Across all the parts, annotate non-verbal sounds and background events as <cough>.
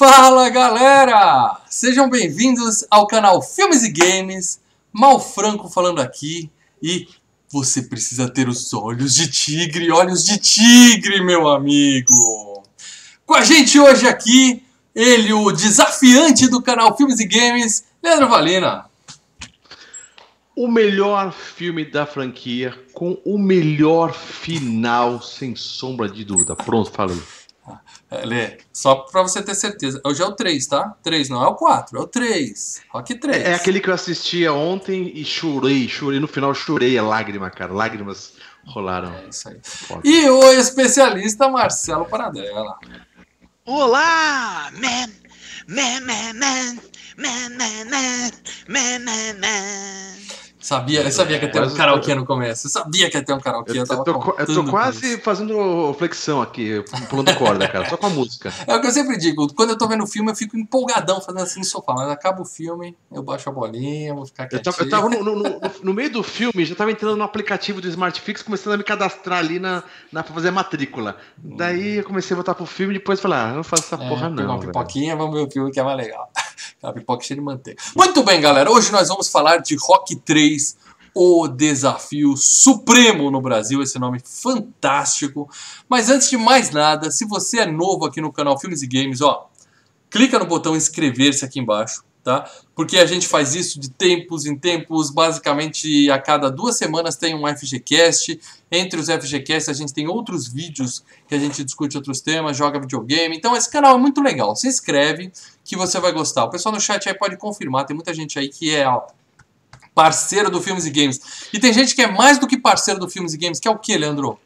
Fala galera! Sejam bem-vindos ao canal Filmes e Games. Mal Franco falando aqui e você precisa ter os olhos de tigre, olhos de tigre, meu amigo. Com a gente hoje aqui, ele, o desafiante do canal Filmes e Games, Leandro Valina. O melhor filme da franquia com o melhor final, sem sombra de dúvida. Pronto, falei. É, Lê, só pra você ter certeza. Hoje é o 3, tá? 3, não é o 4, é o 3. Rock 3. É, é aquele que eu assistia ontem e chorei, chorei. No final chorei, é lágrima, cara. Lágrimas rolaram. É isso aí. E o especialista Marcelo Paradela. Olá, man, man, man, man, man, man, man, man, man. Sabia, eu sabia que ia ter um karaokê no começo. Eu sabia que ia ter um karaokê. Eu, Eu, tô, eu tô quase fazendo flexão aqui, pulando corda, cara. Só com a música. <laughs> É o que eu sempre digo. Quando eu tô vendo o filme, eu fico empolgadão fazendo assim no sofá. Mas acaba o filme, eu baixo a bolinha, vou ficar quietinho. eu tava no, no- no- no meio do filme, já tava entrando no aplicativo do Smartfix, começando a me cadastrar ali na, na, pra fazer a matrícula. Daí eu comecei a voltar pro filme e depois falei, ah, não faço essa É, porra não. uma velho. pipoquinha, vamos ver o filme que é mais legal. <laughs> Aquela pipoca cheia de manteiga. Muito bem, galera. Hoje nós vamos falar de Rock 3, o desafio supremo no Brasil. Esse nome fantástico. Mas antes de mais nada, se você é novo aqui no canal Filmes e Games, ó, clica no botão inscrever-se aqui embaixo, tá? Porque a gente faz isso de tempos em tempos, basicamente a cada duas semanas tem um FGCast. Entre os FGCasts a gente tem outros vídeos que a gente discute outros temas, joga videogame. Então esse canal é muito legal. Se inscreve que você vai gostar. O pessoal no chat aí pode confirmar, tem muita gente aí que é ó, parceiro do Filmes e Games. E tem gente que é mais do que parceiro do Filmes e Games, que é o que, Leandro?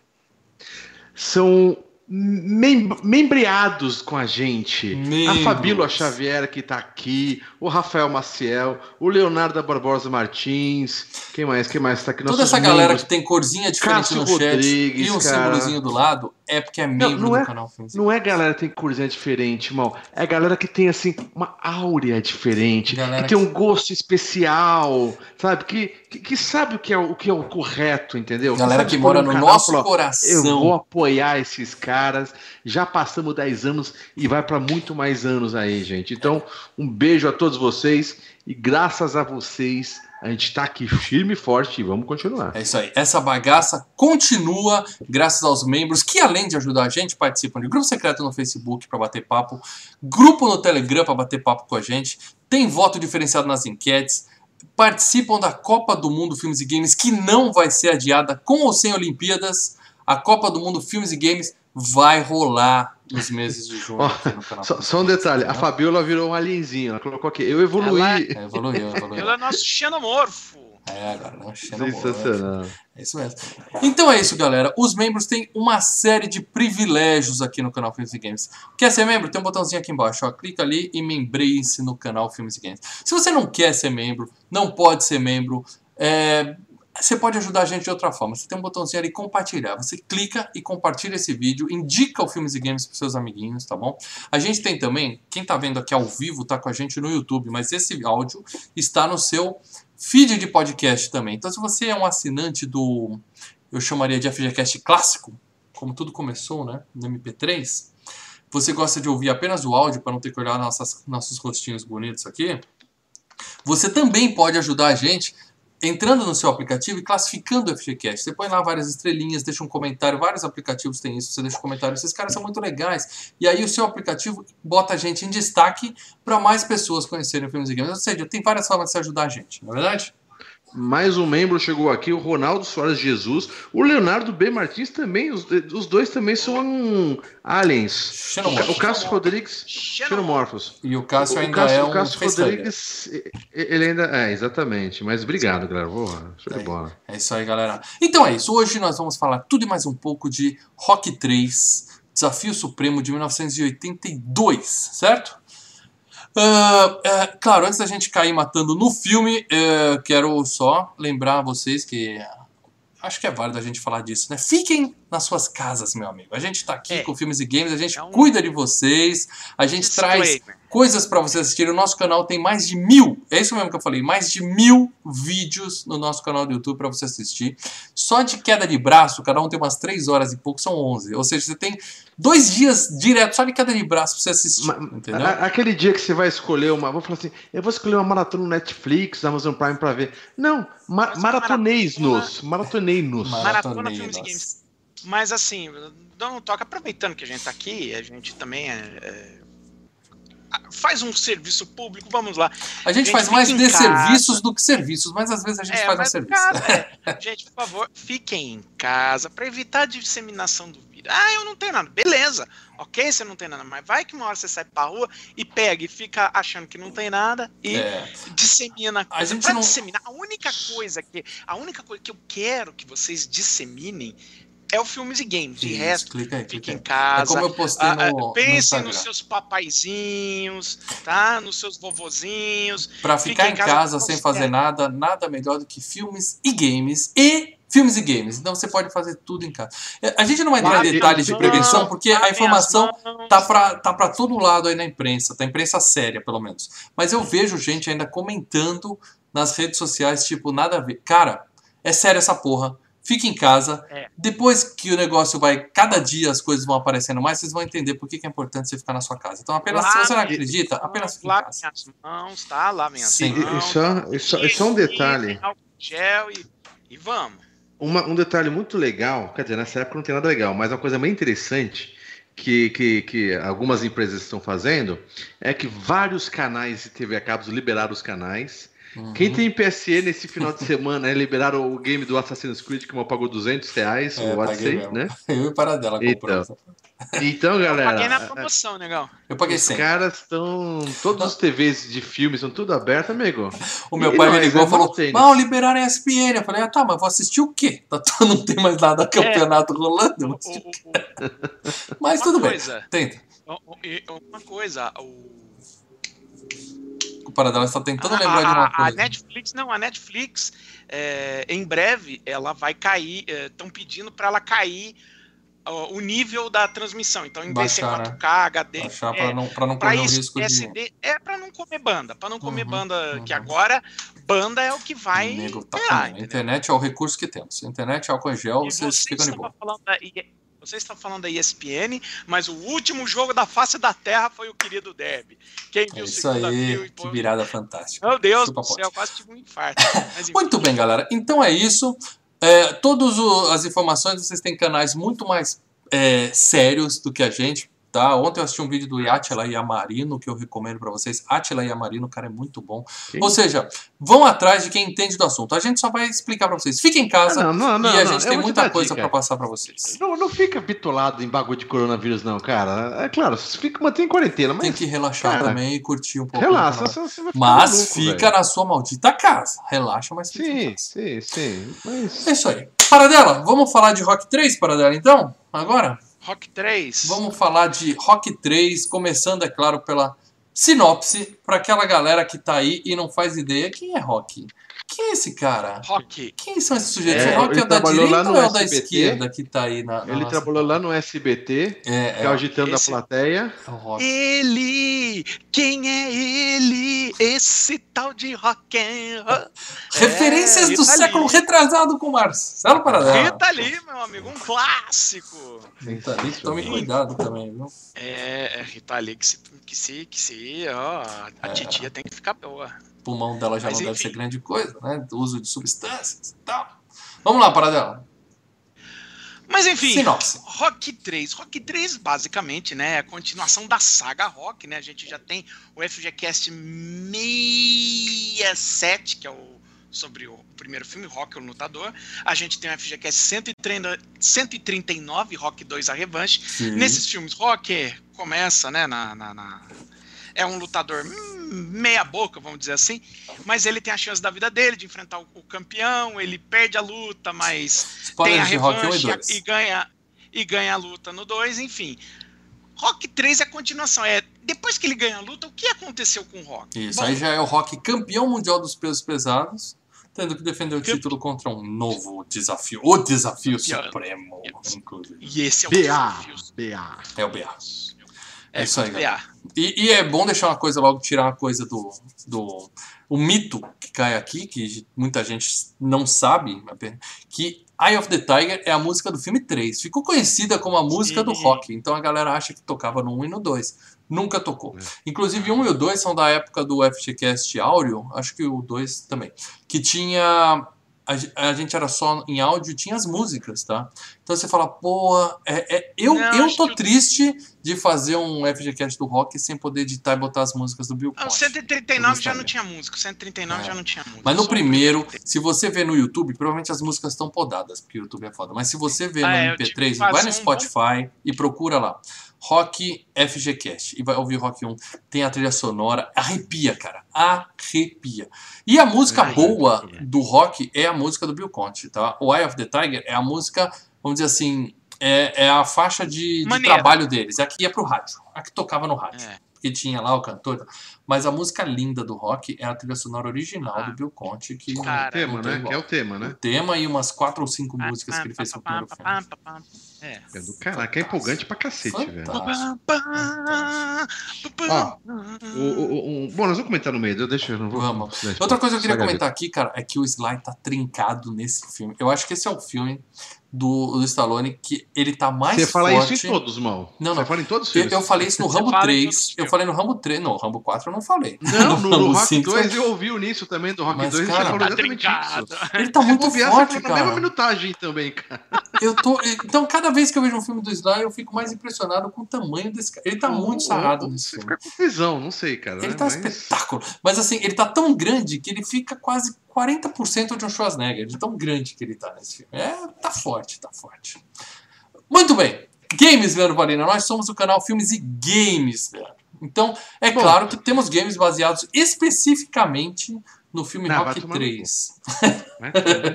São mem- membreados com a gente. Membros. A Fabíola Xavier que tá aqui, o Rafael Maciel, o Leonardo Barbosa Martins, quem mais? Quem mais tá aqui? Toda essa galera membros. que tem corzinha diferente Cássio no chat Rodrigues, e um símbolozinho do lado, é porque é membro não do é- canal Não é galera que tem curzinha diferente, irmão. É galera que tem, assim, uma áurea diferente. Galera que tem um gosto especial, sabe? Que, que, que sabe o que, é, o que é o correto, entendeu? Galera que escolher mora no canal nosso falar, "Ó, coração. Eu vou apoiar esses caras. Já passamos 10 anos e vai para muito mais anos aí, gente. Então, um beijo a todos vocês e graças a vocês a gente tá aqui firme e forte e vamos continuar. É isso aí. Essa bagaça continua graças aos membros que, além de ajudar a gente, participam de grupo secreto no Facebook para bater papo, grupo no Telegram para bater papo com a gente, tem voto diferenciado nas enquetes, participam da Copa do Mundo Filmes e Games, que não vai ser adiada com ou sem Olimpíadas. A Copa do Mundo Filmes e Games vai rolar nos meses de junho. Ó, aqui no <laughs> canal Só, só um detalhe, a tá? Fabiola virou um alienzinho. Ela colocou aqui, eu evoluí. Ela- É, evoluiu, evoluiu. Ele é nosso xenomorfo. É, agora não chega Sensacional. É isso mesmo. Então é isso, galera. Os membros têm uma série de privilégios aqui no canal Filmes e Games. Quer ser membro? Tem um botãozinho aqui embaixo. Ó. Clica ali e membreie-se no canal Filmes e Games. Se você não quer ser membro, não pode ser membro, é, você pode ajudar a gente de outra forma. Você tem um botãozinho ali compartilhar. Você clica e compartilha esse vídeo, indica o Filmes e Games para seus amiguinhos, tá bom? A gente tem também, quem tá vendo aqui ao vivo tá com a gente no YouTube, mas esse áudio está no seu feed de podcast também. Então, se você é um assinante do, eu chamaria de FGCast clássico, como tudo começou, né, no MP3, você gosta de ouvir apenas o áudio para não ter que olhar nossas, nossos rostinhos bonitos aqui, você também pode ajudar a gente entrando no seu aplicativo e classificando o FGCast. Você põe lá várias estrelinhas, deixa um comentário, vários aplicativos têm isso, você deixa um comentário, esses caras são muito legais. E aí o seu aplicativo bota a gente em destaque para mais pessoas conhecerem o Filmes e Games. Ou seja, tem várias formas de você ajudar a gente, não é verdade? Mais um membro chegou aqui, o Ronaldo Soares Jesus. O Leonardo B. Martins também, os, os dois também são um, aliens. O, o Cássio Rodrigues, Xenomorfo. xenomorfos. E o Cássio o ainda Cássio, é o um Cássio facehugger. Rodrigues, ele ainda. É, exatamente. Mas obrigado, galera. Porra, show de bola. É isso aí, galera. Então é isso. Hoje nós vamos falar tudo e mais um pouco de Rock 3, Desafio Supremo de 1982, certo? Ah, é, claro, antes da gente cair matando no filme, é, quero só lembrar a vocês que acho que é válido a gente falar disso, né? Fiquem nas suas casas, meu amigo. A gente tá aqui É. com filmes e games, a gente É um- cuida de vocês, a gente traz. Coisas pra você assistir. O nosso canal tem mais de mil, é isso mesmo que eu falei, mais de mil vídeos no nosso canal do YouTube pra você assistir. Só de queda de braço, cada um tem umas 3 horas e pouco, são 11. Ou seja, você tem dois dias direto só de queda de braço pra você assistir, Ma- entendeu? a- aquele dia que você vai escolher uma. Vou falar assim, eu vou escolher uma maratona no Netflix, Amazon Prime pra ver. Não, ma Mas maratonei-nos. Maratonei-nos. Mara- Maratona Filmes e. Games. Mas assim, não toca, aproveitando que a gente tá aqui, a gente também é, é, faz um serviço público, vamos lá. A gente Gente, faz mais desserviços casa. do que serviços, mas às vezes a gente É, faz um serviço. é. <laughs> Gente, por favor, fiquem em casa para evitar a disseminação do vírus. Ah, eu não tenho nada. Beleza, ok, você não tem nada, mas vai que uma hora você sai pra rua e pega e fica achando que não tem nada e É. dissemina a coisa. gente Pra não- disseminar, a única coisa que a única coisa que eu quero que vocês disseminem é o filmes e games. De resto, clica aí, clica em casa. É como eu postei Ah, no, ah, no pensem Instagram. nos seus papaizinhos, tá? Nos seus vovozinhos. Pra ficar em casa casa sem fazer nada, nada melhor do que filmes e games e filmes e games. Então você pode fazer tudo em casa. É, A gente não vai entrar em detalhes de prevenção porque a informação tá pra, tá pra todo lado aí na imprensa, tá imprensa séria pelo menos. Mas eu vejo gente ainda comentando nas redes sociais, tipo, nada a ver. Cara, é sério essa porra. Fique em casa. É. Depois que o negócio vai, cada dia as coisas vão aparecendo mais, vocês vão entender por que é importante você ficar na sua casa. Então, apenas, se você não acredita, apenas fique em Lavem casa. as mãos, tá? Lavem as Sim. E mãos. só, e só, e só um detalhe. Gel e, e vamos. Uma- um detalhe muito legal, quer dizer, nessa época não tem nada legal, mas uma coisa bem interessante que, que, que algumas empresas estão fazendo é que vários canais de TV a cabos liberaram os canais. Uhum. Quem tem PSN nesse final de semana, né, liberaram o game do Assassin's Creed que mal pagou 200 reais, É, o Odyssey, né? <laughs> Eu e Paradela comprou. Então, Então, galera, Paguei na promoção, negão. Eu paguei os 100. caras estão. Todos os TVs de filmes estão tudo aberto, amigo. O meu E pai me ligou e né, falou: Maltênis? Mal, liberaram a ESPN. Eu falei: Ah, tá, mas vou assistir o quê? <laughs> Tá, não tem mais nada campeonato rolando. eu vou O- o- o- <laughs> Mas tudo bem. coisa, Tenta. o- e- Uma coisa, o. O Paradela está tentando a, lembrar de uma a- a coisa. Netflix, não, a Netflix, é, em breve, ela vai cair. Estão pedindo para ela cair ó, o nível da transmissão. Então, em vez de ser Baixar, né? 4K, HD. É, pra não, pra não Pra correr o isso, risco de. SD é pra não comer banda, pra não comer Uhum, banda, uhum. que agora banda é o que vai O nego tá. A internet é o recurso que temos. A internet, álcool em gel, E vocês você ficam de boa. falando da I- você está falando da ESPN, mas o último jogo da face da Terra foi o querido Derby. Quem É viu isso segunda viu aí, que virada fantástica. Meu Deus Chupa do céu, quase tive um infarto. Mas. Muito bem, galera. Então é isso. É, todas as informações, vocês têm canais muito mais é, sérios do que a gente. Tá? Ontem eu assisti um vídeo do Atila Yamarino, que eu recomendo pra vocês. Atila Yamarino, o cara é muito bom. Quem? Ou seja, vão atrás de quem entende do assunto. A gente só vai explicar pra vocês. Fiquem em casa Ah, não, não, não, e a não. gente tem muita coisa pra passar pra vocês. Não, não fica bitolado em bagulho de coronavírus, não, cara. É claro, você fica, mantém quarentena, mas Tem que relaxar cara, também e curtir um pouco. relaxa, você, vai ficar Mas maluco, fica velho. na sua maldita casa. Relaxa, mas fica em Sim, casa. sim, sim. Mas... É isso aí. Paradela, vamos falar de Rock 3, Paradela, então? Agora? Rock 3. Vamos falar de Rock 3, começando, é claro, pela sinopse, para aquela galera que tá aí e não faz ideia. Quem é Rock? Quem é esse cara? Rock. Quem são esses sujeitos? É, o Rock ele é o da trabalhou direita lá ou no é o da SBT? esquerda que tá aí na. na Ele nossa- trabalhou lá no SBT, É, que é agitando esse- a plateia. é o Rock. Ele! Quem é ele? Esse tal de rock and roll. <laughs> Referências É, do Rita século Lee. retrasado com Marcelo Paradela. Rita Lee, meu amigo, um clássico. Rita Lee, tome cuidado também, viu? É, é Rita Lee que se, que se, que se ó, a É. titia tem que ficar boa. O pulmão dela já Mas não deve enfim. ser grande coisa, né? Do uso de substâncias e tal. Vamos lá, Paradela. Mas enfim, Sinopse. Rock 3. Rock 3, basicamente, né? É a continuação da saga Rock, né? A gente já tem o FGCast 67, que é o sobre o primeiro filme, Rock, o Lutador. A gente tem o FGCast 130 139, Rock 2, a revanche. Sim. Nesses filmes, Rock começa, né, na, na- na- é um lutador meia boca, vamos dizer assim, mas ele tem a chance da vida dele de enfrentar o, o campeão, ele perde a luta, mas tem a de Rock 1 e revanche 2. e ganha e ganha a luta no 2, enfim. Rock 3 é a continuação, é depois que ele ganha a luta, o que aconteceu com o Rock? Isso, Bom, aí já é o Rock campeão mundial dos pesos pesados, tendo que defender o Campe- título contra um novo desafio. O desafio Campeão. supremo, inclusive. E esse é o BA, desafio. BA. É o BA. É isso aí, BA. galera. E, e é bom deixar uma coisa logo, tirar uma coisa do, do o mito que cai aqui, que muita gente não sabe, que Eye of the Tiger é a música do filme 3. Ficou conhecida como a música do rock, então a galera acha que tocava no 1 e no 2. Nunca tocou. Inclusive, um e o 2 são da época do FGCast Áureo, acho que o 2 também, que tinha a, a, gente era só em áudio e tinha as músicas, tá? Então você fala, pô, é, é eu, não, eu tô que... triste de fazer um FGCast do rock sem poder editar e botar as músicas do Bill Cosby. O 139 já não tinha música, o 139 é. já não tinha música. Mas no primeiro, se você vê no YouTube, provavelmente as músicas estão podadas, porque o YouTube é foda. Mas se você vê ah, no é, MP3, vai no Spotify um... e procura lá. Rock FGCast. E vai ouvir Rock 1. Tem a trilha sonora. Arrepia, cara. Arrepia. E a música Ai, boa do rock é a música do Bill Conte, tá? O Eye of the Tiger é a música, vamos dizer assim, é, é a faixa de, de trabalho deles. É a que ia pro rádio. A que tocava no rádio. É que tinha lá o cantor. Mas a música linda do rock é a trilha sonora original ah, do Bill Conte. Que, cara, é o tema, né? Que é o tema, né? O tema e umas quatro ou cinco músicas que ele fez no primeiro filme. É. é do caraca, é empolgante pra cacete, velho. Ó, o, o, o, bom, nós vamos comentar no meio, deixa eu não vou. Vamos. Outra coisa que eu queria comentar aqui, cara, é que o Sly tá trincado nesse filme. Eu acho que esse é o filme do, do Stallone que ele tá mais Você fala forte... isso em todos, mal. Não, não. Você fala em todos os filmes. Eu, eu falei isso no Rambo 3. Eu falei no Rambo 3. No Rambo 4 eu não falei. Não, <laughs> no, no Rock 2 eu ouvi o início também do Rock Mas, 2 cara, falou tá exatamente isso. Ele tá muito forte, cara. Na mesma minutagem também, cara. Eu tô... Então, cada vez que eu vejo um filme do Sly, eu fico mais impressionado com o tamanho desse cara. Ele tá oh, muito sarrado oh, nesse filme. Fica com visão, não sei, cara. Ele né? tá Mas... espetáculo. Mas assim, ele tá tão grande que ele fica quase 40% de um Schwarzenegger, de tão grande que ele tá nesse filme. É, tá forte, tá forte. Muito bem. Games, Leandro Valina. Nós somos o canal Filmes e Games, Leandro. Então, é Bom, claro que temos games baseados especificamente no filme não, Rock 3.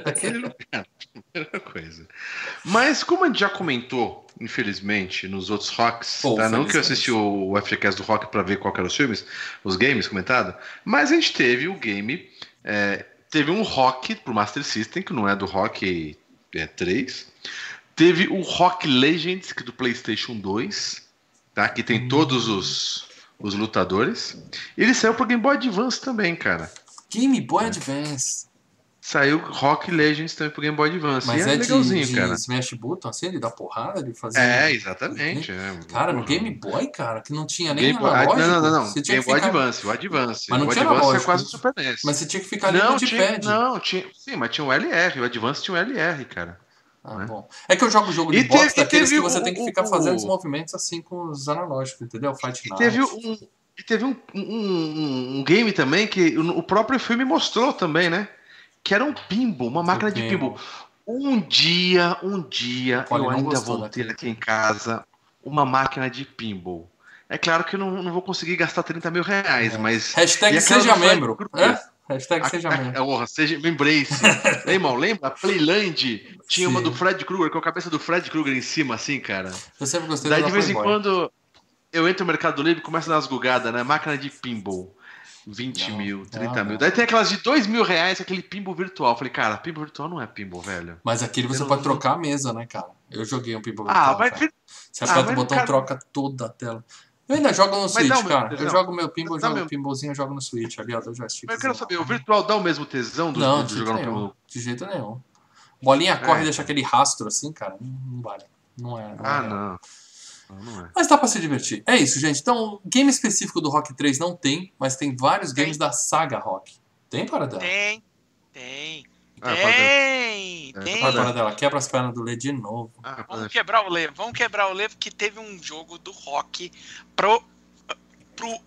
Aquele lugar. coisa. Mas como a gente já comentou, infelizmente, nos outros rocks, tá? não que eu assisti o, o FGCast do rock para ver qual eram os filmes, os games comentado, mas a gente teve o game é, Teve um Rock pro Master System, que não é do Rock é, 3. Teve o Rock Legends, que é do PlayStation 2, tá? Que tem todos os, os lutadores. E ele saiu pro Game Boy Advance também, cara. Game Boy Advance. Saiu Rock Legends também pro Game Boy Advance. Mas é, é legalzinho, de, cara. Smash Button, assim, ele dá porrada, ele fazia. É, exatamente. É. Cara, no Game Boy, cara, que não tinha nem Game Boy, Não, não, não. não. Game Boy ficar... Advance, o Advance. Mas não o tinha Advance é quase o Super NES. Mas você tinha que ficar ali não, no tinha, Não, tinha. Sim, mas tinha o LR. O Advance tinha o LR, cara. Ah, né? bom. É que eu jogo jogo de e boxe teve, daqueles que você o, tem que ficar o, fazendo os movimentos assim com os analógicos, entendeu? Fight e teve um, e teve um, um, um, game também que o próprio filme mostrou também, né? que era um pimbo, uma máquina de pimbo. Um dia, um dia, eu ainda vou ter aqui em casa uma máquina de pinball. É claro que eu não, não vou conseguir gastar 30 mil reais, é. mas. Hashtag seja membro. É? Hashtag a, seja membro. A, <laughs> a, seja membrace. irmão, lembra? Playland tinha Sim. uma do Fred Krueger, com a cabeça do Fred Krueger em cima, assim, cara. Eu sempre gostei Daí de vez em quando eu entro no Mercado Livre e começo umas gugadas, né? Máquina de pinball. 20 não, mil, 30 não, mil. Daí tem aquelas de 2 mil reais, aquele pinball virtual. falei, cara, pinball virtual não é pinball, velho. Mas aquele você pode trocar a mesa, né, cara? Eu joguei um pinball ah, virtual. Mas... Você ah, aperta o botão, cara... troca toda a tela. Eu ainda jogo no Switch, não, cara. Eu jogo meu pinball, jogo meu pinballzinho, eu jogo no Switch ali, ó, do joystick. Mas eu quero saber, o virtual dá o mesmo tesão do não, de jogar no pinball? De jeito nenhum. Bolinha corre e é. deixa aquele rastro assim, cara, não vale. Não é. Não ah, é. Não. É. Mas dá pra se divertir. É isso, gente. Então, game específico do Rock 3 não tem, mas tem vários tem. games da saga Rock. Tem, para dela? Tem, tem. Ah, tem, é, tem. Para dela, quebra as pernas do Lê de novo. Ah, vamos quebrar o Lê, vamos quebrar o Lê, porque teve um jogo do Rock pro, pro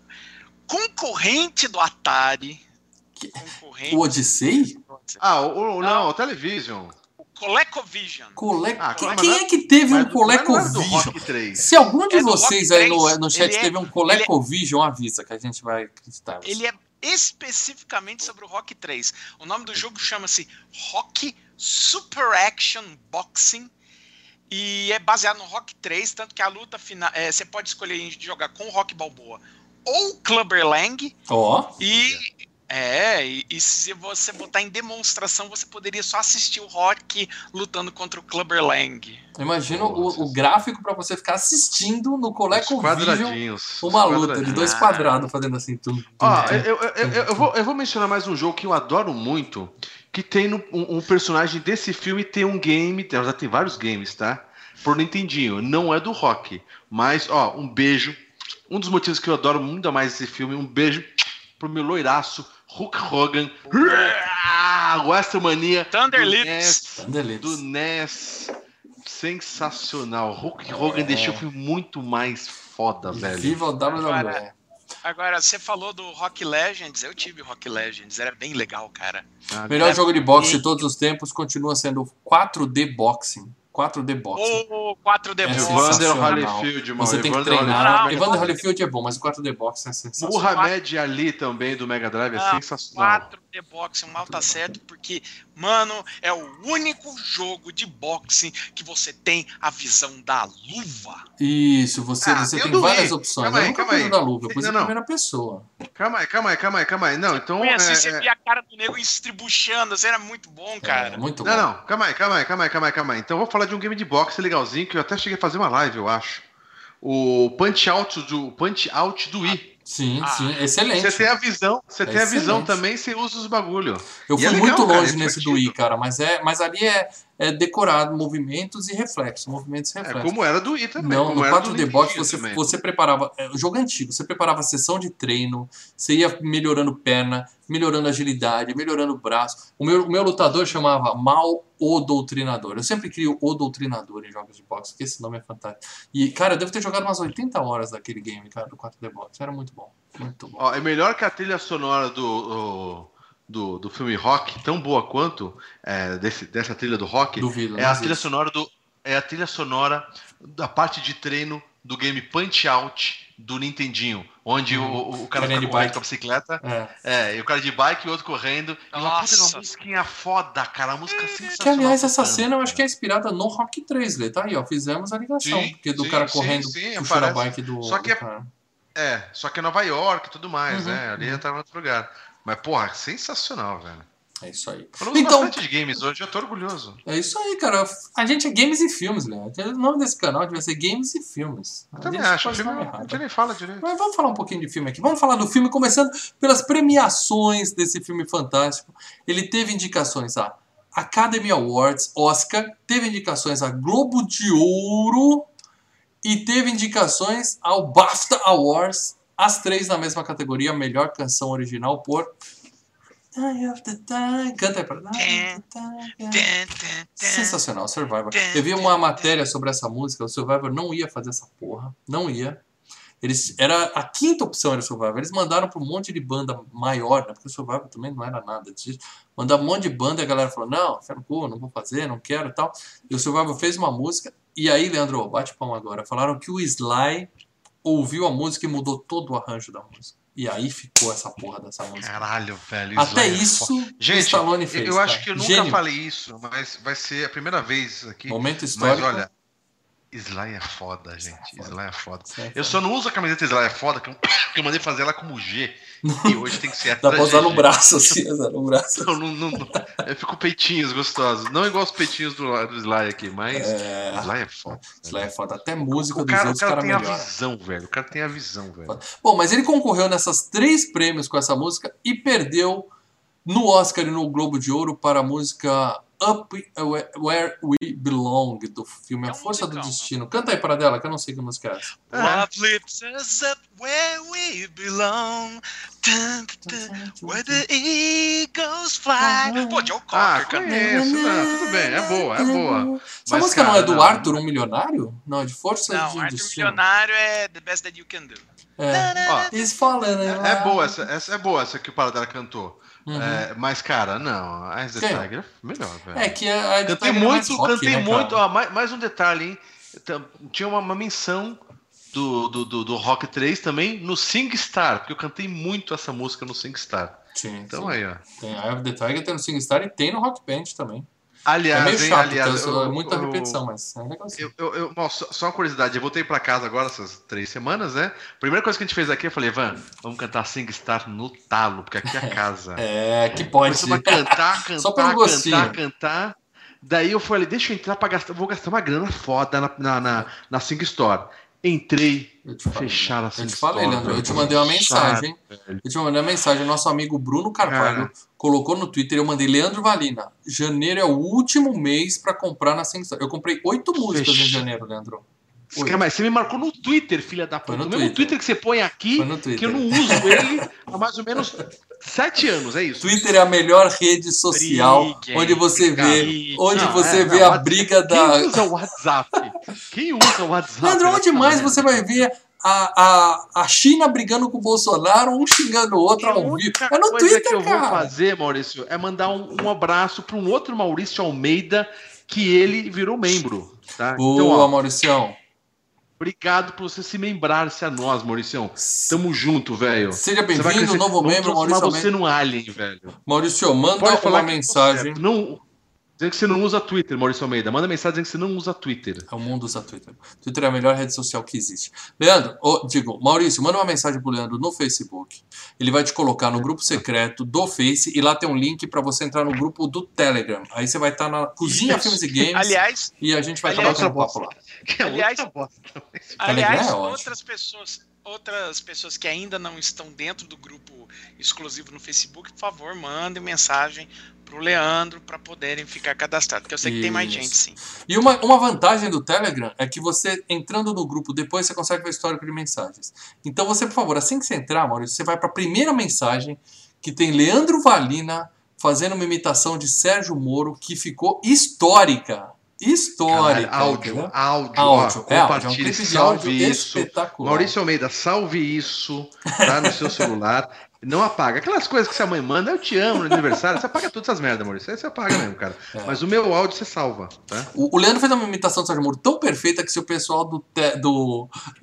concorrente do Atari. Concorrente. O Odyssey? Ah, o, o, não, não, o Television. ColecoVision. Cole... Ah, Quem é que teve um ColecoVision? Se algum de é vocês aí no, no chat teve um ColecoVision, é... avisa que a gente vai acreditar. Ele é especificamente sobre o Rock 3. O nome do jogo chama-se Rock Super Action Boxing. E é baseado no Rock 3, tanto que a luta final. É, você pode escolher jogar com o Rock Balboa ou Clubber Lang. Ó. Oh. E É, e, e se você botar em demonstração, você poderia só assistir o Rock lutando contra o Clubber Lang. Imagina o, o gráfico pra você ficar assistindo no quadradinhos. uma luta de dois Ah. quadrados fazendo assim. Tum, Ó, tum. eu, eu, eu- eu vou, eu vou mencionar mais um jogo que eu adoro muito, que tem no- um, um personagem desse filme tem um game, tem, já tem vários games, tá? Por Nintendinho, não é do Rock, mas ó, um beijo. Um dos motivos que eu adoro muito mais esse filme, um beijo pro meu loiraço, Hulk Hogan. Westermania. Thunder do Lips. NES, do NES. Sensacional. Hulk Hogan deixou o filme muito mais foda, velho. Viva o WWE. Agora- Agora, você falou do Rock Legends, eu tive Rock Legends, era bem legal, cara. Ah, Melhor É, jogo de boxe e- de todos os tempos continua sendo 4D Boxing. 4D Boxing. O 4D É Box. Evander sensacional. Holyfield, mano. Você tem que Evander treinar. Holyfield. Evander Holyfield é bom, mas o 4D Boxing é sensacional. Muhammad Ali também do Mega Drive é Ah, sensacional. 4D Boxing, mal tá certo, porque, mano, é o único jogo de boxing que você tem a visão da luva. Isso, você, Ah, você tem várias opções. Calma eu aí, nunca calma aí. da luva, eu pus Não, não. primeira pessoa. Calma aí, calma aí, calma aí, calma aí. Não, então. Foi assim, é, você é- via a cara do nego estribuchando, assim, era muito bom, cara. É, muito bom. Não, não, calma aí, calma aí, calma aí, calma aí, calma aí. Então eu vou falar de um game de boxe legalzinho que eu até cheguei a fazer uma live, eu acho. O Punch Out do Punch Out do Wii. Sim, Ah. sim, excelente. Você tem a visão, você É tem a visão excelente. também, você usa os bagulho. Eu E fui é legal, muito cara, longe é nesse do. Wii, cara, mas, é, mas ali é, é decorado movimentos e reflexos. Movimentos e É reflexos. como era do também. Não, no era 4D do Box você, também. você preparava. É, o jogo antigo, você preparava a sessão de treino, você ia melhorando perna, melhorando agilidade, melhorando braço. O meu, o meu lutador chamava Mal o Doutrinador. Eu sempre crio o Doutrinador em jogos de boxe, porque esse nome é fantástico. E, cara, eu devo ter jogado umas 80 horas daquele game, cara, do 4D Box. Era muito bom. Muito bom. Ó, é melhor que a trilha sonora do, o- do, do filme Rock, tão boa quanto é, desse, dessa trilha do Rock. Duvido. É a trilha sonora do é a trilha sonora da parte de treino do game Punch Out do Nintendinho, onde o, o, o cara fica de correndo bike. com a bicicleta, É. é, e o cara de bike e o outro correndo, e uma puta uma Nossa. musiquinha foda, cara, a música sensacional. Que, aliás, essa cena eu acho que é inspirada no Rock 3, Lê. Tá aí, ó. Fizemos a ligação. Sim, porque do sim, cara correndo, sim, puxando a bike do. Só que é-. É, só que é Nova York e tudo mais, Uhum, né? Ali já tá em outro lugar. Mas, porra, sensacional, velho. É isso aí. Falamos Então, bastante de games hoje, eu tô orgulhoso. É isso aí, cara. A gente é games e filmes, Léo. O nome desse canal devia ser Games e Filmes. Eu também acho, a gente nem fala direito. Mas vamos falar um pouquinho de filme aqui. Vamos falar do filme, começando pelas premiações desse filme fantástico. Ele teve indicações a Academy Awards, Oscar, teve indicações a Globo de Ouro e teve indicações ao BAFTA Awards, as três na mesma categoria, melhor canção original por. Canta aí pra. Sensacional, Survivor. Eu vi uma matéria sobre essa música, o Survivor não ia fazer essa porra, não ia. Eles, era a quinta opção era o Survivor. Eles mandaram para um monte de banda maior, né? Porque o Survivor também não era nada disso. Mandaram um monte de banda e a galera falou: não, cu, não vou fazer, não quero e tal. E o Survivor fez uma música. E aí, Leandro, bate palma agora. Falaram que o Sly ouviu a música e mudou todo o arranjo da música. E aí ficou essa porra dessa música. Caralho, velho. Até é isso, foda. o Gente, Stallone eu- fez. eu acho cara. que eu nunca Gênio. falei isso, mas vai ser a primeira vez aqui. Momento Mas histórico. olha, Sly é foda, gente. foda. Sly é foda. É Eu só não uso a camiseta Sly é foda, que eu, <coughs> mandei fazer ela como G. E hoje tem que ser <laughs> a Dá pra usar no braço, assim, usar no braço. Não, não, não. Eu fico peitinhos gostosos. Não igual os peitinhos do, do Sly aqui, mas É, Sly é foda. Sly é foda. Até música O dos cara, o outros, cara cara tem a melhora. visão, velho. O cara tem a visão, velho. Bom, mas ele concorreu nessas três prêmios com essa música e perdeu no Oscar e no Globo de Ouro para a música Up Where We Belong, do filme É A Força do Destino. Canta aí para dela, que eu não sei que música é essa. Love lifts us up where we belong. Where the eagles fly. Pô, Joe Ah, Cocker, cara. conheço. Não, tudo bem, é boa, é boa. Essa Mas, música não cara, é do não. Arthur, um milionário? Não, é de Força Não, de Arthur Destino. Milionário é The Best That You Can Do. É. Ó, in É love. boa essa, essa é boa essa que o Paradela cantou. Uhum. É, mas, cara, não. Eyes the? Tiger é melhor, velho. É que a, a Cantei é mais muito, rock, cantei né, muito. Ó, mais, mais um detalhe, hein? Tinha uma, uma menção do, do, do, do Rock 3 também no SingStar, porque eu cantei muito essa música no SingStar. Sim, Então sim. aí, ó. Tem Eye of the Tiger, tem no SingStar e tem no Rock Band também. Aliás, é meio hein, chato, aliás, porque eu sou- é eu- muita eu- repetição, mas é legalzinho. Eu, eu, eu- só, uma curiosidade, eu voltei pra casa agora, essas três semanas, né? Primeira coisa que a gente fez aqui, eu falei, Van, vamos cantar Sing Star no talo, porque aqui é a casa. <laughs> É, que pode. Começamos <laughs> cantar, cantar, Só pelo gostinho. cantar, cantar. Daí eu falei, deixa eu entrar pra gastar, vou gastar uma grana foda na, na, na, na Sing Store. Entrei, fecharam a Eu te falei, Store, Leandro. Eu te mandei uma mensagem. velho. Eu te mandei uma mensagem. Nosso amigo Bruno Carvalho colocou no Twitter. Eu mandei Leandro Valina. Janeiro é o último mês pra comprar na Singstar. Eu comprei oito músicas em janeiro, Leandro. Oi. Cara, mas você me marcou no Twitter, filha da puta. no O mesmo Twitter. Twitter que você põe aqui, que eu não uso ele há mais ou menos sete anos, é isso? Twitter é a melhor rede social onde você vê, onde Não, você é, vê não, a WhatsApp- briga Quem da. usa o WhatsApp? Quem usa o WhatsApp? Leandro, onde mais você vai ver a, a, a China brigando com o Bolsonaro, um xingando o outro ao vivo? É no coisa Twitter, que eu vou cara. fazer, Maurício, é mandar um, um abraço para um outro Maurício Almeida que ele virou membro. Tá? Boa, Então, ó, Mauricião. Obrigado por você se membrar-se a nós, Mauricião. Tamo junto, velho. Seja Você bem-vindo, novo membro, Maurício você Almeida. num alien, velho. Maurício, manda uma que mensagem. você Não, dizendo que você não usa Twitter, Maurício Almeida. Manda mensagem dizendo que você não usa Twitter. É o mundo usa Twitter. Twitter é a melhor rede social que existe. Leandro, ô, digo, Maurício, manda uma mensagem pro Leandro no Facebook. Ele vai te colocar no grupo secreto do Face e lá tem um link pra você entrar no grupo do Telegram. Aí você vai estar na Cozinha Isso. Filmes e Games Aliás, e a gente vai estar aliás, papo lá. Que é Aliás- aliás, é outras pessoas, outras pessoas que ainda não estão dentro do grupo exclusivo no Facebook, por favor, mandem mensagem pro Leandro para poderem ficar cadastrados, porque eu sei que tem mais Isso. gente sim. E uma, uma vantagem do Telegram é que você, entrando no grupo depois, você consegue ver o histórico de mensagens. Então você, por favor, assim que você entrar, Maurício, você vai para a primeira mensagem que tem Leandro Valina fazendo uma imitação de Sérgio Moro que ficou histórica. Histórica. Áudio, entendeu? áudio, Áudio. ó, É, áudio. É um compartilhe, clipe de áudio salve isso. espetacular. Maurício Almeida, salve isso, tá no seu celular. <laughs> Não apaga. Aquelas coisas que sua mãe manda, eu te amo no aniversário, você apaga todas essas merdas, Maurício. Aí você apaga mesmo, cara. É. Mas o meu áudio você salva, tá? O, o Leandro fez uma imitação do Sérgio Moro tão perfeita que se o pessoal do. te- do, <laughs>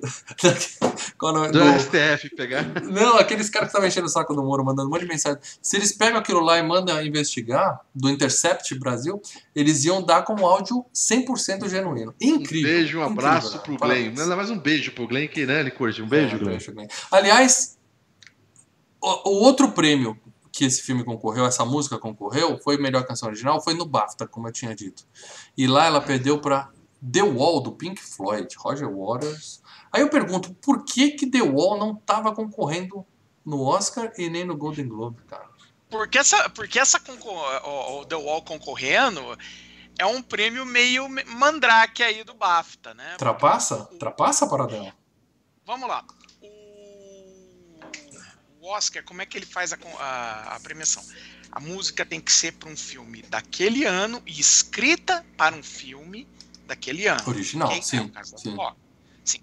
é? Do, Do- STF pegar. Não, aqueles caras que estavam enchendo o saco do Moro, mandando um monte de mensagem. Se eles pegam aquilo lá e mandam investigar, do Intercept Brasil, eles iam dar como áudio 100% genuíno. Um Incrível. beijo, um incrível, abraço cara. pro Parabéns. Glenn. Mais um beijo pro Glenn, que né, ele curte. Um beijo, É, Glenn. beijo, Glenn. Aliás, o, o outro prêmio que esse filme concorreu, essa música concorreu, foi melhor canção original, foi no BAFTA, como eu tinha dito. E lá ela perdeu para The Wall, do Pink Floyd, Roger Waters. Aí eu pergunto, por que que The Wall não estava concorrendo no Oscar e nem no Golden Globe, cara? Porque essa, porque essa o, o The Wall concorrendo é um prêmio meio mandrake aí do BAFTA, né? Trapaça? Trapaça, Paradela? Vamos lá. Oscar, como é que ele faz a, a- a premiação? A música tem que ser para um filme daquele ano e escrita para um filme daquele ano. Original, Que é sim. sim. Sim.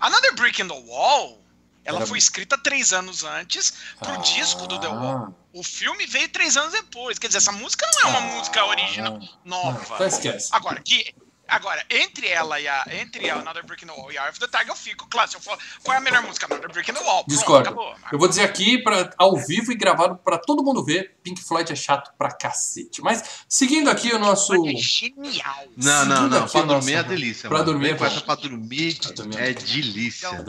Another Brick in the Wall, ela Era- foi escrita três anos antes pro disco do The Wall. O filme veio três anos depois. Quer dizer, essa música não é uma Ah, música original Não, nova. então esquece. Agora, que. Agora, entre ela e a. Entre a Another Brick in the Wall e Eye of the Tiger, eu fico, claro, se eu for. Qual é a melhor música? Another Brick in the Wall. Discordo. acabou. Eu vou dizer aqui pra, ao vivo e gravado pra todo mundo ver, Pink Floyd é chato pra cacete. Mas seguindo aqui o nosso. Olha, genial. Não, não, não. aqui Pra dormir é delícia. Pra mano. dormir é bom. pra dormir Pra dormir é é delícia.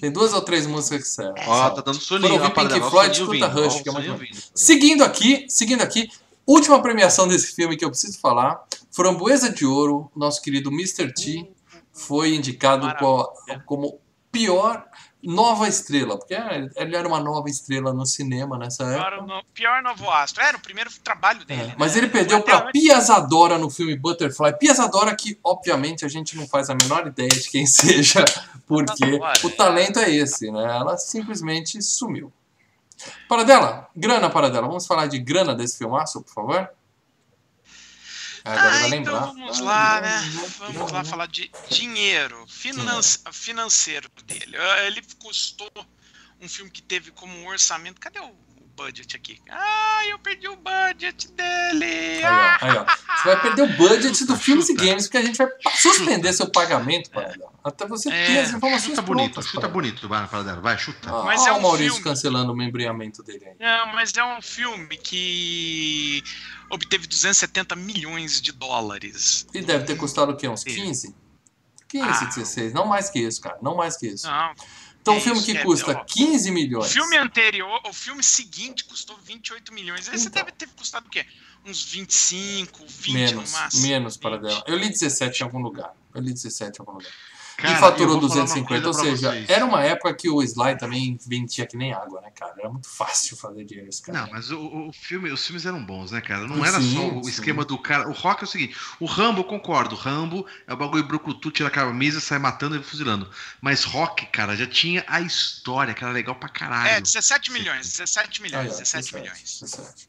Tem duas ou três músicas que servem. Ó, tá dando Quando soninho. eu vi ó, Paradela, Pink Floyd, escuta Rush, que é muito. Seguindo aqui, seguindo aqui, última premiação desse filme que eu preciso falar. Framboesa de Ouro, nosso querido Mr. T, foi indicado co- como pior nova estrela, porque é, ele era uma nova estrela no cinema nessa época. Pior, pior novo astro. Era o primeiro trabalho dele. É, né? mas ele perdeu para antes- Pia Zadora no filme Butterfly. Pia Zadora que, obviamente, a gente não faz a menor ideia de quem <laughs> seja, porque o é. talento é esse, né? Ela simplesmente sumiu. Paradela, grana, Paradela. Vamos falar de grana desse filmaço, por favor? Ah, Agora Ah, vai então lembrar. vamos lá, né? Vamos lá falar de dinheiro, finan financeiro dele. Ah, Ele custou um filme que teve como orçamento. Cadê o budget aqui. Ah, eu perdi o budget dele. Aí, ó, aí, ó. Você vai perder o budget do Filmes e. Games, porque a gente vai suspender seu pagamento, Paradela. Até você É, ter as informações Chuta bonito, prontas, chuta bonito, vai, Paradela, vai, chuta. Ah, Mas ó é o um Maurício filme. cancelando o membreamento dele aí. Não, mas é um filme que obteve 270 milhões de dólares. E deve ter custado o quê? Uns 15? 15, Ah. 16. Não mais que isso, cara. Não mais que isso. Não. Então, um é filme isso, que é, custa ó, 15 O milhões. filme anterior, o filme seguinte custou 28 milhões. Esse Então. deve ter custado o quê? Uns 25, 20 Menos, no máximo. menos para 20. dela. Eu li 17 em algum lugar. Eu li 17 em algum lugar. Cara, e faturou eu vou falar uma 250, ou seja, vocês. era uma época que o Sly também vendia que nem água, né, cara? Era muito fácil fazer dinheiro esse cara. Não, mas o, o filme, os filmes eram bons, né, cara? Não Sim, era só o sim. esquema do cara. O rock é o seguinte: o Rambo, eu concordo. O Rambo é o bagulho brucutu, tira a camisa, sai matando e fuzilando. Mas rock, cara, já tinha a história, que era legal pra caralho. É, 17 milhões, 17 Aí, milhões, ó, 17 17, milhões. 17.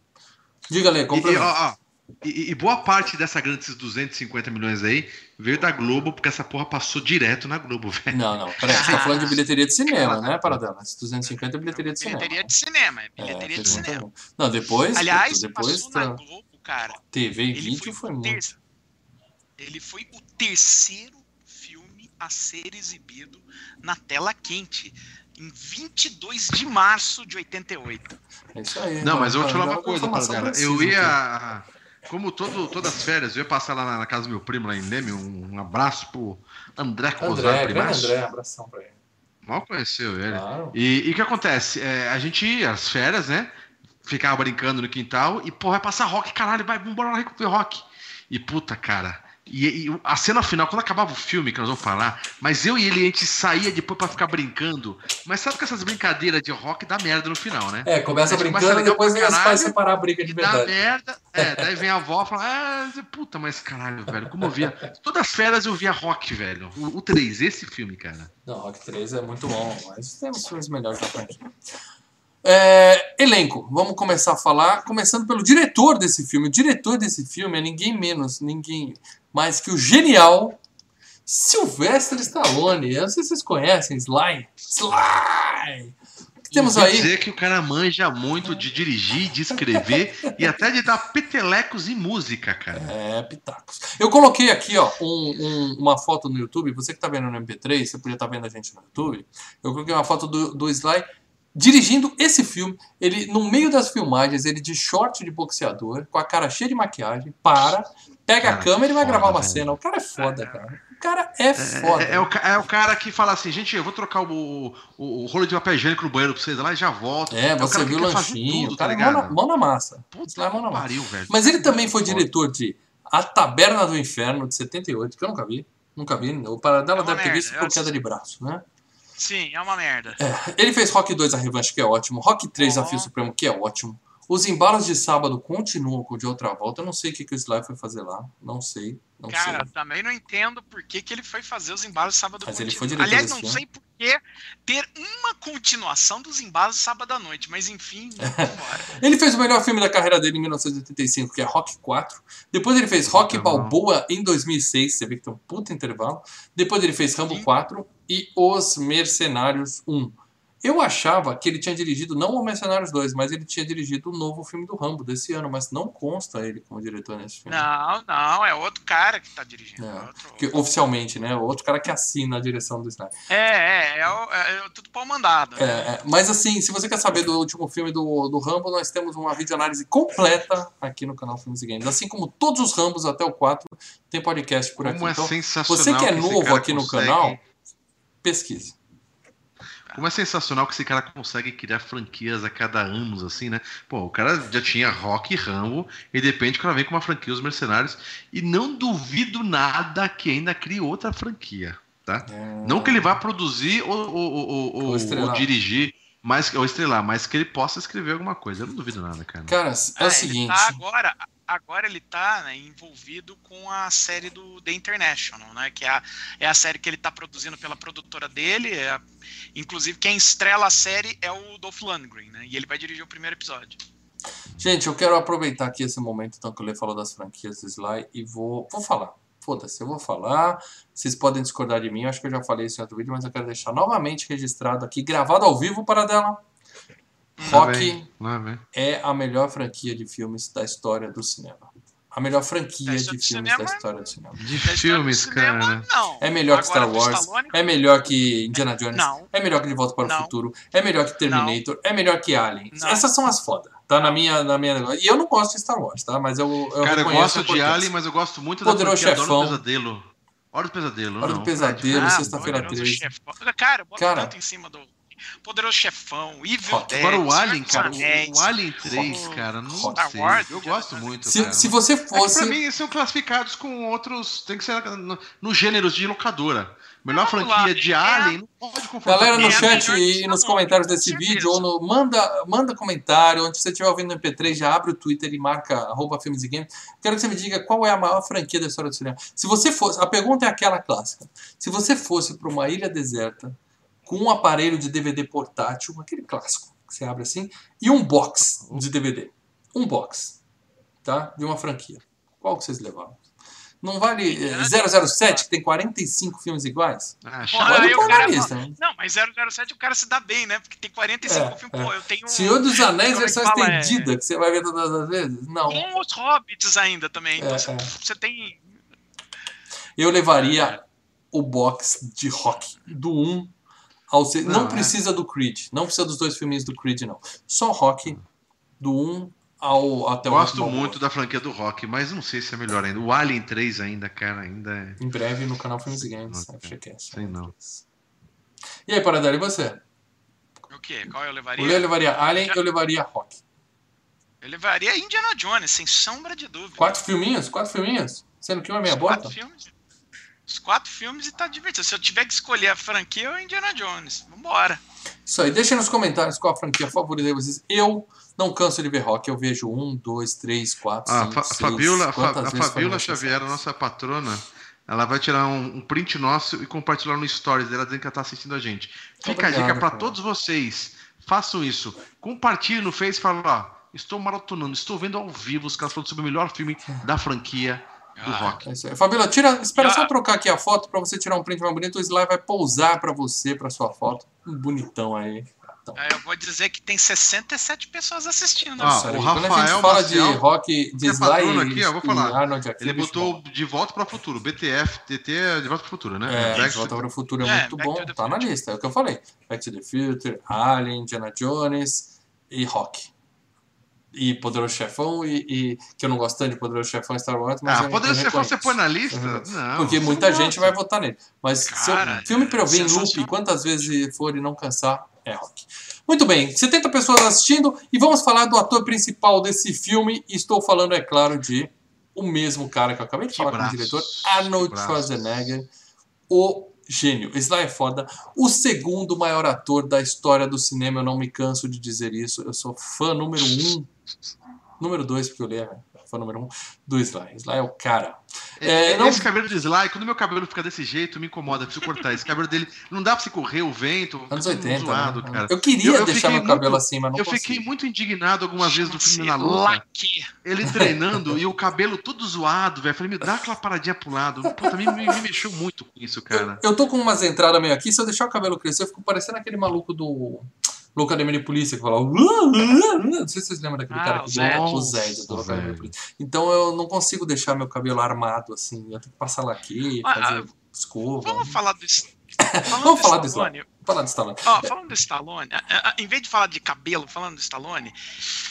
Diga, Lê, E, e, ó, ó, e- e boa parte dessa grana, desses 250 milhões aí, veio da Globo, porque essa porra passou direto na Globo, <laughs> velho. Não, não, peraí, você tá falando de bilheteria de cinema, né, Paradela? Esse 250 é bilheteria de cinema. Bilheteria de cinema, é É, bilheteria de fez cinema. bom. Não, depois, Aliás, depois passou na tá, Globo, cara. TV e Ele vídeo foi, muito. ter- Ele foi o terceiro filme a ser exibido na tela quente. Em 22 de março de 88. É isso aí. Não, mas eu vou te falar uma coisa, Paradela. Eu ia. Como todo, todas as férias, eu ia passar lá na, na casa do meu primo, lá em Leme. Um, um abraço pro André Rosário André, Primaço. André, abração pra ele. Mal conheceu ele. Claro. E e o que acontece? É, a gente ia às férias, né? Ficava brincando no quintal e, pô, vai passar rock, caralho, vai, vambora lá ver rock. E puta, cara. E, e a cena final, quando acabava o filme, que nós vamos falar, mas eu e ele, a gente saía depois pra ficar brincando. Mas sabe que essas brincadeiras de rock dá merda no final, né? É, começa Mas começa brincando e depois vem os pais separar a briga de E dá verdade. merda. É, daí vem a avó e fala, ah, puta, mas caralho, velho, como eu via. Todas as férias eu via rock, velho. O, o 3, esse filme, cara. Não, Rock 3 é muito bom, mas temos filmes melhores na frente. É, elenco, vamos começar a falar, começando pelo diretor desse filme. O diretor desse filme é ninguém menos, ninguém mais que o genial Sylvester Stallone. Eu não sei se vocês conhecem, Sly. Sly! Temos aí. dizer que o cara manja muito de dirigir, de escrever e até de dar petelecos em música, cara. É, pitacos. Eu coloquei aqui, ó, um- um- uma foto no YouTube. Você que tá vendo no MP3, você podia estar vendo a gente no YouTube. Eu coloquei uma foto do, do Sly dirigindo esse filme. Ele, no meio das filmagens, ele de short de boxeador, com a cara cheia de maquiagem, para, pega a Cara, câmera e vai foda, gravar uma velho. cena. O cara é foda, cara. O cara é foda. É, é o, ca- é o cara que fala assim, gente, eu vou trocar o, o, o rolo de papel higiênico no banheiro pra vocês lá e já volto. É, o você viu o lanchinho, tudo, o cara tá é mão na, ligado? mão na massa. Puta Sly é mão na massa. pariu, velho. Mas ele também foi diretor de A Taberna do Inferno, de 78, que eu nunca vi. Nunca vi. O Paradela É deve ter merda, visto por queda de braço, né? Sim, é uma merda. Ele fez Rock 2 A Revanche, que é ótimo. Rock 3 Ó. Desafio Supremo, que é ótimo. Os embalos de sábado continuam com o de outra volta. Eu não sei o que, que o Sly foi fazer lá. Não sei. Não Cara, sei. também não entendo por que, que ele foi fazer os embalos sábado Mas ele contínuo. foi diretor Aliás, não filme. sei por que ter uma continuação dos embalos sábado à noite, mas enfim. <laughs> Ele fez o melhor filme da carreira dele em 1985, que é Rock 4. Depois ele fez Rock. Balboa em 2006. Você vê que tem um puta intervalo. Depois ele fez Rambo Sim. 4 e Os Mercenários 1. Eu achava que ele tinha dirigido não o Mercenários 2, mas ele tinha dirigido o novo filme do Rambo desse ano, mas não consta ele como diretor nesse filme. Não, não, é outro cara que tá dirigindo. É, é outro- Que, oficialmente, né? O outro cara que assina a direção do Snyder. É, é, é, o- é, é tudo pau mandado. É, é, mas assim, se você quer saber do último filme do, do Rambo, nós temos uma videoanálise completa aqui no canal Filmes e Games. Assim como todos os Rambos até o 4, tem podcast por aqui. Como é Então, sensacional. você que é novo aqui no consegue- canal, pesquise. Como é sensacional que esse cara consegue criar franquias a cada anos, assim, né? Pô, o cara já tinha Rock e Rambo, e de repente o cara vem com uma franquia Os Mercenários, e não duvido nada que ainda crie outra franquia, tá? É, Não que ele vá produzir ou, ou, ou, ou- dirigir, mas, ou estrelar, mas que ele possa escrever alguma coisa. Eu não duvido nada, cara. Cara, é Ah, o ele seguinte. tá agora, agora ele tá né, envolvido com a série do The International, né? Que é a, é a série que ele tá produzindo pela produtora dele. é inclusive, quem estrela a série é o Dolph Lundgren, né? E ele vai dirigir o primeiro episódio. Gente, eu quero aproveitar aqui esse momento, então, que o Lê falou das franquias do Sly, e vou, vou falar. Foda-se, eu vou falar. Vocês podem discordar de mim, eu acho que eu já falei isso em outro vídeo, mas eu quero deixar novamente registrado aqui, gravado ao vivo para dela. Lá Rock vem, lá vem. é a melhor franquia de filmes da história do cinema. A melhor franquia de história filmes da história do cinema. De filmes, cara. É melhor que Star Wars, Stallone, é melhor que Indiana Jones, Não. é melhor que De Volta para o. Futuro, é melhor que Terminator, é melhor que Alien. Essas são as fodas, tá? Na minha, na minha negócio. E eu não gosto de Star Wars, tá? Mas eu, eu Cara, eu gosto de. Alien, mas eu gosto muito Poderoso da franquia Chefão. Hora do Pesadelo. Hora do Pesadelo, Hora do Pesadelo, Ah, Sexta-feira Poderoso 13. Chefão. Cara, bota Cara. tanto em cima do Poderoso Chefão, Evil. Dead, Agora o Alien, cara, Anéis, o Alien 3, Rock. cara, não Star sei. Wars, Eu gosto muito, Se, cara. se você É fosse. pra mim são classificados com outros. Tem que ser no, no gêneros de locadora. Melhor Vamos franquia lá, de é Alien não pode confrontar. Galera no É, chat e nos comentários com desse certeza. vídeo, ou no, manda, manda comentário, onde você estiver ouvindo no MP3, já abre o Twitter e marca arroba filmes e games. Quero que você me diga qual é a maior franquia da história do cinema. Se você fosse, a pergunta é aquela clássica. Se você fosse para uma ilha deserta com um aparelho de DVD portátil, aquele clássico que você abre assim, e um box de DVD. Um box, tá? De uma franquia. Qual que vocês levaram? Não vale eh, 007, que tem 45 filmes iguais? Ah. Pode o cara lista, né? Não, mas 007 o cara se dá bem, né? Porque tem 45 É, filmes. é. Pô, eu tenho. Senhor dos <laughs> Anéis, é versão fala? É- estendida, que você vai ver todas as vezes? Não. Com os hobbits ainda também. Então É, você, é. você tem. Eu levaria o box de rock, do 1 ao 6. Não, Não, é. precisa do Creed. Não precisa dos dois filminhos do Creed, não. Só rock, do 1 ao, até o Gosto muito da franquia do Rock, mas não sei se é melhor ainda. O Alien 3 ainda, cara, ainda é. Em breve no canal Filmes e Games. Ok. FGCast. Sei não. E aí, Paradela, e você? O quê? Qual eu O levaria? Leo levaria Alien, eu levaria rock. Eu levaria Indiana Jones, sem sombra de dúvida. Quatro filminhos? Quatro filminhos? Sendo que uma é meia bota? quatro filmes. Os quatro filmes e tá divertido. Se eu tiver que escolher a franquia, é o Indiana Jones. Vambora. Isso aí, deixa nos comentários qual a franquia favorita de vocês. Eu não canso de ver rock, eu vejo um, dois, três, quatro, Ah, cinco, Fa- seis. Fabiola, a Fabiola Xavier, a nossa patrona, ela vai tirar um, um print nosso e compartilhar no stories dela dizendo que ela tá assistindo a gente. Fica a Obrigado, dica para todos vocês. Façam isso. Compartilhe no Face e fala, ó, estou maratonando, estou vendo ao vivo os caras falando sobre o melhor filme da franquia do Ah, rock. É isso aí. Fabiola, tira, espera E a- só trocar aqui a foto pra você tirar um print mais bonito. O Sly vai pousar pra você, pra sua foto. Um bonitão aí. Então, Aí eu vou dizer que tem 67 pessoas assistindo. Ah, aí. o Quando a gente Rafael fala Maciel, de rock, de é Sly e, aqui, ó, vou falar. Arnold aqui, Ele botou De Volta para o Futuro, BTF, TT é De Volta para o Futuro, né? É, Back De Volta para o Futuro é, É, muito bom, tá na lista, é o que eu falei. Back to the Future, Alien, Indiana Jones e Rock. E Poderoso Chefão, e, e- que eu não gosto tanto de Poderoso Chefão e Star Wars, mas Ah, eu- Poderoso eu Chefão você põe na lista? Uhum. Não. Porque muita gente gosta. vai votar nele. Mas se Cara, o filme pra eu ver em loop, quantas vezes for e não cansar, é rock. Muito bem, 70 pessoas assistindo e vamos falar do ator principal desse filme. Estou falando, é claro, de o mesmo cara que eu acabei de Que falar com o braços, diretor, Arnold braços. Schwarzenegger, o gênio. Sly é foda. O segundo maior ator da história do cinema, eu não me canso de dizer isso. Eu sou fã número um. Número dois, porque eu li, é fã número um do Sly. Sly é o cara. É, É, não- Esse cabelo de Sly, quando meu cabelo fica desse jeito, me incomoda, preciso cortar. Esse cabelo dele não dá pra se correr o vento, Anos tudo 80, zoado, né? cara. Eu queria Eu- eu deixar fiquei meu cabelo muito- assim, mas não Eu consigo. fiquei muito indignado algumas vezes do filme na Chama-se luta. Ele treinando e o cabelo todo zoado, velho. Falei, me dá aquela paradinha pro lado. Puta, me, me, me mexeu muito com isso, cara. Eu tô com umas entradas meio aqui, se eu deixar o cabelo crescer, eu fico parecendo aquele maluco do. Louco Academia de Polícia que fala. "Uh, uh, uh", Não sei se vocês lembram daquele Ah, cara que Zed. o Zed do Academia de. Polícia. Então eu não consigo deixar meu cabelo armado assim. Eu tenho que passar laque, Ah, fazer escova. Vamos falar do. <laughs> Vamos do falar do Stallone, Falar de Stallone. Ó, falando do Stallone, em vez de falar de cabelo, falando do Stallone,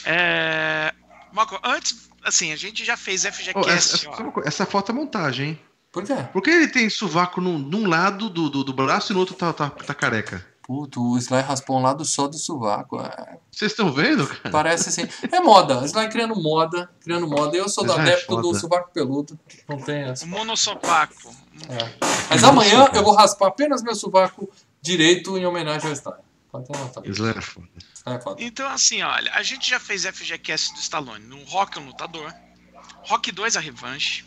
é... Marco, antes, assim, a gente já fez FGCast, essa, essa- ó. essa foto é montagem, hein? Por quê? Por que ele tem sovaco num, num lado do, do, do braço e no outro tá, tá, tá careca? Puto, o Sly raspou um lado só do sovaco. é. Vocês estão vendo, cara? Parece assim. É moda. Sly criando moda, criando moda. Eu sou do Sly é adepto do foda. sovaco peludo. Não tem essa. O monossovaco. É. Mas amanhã eu vou raspar apenas meu sovaco direito em homenagem ao Sly. Pode ter. Sly é foda. É, foda. Então, assim, olha, a gente já fez FGCast do Stallone no Rock, um lutador. Rock 2, a revanche.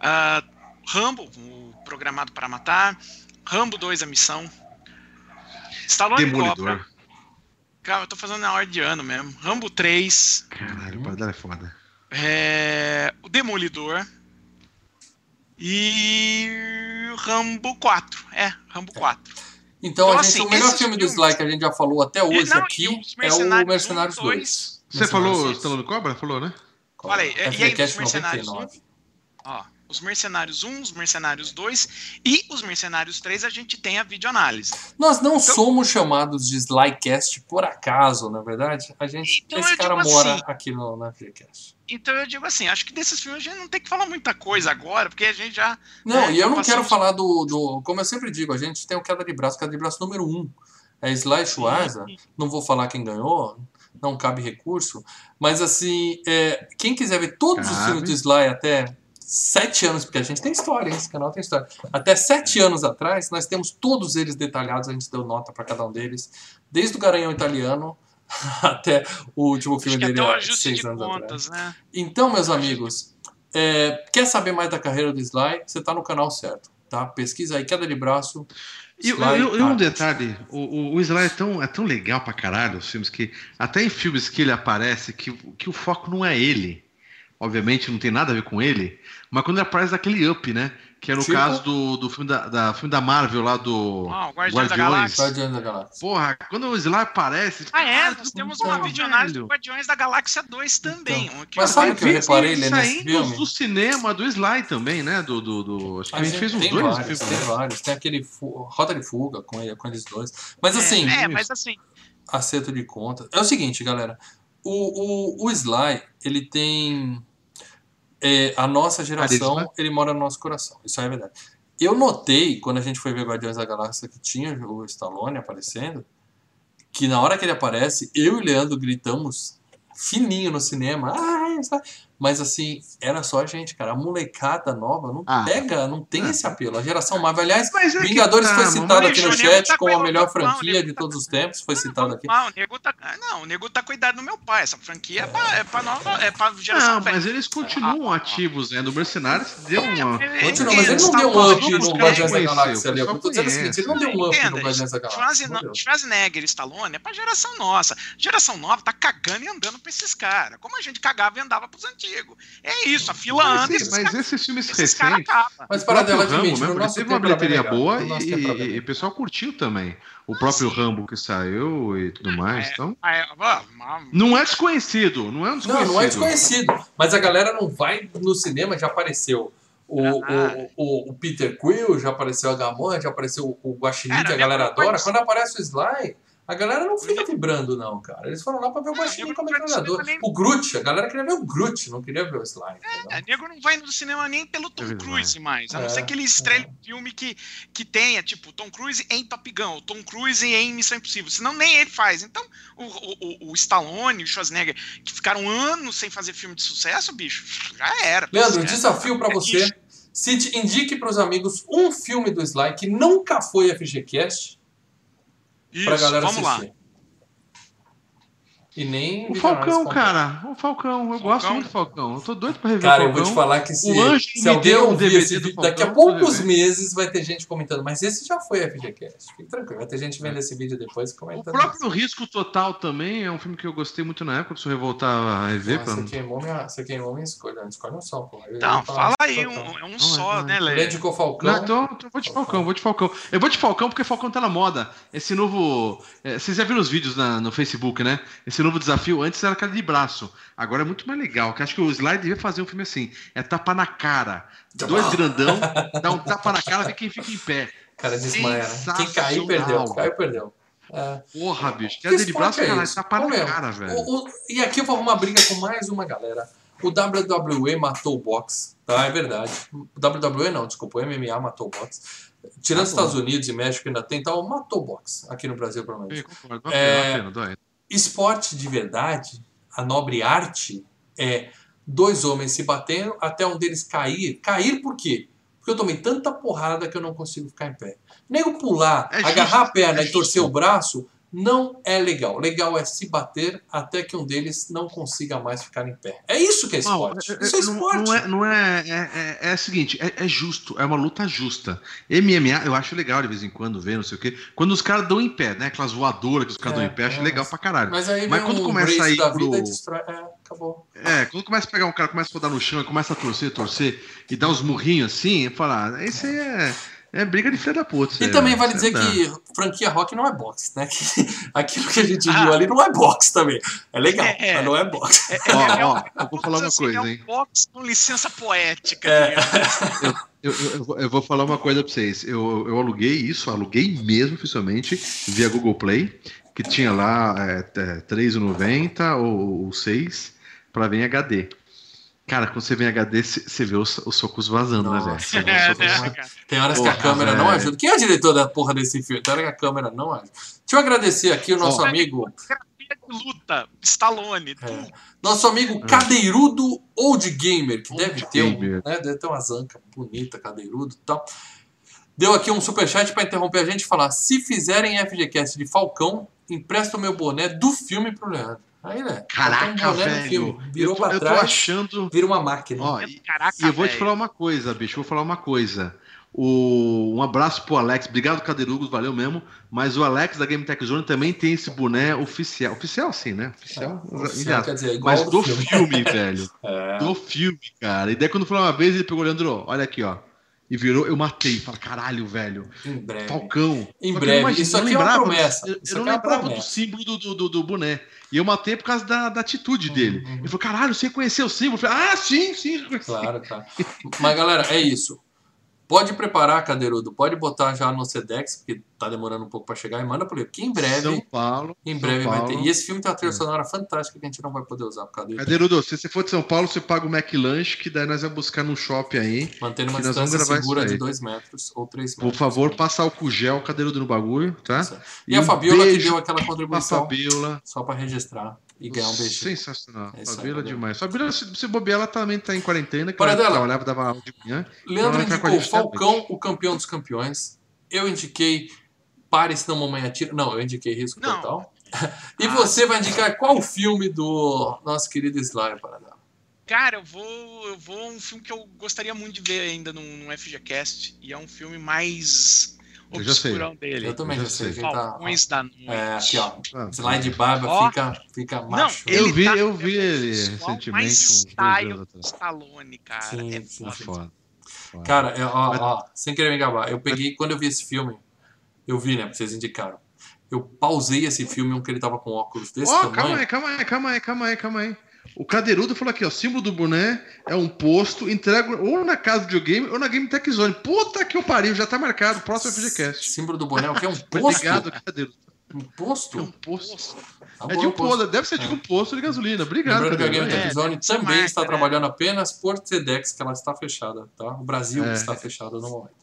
Ah, Rambo, o programado para matar. Rambo 2, a missão. Stallone Demolidor. Cobra. Cara, eu tô fazendo na ordem de ano mesmo. Rambo 3. Caralho, o Paradela é foda. É, o Demolidor. E. Rambo 4. É, Rambo 4. Então, Então, a gente, assim, o melhor filme do filmes- Sly que a gente já falou até hoje Não, e aqui é o Mercenários Mercenários um, 2. dois. Você falou Mercenários Stallone Cobra? Falou, né? Falei, É e aí Mercenários 1, 99. ó, os Mercenários 1, os Mercenários 2 e os Mercenários 3 a gente tem a videoanálise. Nós não Então- somos chamados de Slycast por acaso, na verdade. A gente, Então esse cara mora assim- aqui no, na FGCast. Então eu digo assim, acho que desses filmes a gente não tem que falar muita coisa agora, porque a gente já. Não, É, e eu não quero passamos- falar do, do. Como eu sempre digo, a gente tem o queda de braço, queda de braço número um. É Sly Schwarza. Não vou falar quem ganhou, não cabe recurso. Mas assim, é, quem quiser ver todos os Cabe. filmes do Sly até sete anos, porque a gente tem história, hein? esse canal tem história. Até sete anos atrás, nós temos todos eles detalhados, a gente deu nota para cada um deles. Desde o Garanhão Italiano <laughs> até o último Acho filme que dele até seis de anos atrás. contas, né? Então, meus amigos, é, quer saber mais da carreira do Sly? Você está no canal certo, tá? Pesquisa aí, queda de braço. E, Sly um detalhe, o, o, o Sly é tão, é tão legal pra caralho, os filmes, que até em filmes que ele aparece, que, que o foco não é ele. Obviamente não tem nada a ver com ele, mas quando ele aparece daquele up, né? Que é no Tipo? caso do, do filme, da, da- filme da Marvel lá do Ah, o Guardiões da Guardiões. Galáxia. Guardiões da Galáxia. Porra, quando o Sly aparece. Ah, é? cara, Nós temos uma videonálise velho. do Guardiões da Galáxia 2 também. Então, aqui, mas sabe o que eu reparei vi nesse filme? do cinema do Sly também, né? Do, do, do- acho que a, A gente fez uns tem dois vários, filmes. tem vários. Tem aquele fu- Rota de Fuga com, ele- com eles dois. Mas É, assim, É, mas assim, acerto de contas. É o seguinte, galera. O, o, o Sly, ele tem. É, a nossa geração, Carisma. ele mora no nosso coração. Isso é verdade. Eu notei, quando a gente foi ver Guardiões da Galáxia, que tinha o Stallone aparecendo, que na hora que ele aparece, eu e o Leandro gritamos fininho no cinema. Ah, é Sly." Mas assim, era só a gente, cara. A molecada nova não Ah. pega, não tem Ah. esse apelo. A geração Marvel. Aliás, Mas é que Vingadores tá, foi citado aqui no chat tá como a melhor não, nego franquia de tá- todos os tempos. Foi citado aqui. Ah, o nego tá. ah, Não, o nego tá cuidado do meu pai. Essa franquia é pra, é pra nova. É pra geração Não, velha. mas eles continuam ativos, né? Do Mercenários deu uma. É, Continua, mas ele não deu um up no caras Guardiões da Galáxia ali. Eu tô dizendo o seguinte, ele não deu um up no Guardiões da Galáxia. Não. Schwarzenegger e Stallone é pra geração nossa. Geração nova tá cagando e andando pra esses caras. Como a gente cagava e andava pros antigos. É isso, a fila anda e Mas, esses mas caras esses filmes esses recentes. Mas para dela Rambo admite, no mesmo, teve uma bilheteria boa e, e- e o pessoal curtiu também. O próprio sim. Rambo que saiu e tudo mais. É, Então, Ah, é, ah, ah, não é desconhecido, não é um Não, desconhecido. não é desconhecido. Mas a galera não vai no cinema, já apareceu. O, Ah. o, o, o Peter Quill, já apareceu a Gamon, já apareceu o Guaxinim, Cara, que a galera adora. quando- Quando aparece o Sly, a galera não fica vibrando, não, cara. Eles foram lá pra ver o Guaxinim lembro quando treinador. nem- O Groot, a galera queria ver o Groot, não queria ver o Sly. É, nego não vai no cinema nem pelo Tom É. Cruise mais. A não É, ser que ele estrele um filme que, que tenha, tipo, Tom Cruise em Top Gun, ou Tom Cruise em Missão Impossível. Senão nem ele faz. Então, o, o, o- o Stallone, o Schwarzenegger, que ficaram anos sem fazer filme de sucesso, bicho, já era. Leandro, Esquece. desafio pra É você. Cite, indique pros amigos um filme do Sly que nunca foi FGCast pra Isso, galera vamos lá. E nem O Falcão, cara. O Falcão. Eu gosto Falcão. muito do Falcão. Eu tô doido pra rever Cara, o eu vou Falcão. te falar que se, O Anjo se me alguém deu um DVD esse do vídeo, daqui a Falcão, poucos meses vai ter gente comentando, mas esse já foi FGCast. Fique tranquilo, vai ter gente vendo esse vídeo depois e O comentando. próprio Risco Total também é um filme que eu gostei muito na época. Preciso revoltar a rever. Pra... você, queimou minha, você queimou minha escolha, não escolhe um só, pô. Eu fala aí, Falcão. um, é um Não, só, é, né, Lê? indicou Falcão. Não, então, então vou de Falcão, vou de Falcão. Eu vou de Falcão porque Falcão tá na moda. Esse novo. é, vocês já viram os vídeos na- no Facebook, né? Esse novo desafio antes era cara de braço. Agora é muito mais legal. Que acho que o Slide devia fazer um filme assim: é tapa na cara. Dois grandão, dá um tapa na cara, vê quem fica em pé. Cara, desmaia, né? Quem caiu, perdeu. Caiu, perdeu. É. Porra, bicho. Que Queda de braço, é cara, tapa Ô, na meu, cara, velho. O- o- e aqui eu vou arrumar briga com mais uma galera. O WWE matou o boxe, tá? É verdade. O WWE não, desculpa, o MMA matou o boxe. Tirando os bom. Estados Unidos e México ainda tem, tal, matou o boxe. Aqui no Brasil, pelo menos. Eu concordo, É, pena, dói. Esporte de verdade, a nobre arte, é dois homens se batendo até um deles cair. Cair por quê? Porque eu tomei tanta porrada que eu não consigo ficar em pé. Nego pular, É agarrar justo, a perna é e torcer o braço não é legal. Legal é se bater até que um deles não consiga mais ficar em pé. É isso que é esporte. é- é- Isso é não- esporte. Não é, não é, é, é, é o seguinte, é, é justo, é uma luta justa. MMA eu acho legal de vez em quando ver, não sei o quê. Quando os caras dão em pé, né? Aquelas voadoras que os caras dão em pé, acho legal pra caralho. Mas aí Mas quando um começa a ir pro- acabou. É, quando começa a pegar um cara, começa a rodar no chão e começa a torcer, torcer e dar uns murrinhos assim, falo, ah, esse aí é, É briga de filha da puta. E aí, também né? vale dizer que franquia rock não é boxe, né? Que <laughs> aquilo que a gente Ah. viu ali não é boxe também. É legal, É, é. mas não é boxe. É, dá. Ó, é, é ó, eu vou falar uma assim, coisa, é um hein? box com licença poética. É. Eu, eu- eu vou- eu vou falar uma coisa pra vocês. Eu, eu aluguei isso, aluguei mesmo oficialmente via Google Play, que tinha lá é, é, R$3,90 ou, ou 6 pra vir em HD. Cara, quando você vem em HD, você vê os, os socos vazando, né, velho? Nossa, vê os <laughs> É, né, cara? Tem horas que a Porra, câmera não velho. ajuda. Quem é o diretor da porra desse filme? Tem hora que a câmera não ajuda. Deixa eu agradecer aqui o nosso Ó. amigo, Fotografia de luta, Stallone, É. nosso amigo Cadeirudo Old Gamer, que Old deve ter, um, Gamer. né, deve ter uma zanca bonita, cadeirudo e tal. Deu aqui um superchat pra interromper a gente e falar: se fizerem FGCast de Falcão, empresta o meu boné do filme pro Leandro. Aí, né? Caraca, botar um velho. Virou eu, tô, pra eu tô trás, achando. vira uma máquina. Ó, Caraca, E eu vou te velho. falar uma coisa, bicho. Vou falar uma coisa. O, um abraço pro Alex. Obrigado, Cadeirudos. Valeu mesmo. Mas o Alex da Game Tech Zone também tem esse boné oficial. Oficial, sim, né? Oficial. Oficial, quer dizer, igual Mas do filme. filme, velho. <laughs> É. Do filme, cara. E daí quando falou uma vez, ele pegou o Leandro, olha aqui, ó. E virou, eu matei. Fala, caralho, velho. Em breve. Falcão. Em Só breve. não imagino, Isso aqui é uma lembrava- promessa. Eu, eu não aqui é lembrava do promessa. símbolo do, do, do, do boné. E eu matei por causa da, da atitude dele. uhum. Ele falou, caralho, você conheceu o símbolo? Eu falei, ah, sim, sim, conheci. Claro, claro. Mas, galera, é isso. Pode preparar, Cadeirudo. Pode botar já no Sedex, porque tá demorando um pouco pra chegar. E manda pro livro, que em breve, São Paulo. em breve vai Paulo. ter. E esse filme tem uma trilha sonora fantástica que a gente não vai poder usar por causa Dudu? Se você for de São Paulo, você paga o McLanche, que daí nós vamos buscar no shopping aí. Mantendo uma distância segura de. 2 metros ou 3 Por metros. favor, passar o gel, Cadeirudo no bagulho, tá? Certo. E, a um Fabiola que deu aquela contribuição Fabiola. só pra registrar e ganhar um beijinho. Sensacional. É Fabiola. demais. Fabiola, se, se bobear, ela também tá em quarentena, que Para ela dela. trabalhava, dava aula de manhã. Leandro Então tá indicou gente também. Falcão, o campeão dos campeões. Eu indiquei Pare se não mamãe atira. Não, eu indiquei Risco Não. Total. <laughs> E Ah. você vai indicar qual filme do nosso querido Sly, Paradela? Cara, eu vou, eu vou um filme que eu gostaria muito de ver ainda num, num FGCast. E é um filme mais Eu já obscurão dele. Eu também Eu já sei sei. tá. Falcões da Noite. É, aqui, ó. Ah, Sly de barba Ó. fica, fica Não, macho. ele Eu vi, tá- eu vi ele Visual recentemente, mais uns dois style. Stallone, cara. Sim, é sim, Tá foda. foda. Cara, é, ó, ó, sem querer me gabar, eu peguei, quando eu vi esse filme, eu vi, né, porque vocês indicaram. Eu pausei esse filme, um que ele tava com óculos desse Ó, tamanho. calma aí, calma aí, calma aí, calma aí, calma aí. O Cadeirudo falou aqui, ó, símbolo do boné é um posto, entrega ou na casa de videogame ou na Game Tech Zone. Puta que eu pariu, já tá marcado, próximo FGCast. Símbolo do boné, o que é um <laughs> posto? Obrigado, Cadeirudo. Um É um posto? posto. Tá É de um posto. posto, deve ser de um posto de gasolina. Obrigado, Lembrando que a Game Cadeirudo. Tech É, Zone deve ser também marca, está né? trabalhando apenas por TEDx, que ela está fechada, tá? O Brasil É. está fechado no momento.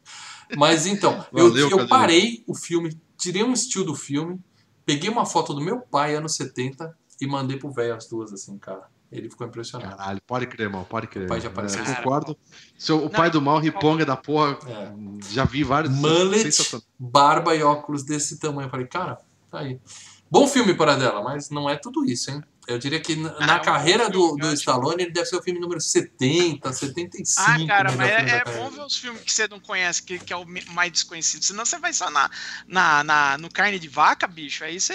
Mas então, <laughs> eu, Valeu, eu Cadeirudo. parei o filme, tirei um estilo do filme, peguei uma foto do meu pai, anos 70, e mandei pro velho as duas, assim, cara. Ele ficou impressionado. Caralho, pode crer, irmão, pode crer. O pai já apareceu. É, eu concordo. Seu, o Não, pai do mal, riponga da porra, É. já vi vários. Mullet, barba e óculos desse tamanho. Eu falei, cara, tá aí. Bom filme para dela, mas não é tudo isso, hein? Eu diria que na, Ah, é um carreira do, do. Stallone, ele deve ser o filme número 70, 75. Ah, cara, melhor mas é, é bom ver os filmes que você não conhece, que, que é o mais desconhecido. Senão você vai só na, na, na- no carne de vaca, bicho. Aí você.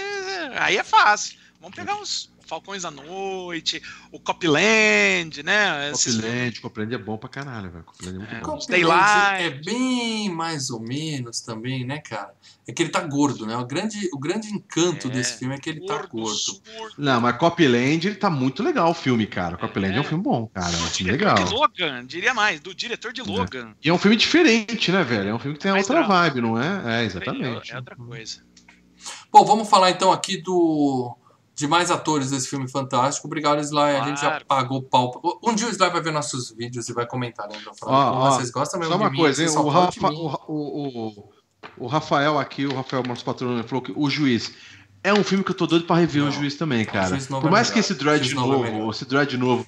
Aí é fácil. Vamos pegar os Falcões da Noite, o Copland, né? Esses Copland, Copland é bom pra caralho, velho. Copland é muito É. bom. Copland Daylight. é bem mais ou menos também, né, cara? É que ele tá gordo, né? O grande, o grande encanto É, desse filme é que ele tá gordo, gordo. surdo, Não, mas Copland, ele tá muito legal o filme, cara. Copland é, um É. filme bom, cara. É um filme legal. de Logan, diria mais, do diretor de Logan. E é um filme diferente, né, velho? É um filme que tem Mais outra drama. vibe, não é? É, exatamente. É outra coisa. Bom, vamos falar então aqui do de mais atores desse filme fantástico. Obrigado, Sly. A gente já Claro. pagou pau. Um dia o Sly vai ver nossos vídeos e vai comentar, né? Então, Ó, ó, vocês gostam mesmo Só de uma mim, coisa, hein? vocês só O, Rafa, mim. o, o, o, o Rafael aqui, o Rafael, nosso patrão, ele falou que o juiz. É um filme que eu tô doido pra rever Não, o juiz também, o cara. Juiz Por é mais melhor. que esse O dread Novo é esse dread novo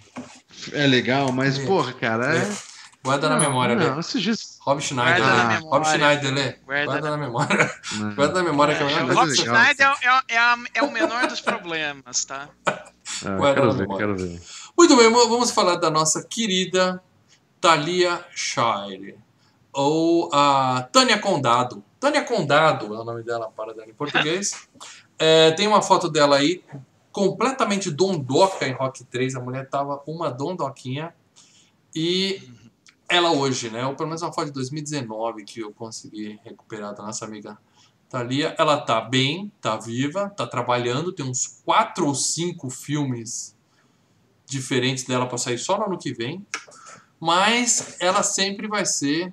é legal, mas, É. porra, cara, é. Guarda na Não, memória, não, velho. esse juiz. Rob Schneider, Guarda na né? memória. Rob Schneider, Lê. Guarda Guarda na memória. né? Guarda na memória que é melhor Rob. Schneider é, é, é é o menor dos problemas, tá? É, Guarda quero na ver, memória. quero ver. Muito bem, vamos falar da nossa querida Thalia Shire. Ou a Tânia Condado. Tânia Condado é o nome dela para dar em português. <laughs> É, tem uma foto dela aí, completamente dondoca em Rock 3. A mulher tava uma dondoquinha. E ela hoje, né? Ou pelo menos uma foto de 2019 que eu consegui recuperar da nossa amiga Thalia. Ela tá bem, tá viva, tá trabalhando, tem uns quatro ou cinco filmes diferentes dela para sair só no ano que vem. Mas ela sempre vai ser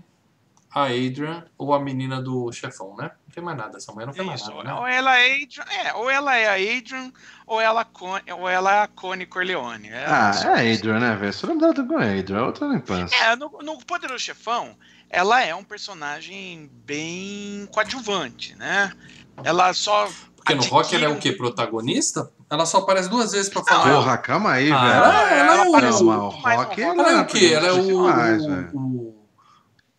a Adrian ou a menina do chefão, né? Não tem mais nada, essa mulher não tem mais Isso, nada. Né? ou ela é Adrian, é, ou ela é a Adrian, ou ela, Con- ou ela é a Connie Corleone. É, Ah, é a Adrian, né, velho? Só lembra dela com a Adrian, é outra infância. É, no, no Poderoso Chefão, ela é um personagem bem coadjuvante, né? Ela só. Porque no rock ela é o quê? Protagonista? Ela só aparece duas vezes pra Não, falar. Porra, calma aí, Ah, velho. ela- ela é o- aparece Não, mas muito o mais no rock. Ela é o quê? Ela é o, Demais, o.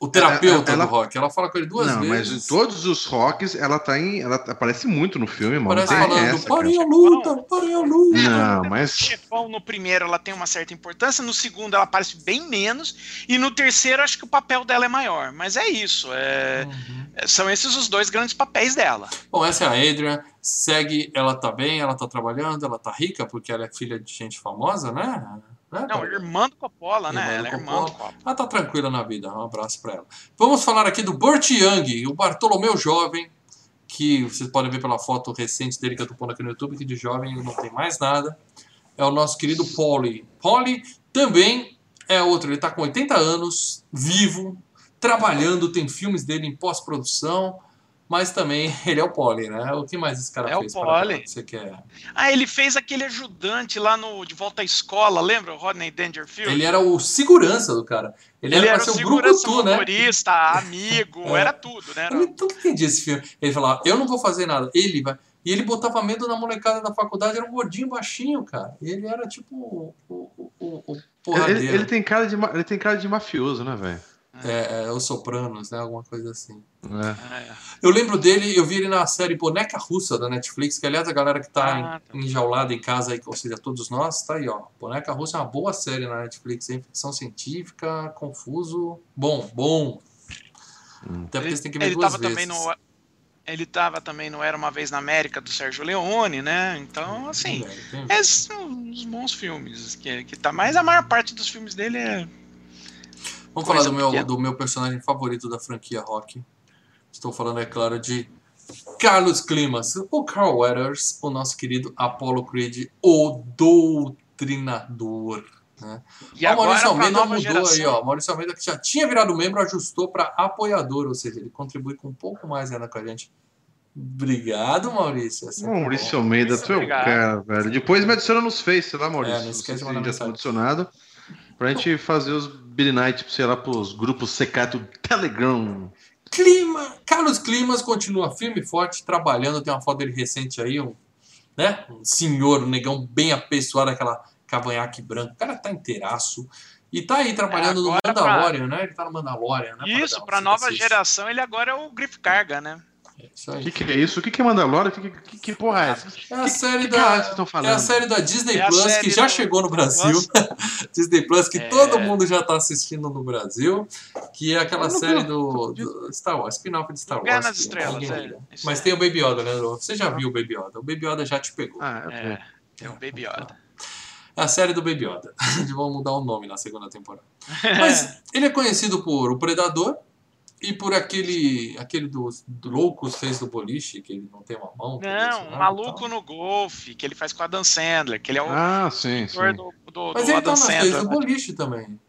o, terapeuta Ela- do rock. Ela fala com ele duas não, mas vezes. em todos os rocks ela tá em. Ela aparece muito no filme, mano. Parece falando, essa, parem a luta, parem a luta. Não, No mas. chefão, no primeiro, ela tem uma certa importância, no segundo, ela aparece bem menos, e no terceiro, acho que o papel dela é maior. Mas é isso. é- Uhum. São esses os dois grandes papéis dela. Bom, essa é a Adrian. Segue, ela tá bem, ela tá trabalhando, ela tá rica, porque ela é filha de gente famosa, né? Né, Não, irmã do Coppola, né? Irmã do Ela é irmã Coppola. do Coppola. Ela tá tranquila na vida. Um abraço pra ela. Vamos falar aqui do Burt Young, o Bartolomeu jovem, que vocês podem ver pela foto recente dele que eu tô pondo aqui no YouTube, que de jovem ele não tem mais nada. É o nosso querido Polly. Polly também é outro, ele tá com 80 anos, vivo, trabalhando, tem filmes dele em pós-produção, mas também <laughs> ele é o Polly, né? O que mais esse cara É o fez? Polly. cá que Você quer? Ah, ele fez aquele ajudante lá no De Volta à Escola, lembra? O Rodney Dangerfield? Ele era o segurança do cara. Ele, Ele era, era o o segurança, Brucutu, né? motorista, <laughs> amigo, É. era tudo, né? Eu não entendi esse filme. Ele falava, eu não vou fazer nada. Ele vai. E ele botava medo na molecada da faculdade, era um gordinho baixinho, cara. Ele era tipo o, o, o, o porradeiro. Ele, ele tem cara de, ele tem cara de mafioso, né, velho? É, é, os Sopranos, né? Alguma coisa assim. É. É. Eu lembro dele, eu vi ele na série Boneca Russa da Netflix, que aliás a galera que tá, Ah, em- tá. enjaulada em casa aí, ou seja, todos nós, tá aí, ó. Boneca Russa é uma boa série na Netflix, hein? Ficção científica, confuso. Bom, bom. Hum. Até porque Ele, você tem que ver ele duas tava vezes. também no. Ele tava também no Era Uma Vez na América, do Sérgio Leone, né? Então, assim, Tem- esses são uns bons filmes que, que tá. Mas a maior parte dos filmes dele é. Vamos falar do meu, pequena. do meu personagem favorito da franquia Rock. Estou falando, é claro, de Carlos Climas, o Carl Weathers, o nosso querido Apollo Creed, o doutrinador. Né? E o agora Maurício Almeida mudou geração. aí, ó. Maurício Almeida, que já tinha virado membro, ajustou para apoiador, ou seja, ele contribui com um pouco mais ainda com a gente. Obrigado, Maurício. É Maurício bom. Almeida, tu é o cara, velho. Depois me adiciona nos Face lá, Maurício. É, não esquece de se mandar já tá mensagem. adicionado. Pra gente fazer os Billy Night, sei lá, pros grupos secretos do Telegram. Clima, Carlos Climas continua firme e forte, trabalhando. Tem uma foto dele recente aí, um, né? um senhor, um negão bem apessoado, aquela cavanhaque branca. O cara tá inteiraço. E tá aí trabalhando no agora pra- Mandalorian, né? Ele tá no Mandalorian, né? Isso, pra Você nova geração, ele agora é o Griff Carga, né? É isso O aí. que, que é isso? O que, que é Mandalorian? Que, que, que porra é essa? É a série que da. vocês estão É falando? a série da Disney É Plus que já chegou no Brasil. <laughs> Disney Plus que É. todo mundo já tá assistindo no Brasil. Que é aquela série do, do Star Wars, spin-off de Star Guerra Wars. nas que Estrelas, é. Mas tem o Baby Yoda, Leandro. Você já viu o Baby Yoda. O Baby Yoda já te pegou. Ah, é. É o Baby Yoda. É a série do Baby Yoda. <laughs> Vão mudar o nome na segunda temporada. <laughs> Mas ele é conhecido por O Predador e por aquele aquele dos do Loucos fez do boliche, que ele não tem uma mão. é Não, um maluco no golfe, que ele faz com o Adam Sandler, que ele é o Ah, sim, sim. do, do, Mas do ele tá Adam fez Sandler. do né? boliche também.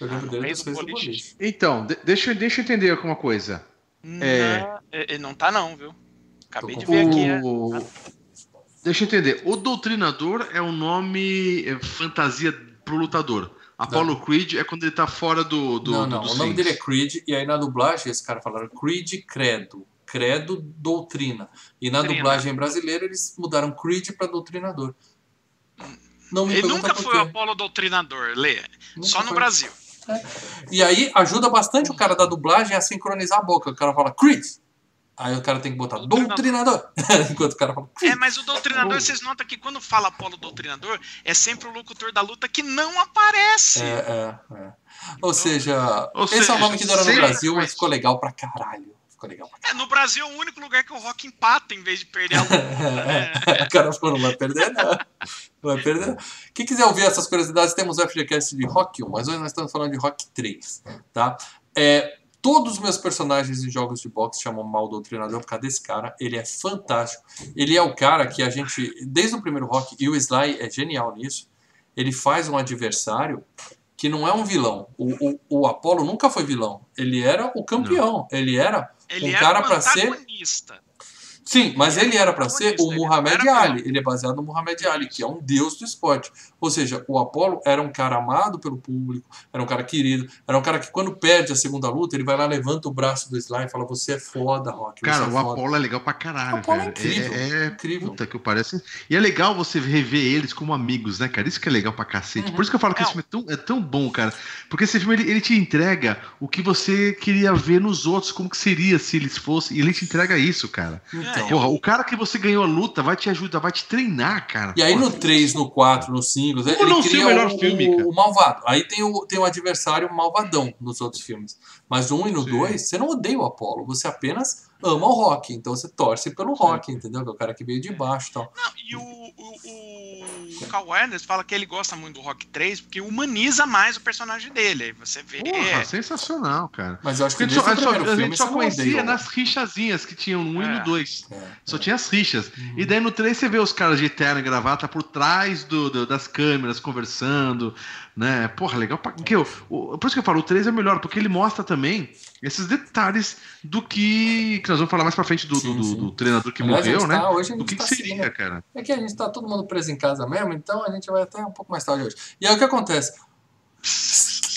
Eu lembro não dele fez fez do boliche. boliche. Então, de- deixa, eu- deixa eu entender alguma coisa. É. Não, ele não tá não, viu? Acabei de ver aqui. é. Deixa eu entender. O Doutrinador é um nome é, fantasia pro lutador. Apollo Creed é quando ele tá fora do. do não, do- não. dos o nome dele é Creed, e aí na dublagem esse cara falaram Creed Credo. Credo Doutrina. E na Doutrina. dublagem brasileira eles mudaram Creed pra Doutrinador. Não me Ele nunca foi o Apolo Doutrinador, Lê. Nunca Só no foi. Brasil. E aí ajuda bastante o cara da dublagem a sincronizar a boca. O cara fala Creed. Aí o cara tem que botar Doutrinador. <laughs> Enquanto o cara fala. É, mas o Doutrinador, vocês notam que quando fala Apolo Doutrinador, é sempre o locutor da luta que não aparece. É, é, é. Ou seja, Ou esse é o nome que deram no Brasil, mas ficou legal pra caralho. ficou legal. É, no Brasil é o único lugar que o Rock empata em vez de perder a luta. <laughs> É, o cara falou, não vai perder, não. Não vai perder. Quem quiser ouvir essas curiosidades, temos o FGCast de Rock 1, mas hoje nós estamos falando de Rock 3, tá? É, todos os meus personagens em jogos de boxe chamam mal do treinador por causa desse cara. Ele é fantástico. Ele é o cara que a gente, desde o primeiro Rock, e o Sly é genial nisso, ele faz um adversário que não é um vilão. O, o, o Apollo nunca foi vilão. Ele era o campeão. Ele era Ele um era cara o para ser. Sim, mas Ele era para ser o Muhammad Ali. Ele é baseado no Muhammad Ali, que é um deus do esporte. Ou seja, o Apollo era um cara amado pelo público, era um cara querido, era um cara que quando perde a segunda luta, ele vai lá, levanta o braço do Sly e fala: Você é foda, Rock. Cara, você o é foda. Apollo é legal pra caralho, O Apollo é incrível, É, é incrível. puta que eu parece. E é legal você rever eles como amigos, né, cara? Isso que é legal pra cacete. Uhum. Por isso que eu falo que É, esse filme é tão, é tão bom, cara. Porque esse filme ele, ele te entrega o que você queria ver nos outros, como que seria se eles fossem. E ele te entrega isso, cara. Então. Porra, o cara que você ganhou a luta vai te ajudar, vai te treinar, cara. E aí Porra, no 3, no 4, no 5, Como ele não ser o melhor o, filme, cara? o malvado. Aí tem o, tem o adversário malvadão nos outros filmes. Mas no 1 e no Sim. 2, você não odeia o Apollo, você apenas ama o Rock. Então você torce pelo Rock, entendeu? Que é o cara que veio de baixo e tal. Não, e o, o, o Carl Weathers fala que ele gosta muito do Rock 3 porque humaniza mais o personagem dele. Aí você vê. Porra, sensacional, cara. Mas eu acho que Porque a só, o a, gente só- filme só conhecia nas rixazinhas que tinham no 1 e É. no 2. Rock. É, Só é. tinha as rixas. E daí no 3 você vê os caras de terno e gravata por trás do, do- das câmeras conversando, né? Porra, legal pra. Que eu, o- por isso que eu falo, o 3 é melhor, porque ele mostra também esses detalhes do que. Que nós vamos falar mais pra frente do, Sim, do- sim. do treinador que Aliás, morreu, né? tá- hoje a Do que, tá que seria, seguindo- cara. É que a gente tá todo mundo preso em casa mesmo, então a gente vai até um pouco mais tarde hoje. E aí o que acontece?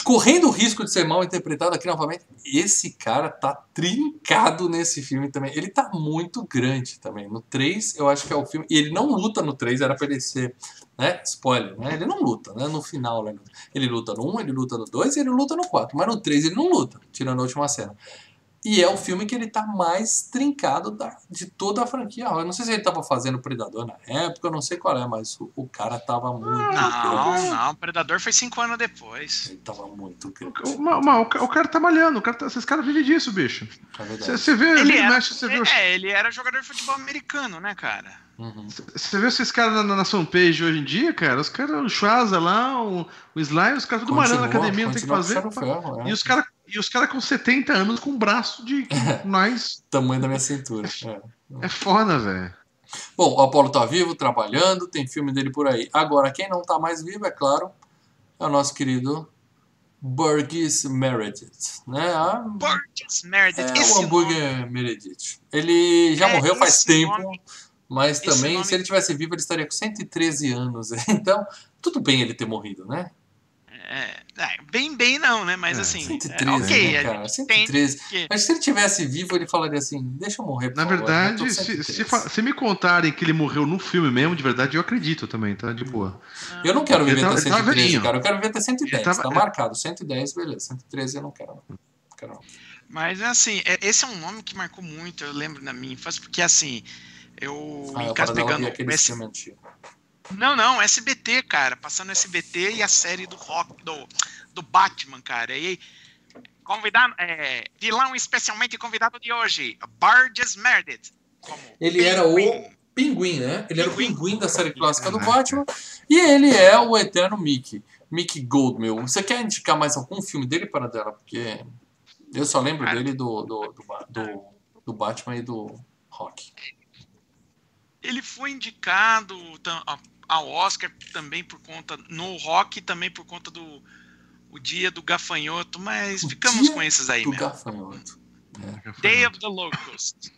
Correndo o risco de ser mal interpretado aqui novamente, esse cara tá trincado nesse filme também. Ele tá muito grande também. No 3, eu acho que é o filme. E ele não luta no 3, era pra ele ser. Né? Spoiler, né? Ele não luta, né? No final, né? Ele luta no 1, ele luta no 2 e ele luta no 4. Mas no 3 ele não luta, tirando a última cena. E é o filme que ele tá mais trincado da- de toda a franquia. Eu não sei se ele tava fazendo Predador na época, eu não sei qual é, mas o, o cara tava muito grande. Não, não. Predador foi cinco anos depois. Ele tava muito grande. O, o o cara tá malhando, o cara tá- esses caras vivem disso, bicho. É verdade. Você você vê, Ele era, mexe, você vê, os- é, ele era jogador de futebol americano, né, cara? Uhum. você vê esses caras na, na, na fanpage hoje em dia, cara, os caras, o Schwaza lá, o, o Sly, os caras tudo malhando na academia, não tem o que fazer. ferro, é. E os caras e os cara com 70 anos com um braço de <laughs> mais. Tamanho da minha cintura. é. É foda, velho. Bom, o Apolo tá vivo, trabalhando, tem filme dele por aí. Agora, quem não tá mais vivo, é claro, é o nosso querido Burgess Meredith. Né? A- Burgess Meredith. É esse o nome, hambúrguer Meredith. Ele já É, morreu faz tempo, nome- mas esse também, nome- se ele tivesse vivo, ele estaria com 113 anos. <laughs> Então, tudo bem ele ter morrido, né? É, é, bem, bem não, né? Mas É, assim, 113, é, ok, né, cara? gente tem 113. que... Mas se ele tivesse vivo, ele falaria assim: deixa eu morrer, por Na favor, verdade, tô se, 113. se, se me contarem que ele morreu no filme mesmo, de verdade, eu acredito também, tá? De boa. Eu não quero viver até ele tava 113, velhinho. cara. Eu quero viver até 110. Ele tava- Tá marcado. 110, beleza. 113 eu não quero. Não. Não quero não. Mas assim, é- esse é um nome que marcou muito, eu lembro na minha infância, porque assim, eu Ah, em casa pegando S- filme antigo. Não, não, SBT, cara, passando SBT e a série do rock do, do Batman, cara. E convidado, é, vilão especialmente convidado de hoje, Burgess Meredith. como Ele era o Pinguim. Pinguim, né? Ele era o Pinguim. Pinguim da série clássica do Caraca. Batman. E ele é o eterno Mickey. Mickey Goldmill. Você quer indicar mais algum filme dele para dela? Porque eu só lembro Cara. dele do, do, do, do, do Batman e do Rock. Ele foi indicado ao Oscar também por conta no rock também por conta do o dia do gafanhoto, mas O ficamos com esses aí do mesmo. Gafanhoto. Day of the Locust.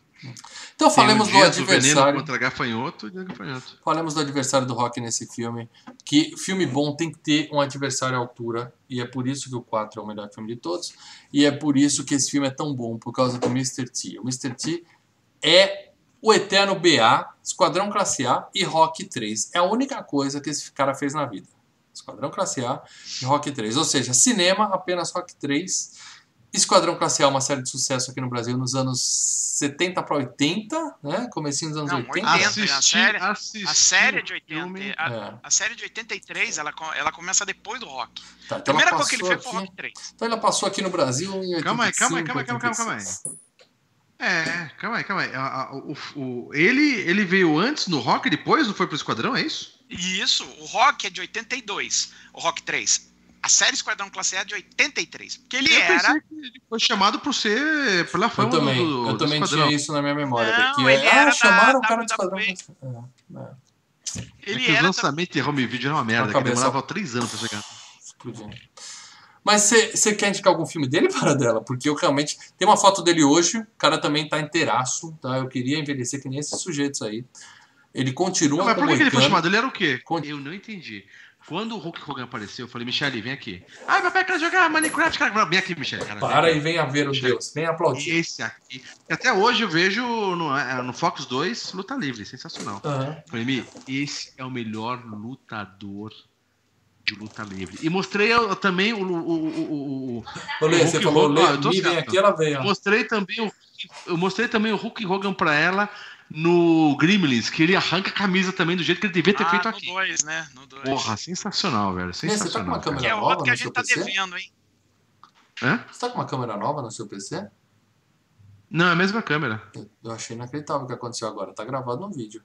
Então falemos do adversário. contra gafanhoto e dia gafanhoto. Falamos do adversário do Rock nesse filme. Que filme bom tem que ter um adversário à altura. E é por isso que o 4 é o melhor filme de todos. E é por isso que esse filme é tão bom, por causa do Mr. T. O Mr. T é o eterno BA, Esquadrão Classe A e Rock 3. É a única coisa que esse cara fez na vida. Esquadrão Classe A e Rock 3. Ou seja, cinema, apenas Rock 3. Esquadrão Classe A, uma série de sucesso aqui no Brasil nos anos 70 para 80, né? Comecinho dos anos Não, 80. 80. Assisti, a série- assisti A série de 80, filme. a, É. a série de 83, ela, ela começa depois do rock. Tá, A então primeira ela coisa que ele fez foi o rock 3. Então ela passou aqui no Brasil em 85, Calma aí, calma aí, calma aí, calma aí, calma aí. 86. É, calma aí, calma aí. A- a- o, o- ele, ele veio antes no Rock e depois não foi pro Esquadrão, é isso? Isso, o Rock é de 82, o Rock 3. A série Esquadrão Classe A é de 83. Porque ele eu era. pensei que ele foi chamado por ser pela Eu fama também, do, do, eu do também Esquadrão. tinha isso na minha memória. Não, que ele é, era ah, chamaram o da cara de esquadrão. WWE. É, é, É Ele que os era. lançamentos de home video era uma merda, que demorava três anos pra chegar. explodindo. Mas você quer indicar algum filme dele <laughs> para dela? Porque eu realmente. Tem uma foto dele hoje, o cara também tá inteiraço, tá? Eu queria envelhecer que nem esses sujeitos aí. Ele continua Não, mas por que, ele foi chamado? Ele era o quê? Eu não entendi. Quando o Hulk Hogan apareceu, eu falei, Michele, vem aqui. Ai, papai, quer jogar Minecraft, cara. Vem aqui, Michele. Cara, Para vem e venha ver o Chega. Deus. Vem aplaudir. Esse aqui. Até hoje eu vejo no, é, no Fox 2 luta livre, sensacional. Aham. Falei, Mi, esse é o melhor lutador de luta livre. E mostrei também o. o, o, o, o você falou, Hogan. Lê, me vem aqui, ela veio. ó. Mostrei também o. Eu mostrei também o Hulk Hogan pra ela no Gremlins, que ele arranca a camisa também do jeito que ele devia ter Ah, feito no aqui. 2, né? No 2. Porra, sensacional, velho. Lê, você tá com Sensacional. uma câmera Que é nova outro que a no seu gente tá PC? devendo, hein? Hã? Você tá com uma câmera nova no seu PC? Não, é a mesma câmera. Eu achei inacreditável o que aconteceu agora. Tá gravado no vídeo.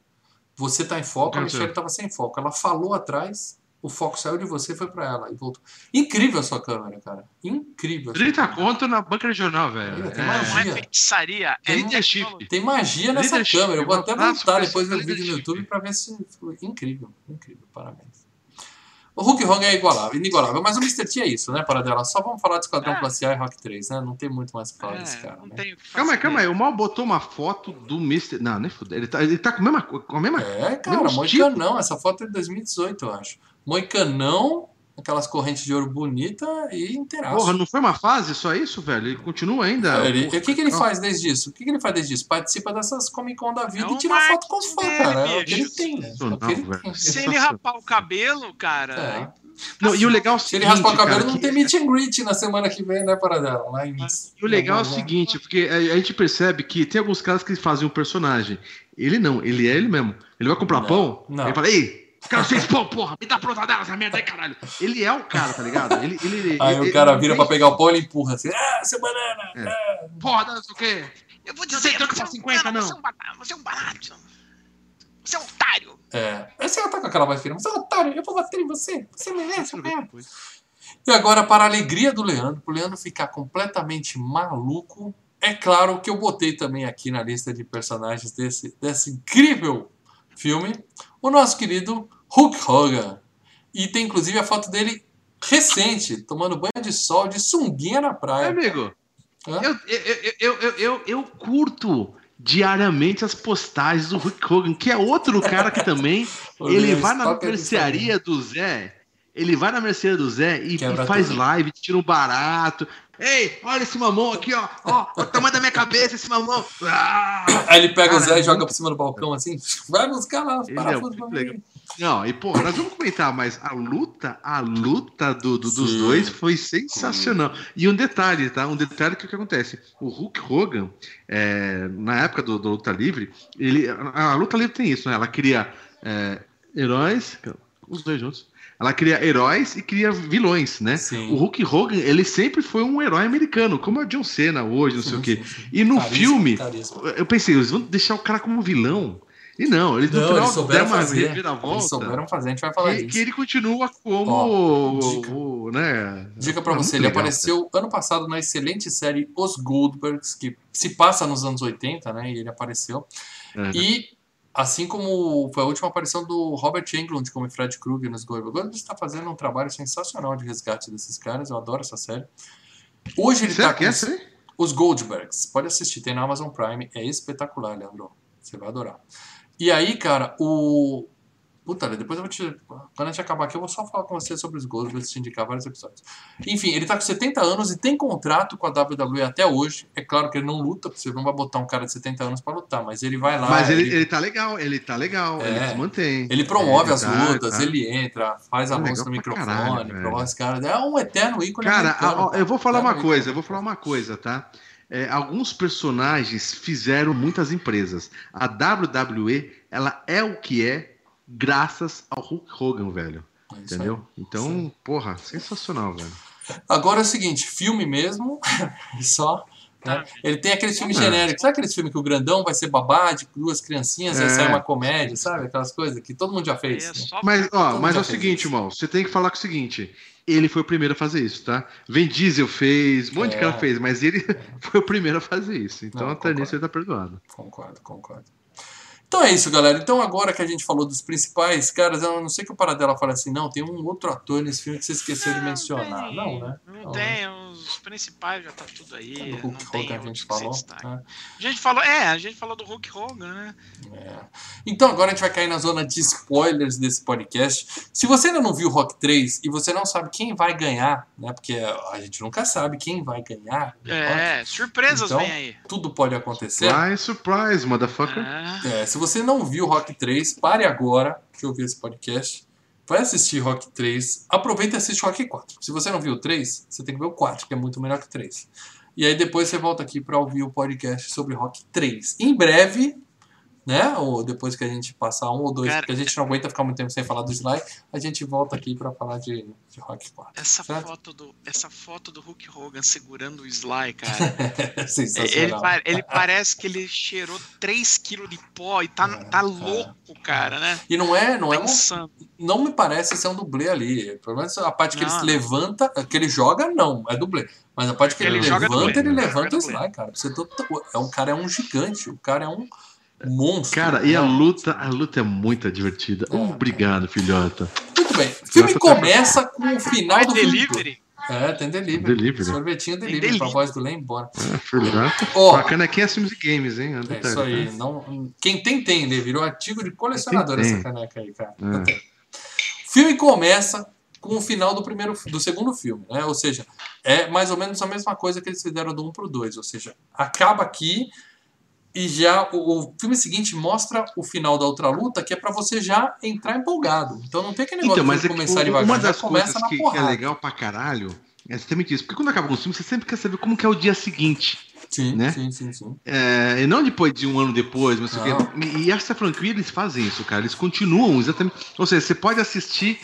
Você tá em foco, a. Michelle tava sem foco. Ela falou atrás, o foco saiu de você e foi pra ela. E voltou. Incrível a sua câmera, cara. Incrível. a sua 30 câmera. conto na banca de jornal, velho. Tem É. mais Não é Magia. feitiçaria, é tecnologia. Tem magia nessa câmera. Eu vou até pra depois esse ver o vídeo no. YouTube pra ver se incrível. Incrível, parabéns. O Hulk Hogan é igualável, inigualável, mas o Mr. T é isso, né, para dela? Só vamos falar de Esquadrão É. Classe A e Rock 3, né? Não tem muito mais que falar É, desse cara, não né? tem. Calma aí, calma aí. O Mal botou uma foto do Mr. Não, nem fudeu. Ele tá, ele tá com a mesma. Com a mesma... É, cara, Mesmo Moicanão. Essa foto é de 2018, eu acho. Moicanão, aquelas correntes de ouro bonita e inteiraço. Porra, não foi uma fase só isso, velho? Ele continua ainda. Ele- o que, que ele faz desde isso? O que, que ele faz desde isso? Participa dessas Comic Con da vida É e tira foto com os fãs, cara. É o que ele tem, né? É Não, ele tem. Se ele rapar o cabelo, cara. É. Não, e o legal é o Se ele seguinte, raspar o cabelo, cara, não que- tem meet and greet na semana que vem, né, Paradela? Lá em... E o legal é o seguinte, porque a, a gente percebe que tem alguns caras que fazem um personagem. Ele não, ele é ele mesmo. Ele vai comprar Não, pão, não. ele fala, ei, quero seis pão, porra, me dá pronta dela essa merda aí, caralho. Ele é o cara, tá ligado? Ele, ele, Aí ele- o cara ele vira tem- pra pegar o pão e empurra assim. Ah, seu banana! Porra, não sei o quê. Eu vou Não dizer, tem é pra um 50, banana, não. Você é um banana, você é um barato. Você é um otário. É. Você tá com aquela voz firme. Você é um otário, eu vou bater em você. Você merece, eu quero. E agora, para a alegria do Leandro, pro Leandro ficar completamente maluco, é claro que eu botei também aqui na lista de personagens desse, desse incrível filme o nosso querido Hulk Hogan. E tem inclusive a foto dele recente, tomando banho de sol, de sunguinha na praia. amigo, Hã? eu, eu, eu, eu, eu, curto diariamente as postagens do Hulk Hogan, que é outro cara que também <laughs> ele vai na do mercearia do Zé. Ele vai na mercearia do Zé e, e faz tudo. live, tira um barato. Ei, olha esse mamão aqui, ó. Ó, o tamanho da minha cabeça, esse mamão. Ah! Aí ele pega o Cara, Zé e é joga por cima do balcão assim, vai buscar lá os é parafusos legal. Não, e porra, nós vamos comentar, mas a luta, a luta do, do- dos dois foi sensacional. E um detalhe, tá? Um detalhe que o que acontece? O Hulk Hogan, é, na época do, do Luta Livre, ele, a, a Luta Livre tem isso, né? Ela cria é, heróis, os dois juntos. Ela cria heróis e cria vilões, né? Sim. O Hulk Hogan, ele sempre foi um herói americano, como é o John Cena hoje, não sei o quê. E no Carisma, filme, carisma. eu pensei, eles vão deixar o cara como vilão. E não, eles no Não, final eles souberam deram uma fazer. reviravolta. Eles souberam fazer, a gente vai falar Que, disso. que ele continua como Ó, dica. o, né? Dica pra É você, ele legal, apareceu ano passado na excelente série Os Goldbergs, que se passa nos anos 80, né? E ele apareceu. cara. E assim como foi a última aparição do Robert Englund como Fred Krueger nos Goldbergs, o Goldbergs está fazendo um trabalho sensacional de resgate desses caras, eu adoro essa série. Hoje ele tá que com é os, os Goldbergs. Pode assistir, tem na Amazon Prime, é espetacular, Leandro. Você vai adorar. E aí, cara, o. Puta, depois eu vou te. Quando a gente acabar aqui, eu vou só falar com você sobre os Goldbergs, te indicar vários episódios. Enfim, ele tá com 70 anos e tem contrato com a WWE até hoje. É claro que ele não luta, porque você não vai botar um cara de 70 anos pra lutar, mas ele vai lá. Mas ele, ele, ele tá legal, ele tá legal, É. ele se mantém. ele promove É, as tá, lutas, tá. ele entra, faz É anúncio no microfone, caralho, promove os caras. É um eterno ícone. Cara, a- ó, eu vou falar uma Eterno coisa, ícone. eu vou falar uma coisa, tá? É, alguns personagens fizeram muitas empresas. A WWE, ela é o que é graças ao Hulk Hogan, velho. É isso aí. Entendeu? Então, porra, sensacional, velho. Agora é o seguinte, filme mesmo, <laughs> só Né? Ele tem aqueles filmes É. genéricos. Sabe aqueles filmes que o grandão vai ser babá de duas criancinhas, aí É. sai uma comédia, sabe? Aquelas coisas que todo mundo já fez. É né? Mas, ó, Todo mas é o seguinte, isso. irmão. Você tem que falar com o seguinte. Ele foi o primeiro a fazer isso, tá? Vin Diesel fez, um monte de É. cara fez, mas ele <laughs> foi o primeiro a fazer isso. Então Não, até concordo. nisso ele tá perdoado. Concordo, concordo. Então é isso, galera. Então agora que a gente falou dos principais, caras, eu não sei que o Paradela fala assim, não, tem um outro ator nesse filme que você esqueceu de mencionar. tem, Não, né? Não Não, tem, os principais já tá tudo aí. Do não Hulk tem Hogan a gente falou. né? A gente falou, é, a gente falou do Hulk Hogan, né? É. Então agora a gente vai cair na zona de spoilers desse podcast. Se você ainda não viu Rock 3 e você não sabe quem vai ganhar, né? Porque a gente nunca sabe quem vai ganhar. do Rock, É, surpresas Então, vem aí. Tudo pode acontecer. Surprise, surprise, motherfucker. É. É, se você não viu Rock 3, pare agora que ouvir esse podcast. Vai assistir Rock 3. Aproveita e assiste Rock 4. Se você não viu o 3, você tem que ver o 4, que é muito melhor que o 3. E aí depois você volta aqui para ouvir o podcast sobre Rock 3. Em breve, né? Ou depois que a gente passar um ou dois, Cara, porque a gente não aguenta ficar muito tempo sem falar do Sly, a gente volta aqui para falar de, de Rock 4. Essa Certo? foto, do, essa foto do Hulk Hogan segurando o Sly, cara. <laughs> É ele, ele parece que ele cheirou 3kg de pó e tá, É, tá é. louco, cara, né? E não é, não é Tá um, não me parece ser um dublê ali. Pelo menos a parte que ele Não, se não. levanta, que ele joga, não, é dublê. Mas a parte que ele, Ele levanta, ele levanta o. Sly, cara. Você é um cara é um gigante, o cara é um monstro. Cara, e a luta, a luta é muito divertida. É. Obrigado, filhota. Muito bem. O filme Nossa, tá- começa com o final Vai do filme. delivery? É, tem delivery. Delivery. Sorvetinho delivery, delivery. pra voz do Lem embora. É, Bacana aqui é filmes e games, hein? é isso aí. Não, quem tem, tem, né? Virou artigo de colecionador tem, essa tem. caneca aí, cara. É. O filme começa com o final do primeiro do segundo filme, né? Ou seja, é mais ou menos a mesma coisa que eles fizeram do 1 pro 2, ou seja, acaba aqui e já o, o filme seguinte mostra o final da outra luta, que é pra você já entrar empolgado. Então não tem aquele negócio Então, de é que começar o- devagar, uma das começa coisas na que, que é porrada. legal pra caralho é exatamente isso. Porque quando acaba com o filme, você sempre quer saber como que é o dia seguinte. Sim, né? sim, sim, sim. É, e não depois de um ano depois, mas. E, e essa franquia, eles fazem isso, cara. Eles continuam exatamente. Ou seja, você pode assistir,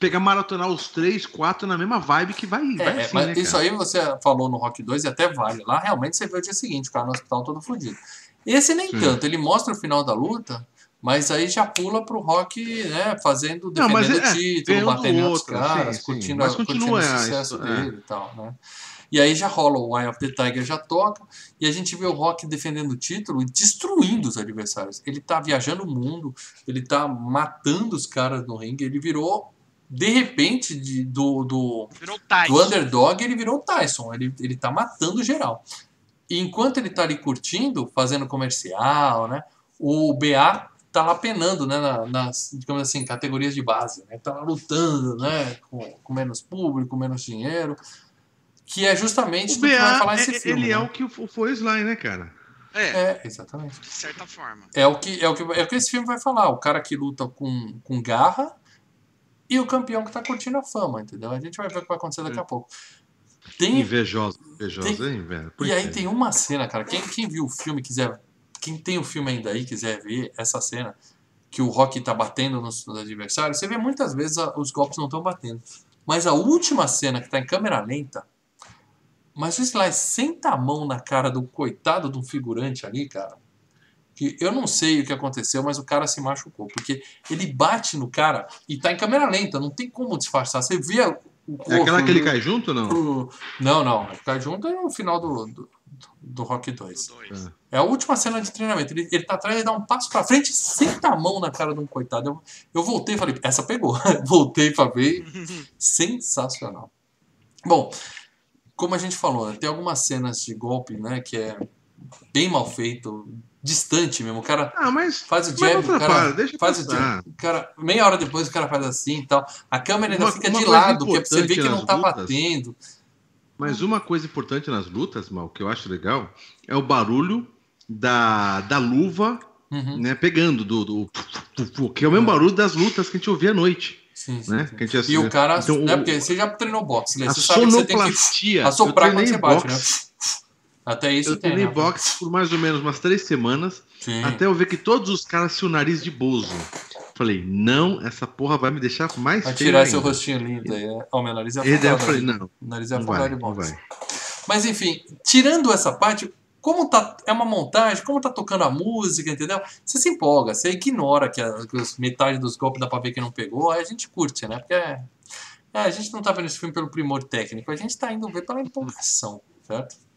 pegar maratonar os três, quatro na mesma vibe que vai, vai É, assim, mas né, isso aí você falou no Rock 2 e até vale. Lá realmente você vê o dia seguinte, o cara no hospital todo fodido. Esse nem Sim. tanto, ele mostra o final da luta, mas aí já pula pro Rock, né, fazendo, Não, defendendo mas o é, título, ganhando batendo outra, caras, sim, sim. curtindo, a- curtindo o sucesso é. dele e tal, né. E aí já rola o Eye of the Tiger, já toca, e a gente vê o Rock defendendo o título e destruindo os adversários. Ele tá viajando o mundo, ele tá matando os caras no ringue, ele virou, de repente, de, do, do, do underdog, ele virou o Tyson. Ele, ele tá matando geral. E enquanto ele tá ali curtindo, fazendo comercial, né? O BA tá lá penando, né? na- nas, digamos assim, categorias de base. Né? Tá lá lutando, né? Com, com menos público, menos dinheiro. Que é justamente O do que vai BA, falar esse é- filme. ele é né? o que foi o Sly, né, cara? É, É, exatamente. de certa forma. É o, que, é, o que, é o que esse filme vai falar. O cara que luta com, com garra e o campeão que tá curtindo a fama, entendeu? A gente vai ver o que vai acontecer daqui a pouco. Tem, Invejosa, invejosa, Tem- hein, velho? Por E aí tem uma cena, cara. Quem, quem viu o filme quiser. Quem tem o filme ainda aí quiser ver essa cena que o Rock tá batendo nos, nos adversários, você vê muitas vezes a- os golpes não estão batendo. Mas a última cena que tá em câmera lenta. Mas o Sly senta a mão na cara do coitado de um figurante ali, cara. Que eu não sei o que aconteceu, mas o cara se machucou. Porque ele bate no cara e tá em câmera lenta, não tem como disfarçar. Você vê É aquela que ele cai junto ou não? o- Não, não. Ficar junto é no final do, do, do Rock 2. Os dois. É a última cena de treinamento. Ele, ele tá atrás, ele dá um passo pra frente e senta a mão na cara de um coitado. Eu, eu voltei e falei, essa pegou. <laughs> voltei pra ver. Sensacional. Bom, como a gente falou, né, tem algumas cenas de golpe, né, que é bem mal feito, distante mesmo. O cara Ah, mas. faz o jab, o cara faz o jab, o cara, meia hora depois o cara faz assim e tal. A câmera ainda Uma- fica uma de lado, que é pra você ver que não tá lutas- batendo. Mas uma coisa importante nas lutas, mal, que eu acho legal, é o barulho da, da luva, Uhum. né, pegando, do, do- que é o mesmo barulho das lutas que a gente ouvia à noite, Sim, sim, né? sim. Que a gente E o cara, Então, né, o- porque você já treinou boxe, né? a Você sabe que você tem que sonoplastia. assoprar quando você bate, né? Até isso Eu tem, treinei né? boxe por mais ou menos umas três semanas, Sim. até eu ver que todos os caras tinham o nariz de bozo. Falei, não, essa porra vai me deixar mais Vai tirar ainda. seu rostinho lindo aí, né? Ó, meu nariz é daí eu afogado. falei, não, nariz é afogado de boxe. Mas enfim, tirando essa parte, como tá, é uma montagem, como tá tocando a música, entendeu? Você se empolga, você ignora que, a, que os, metade dos golpes dá pra ver que não pegou, aí a gente curte, né? Porque é, é, a gente não tá vendo esse filme pelo primor técnico, a gente tá indo ver pela empolgação, certo?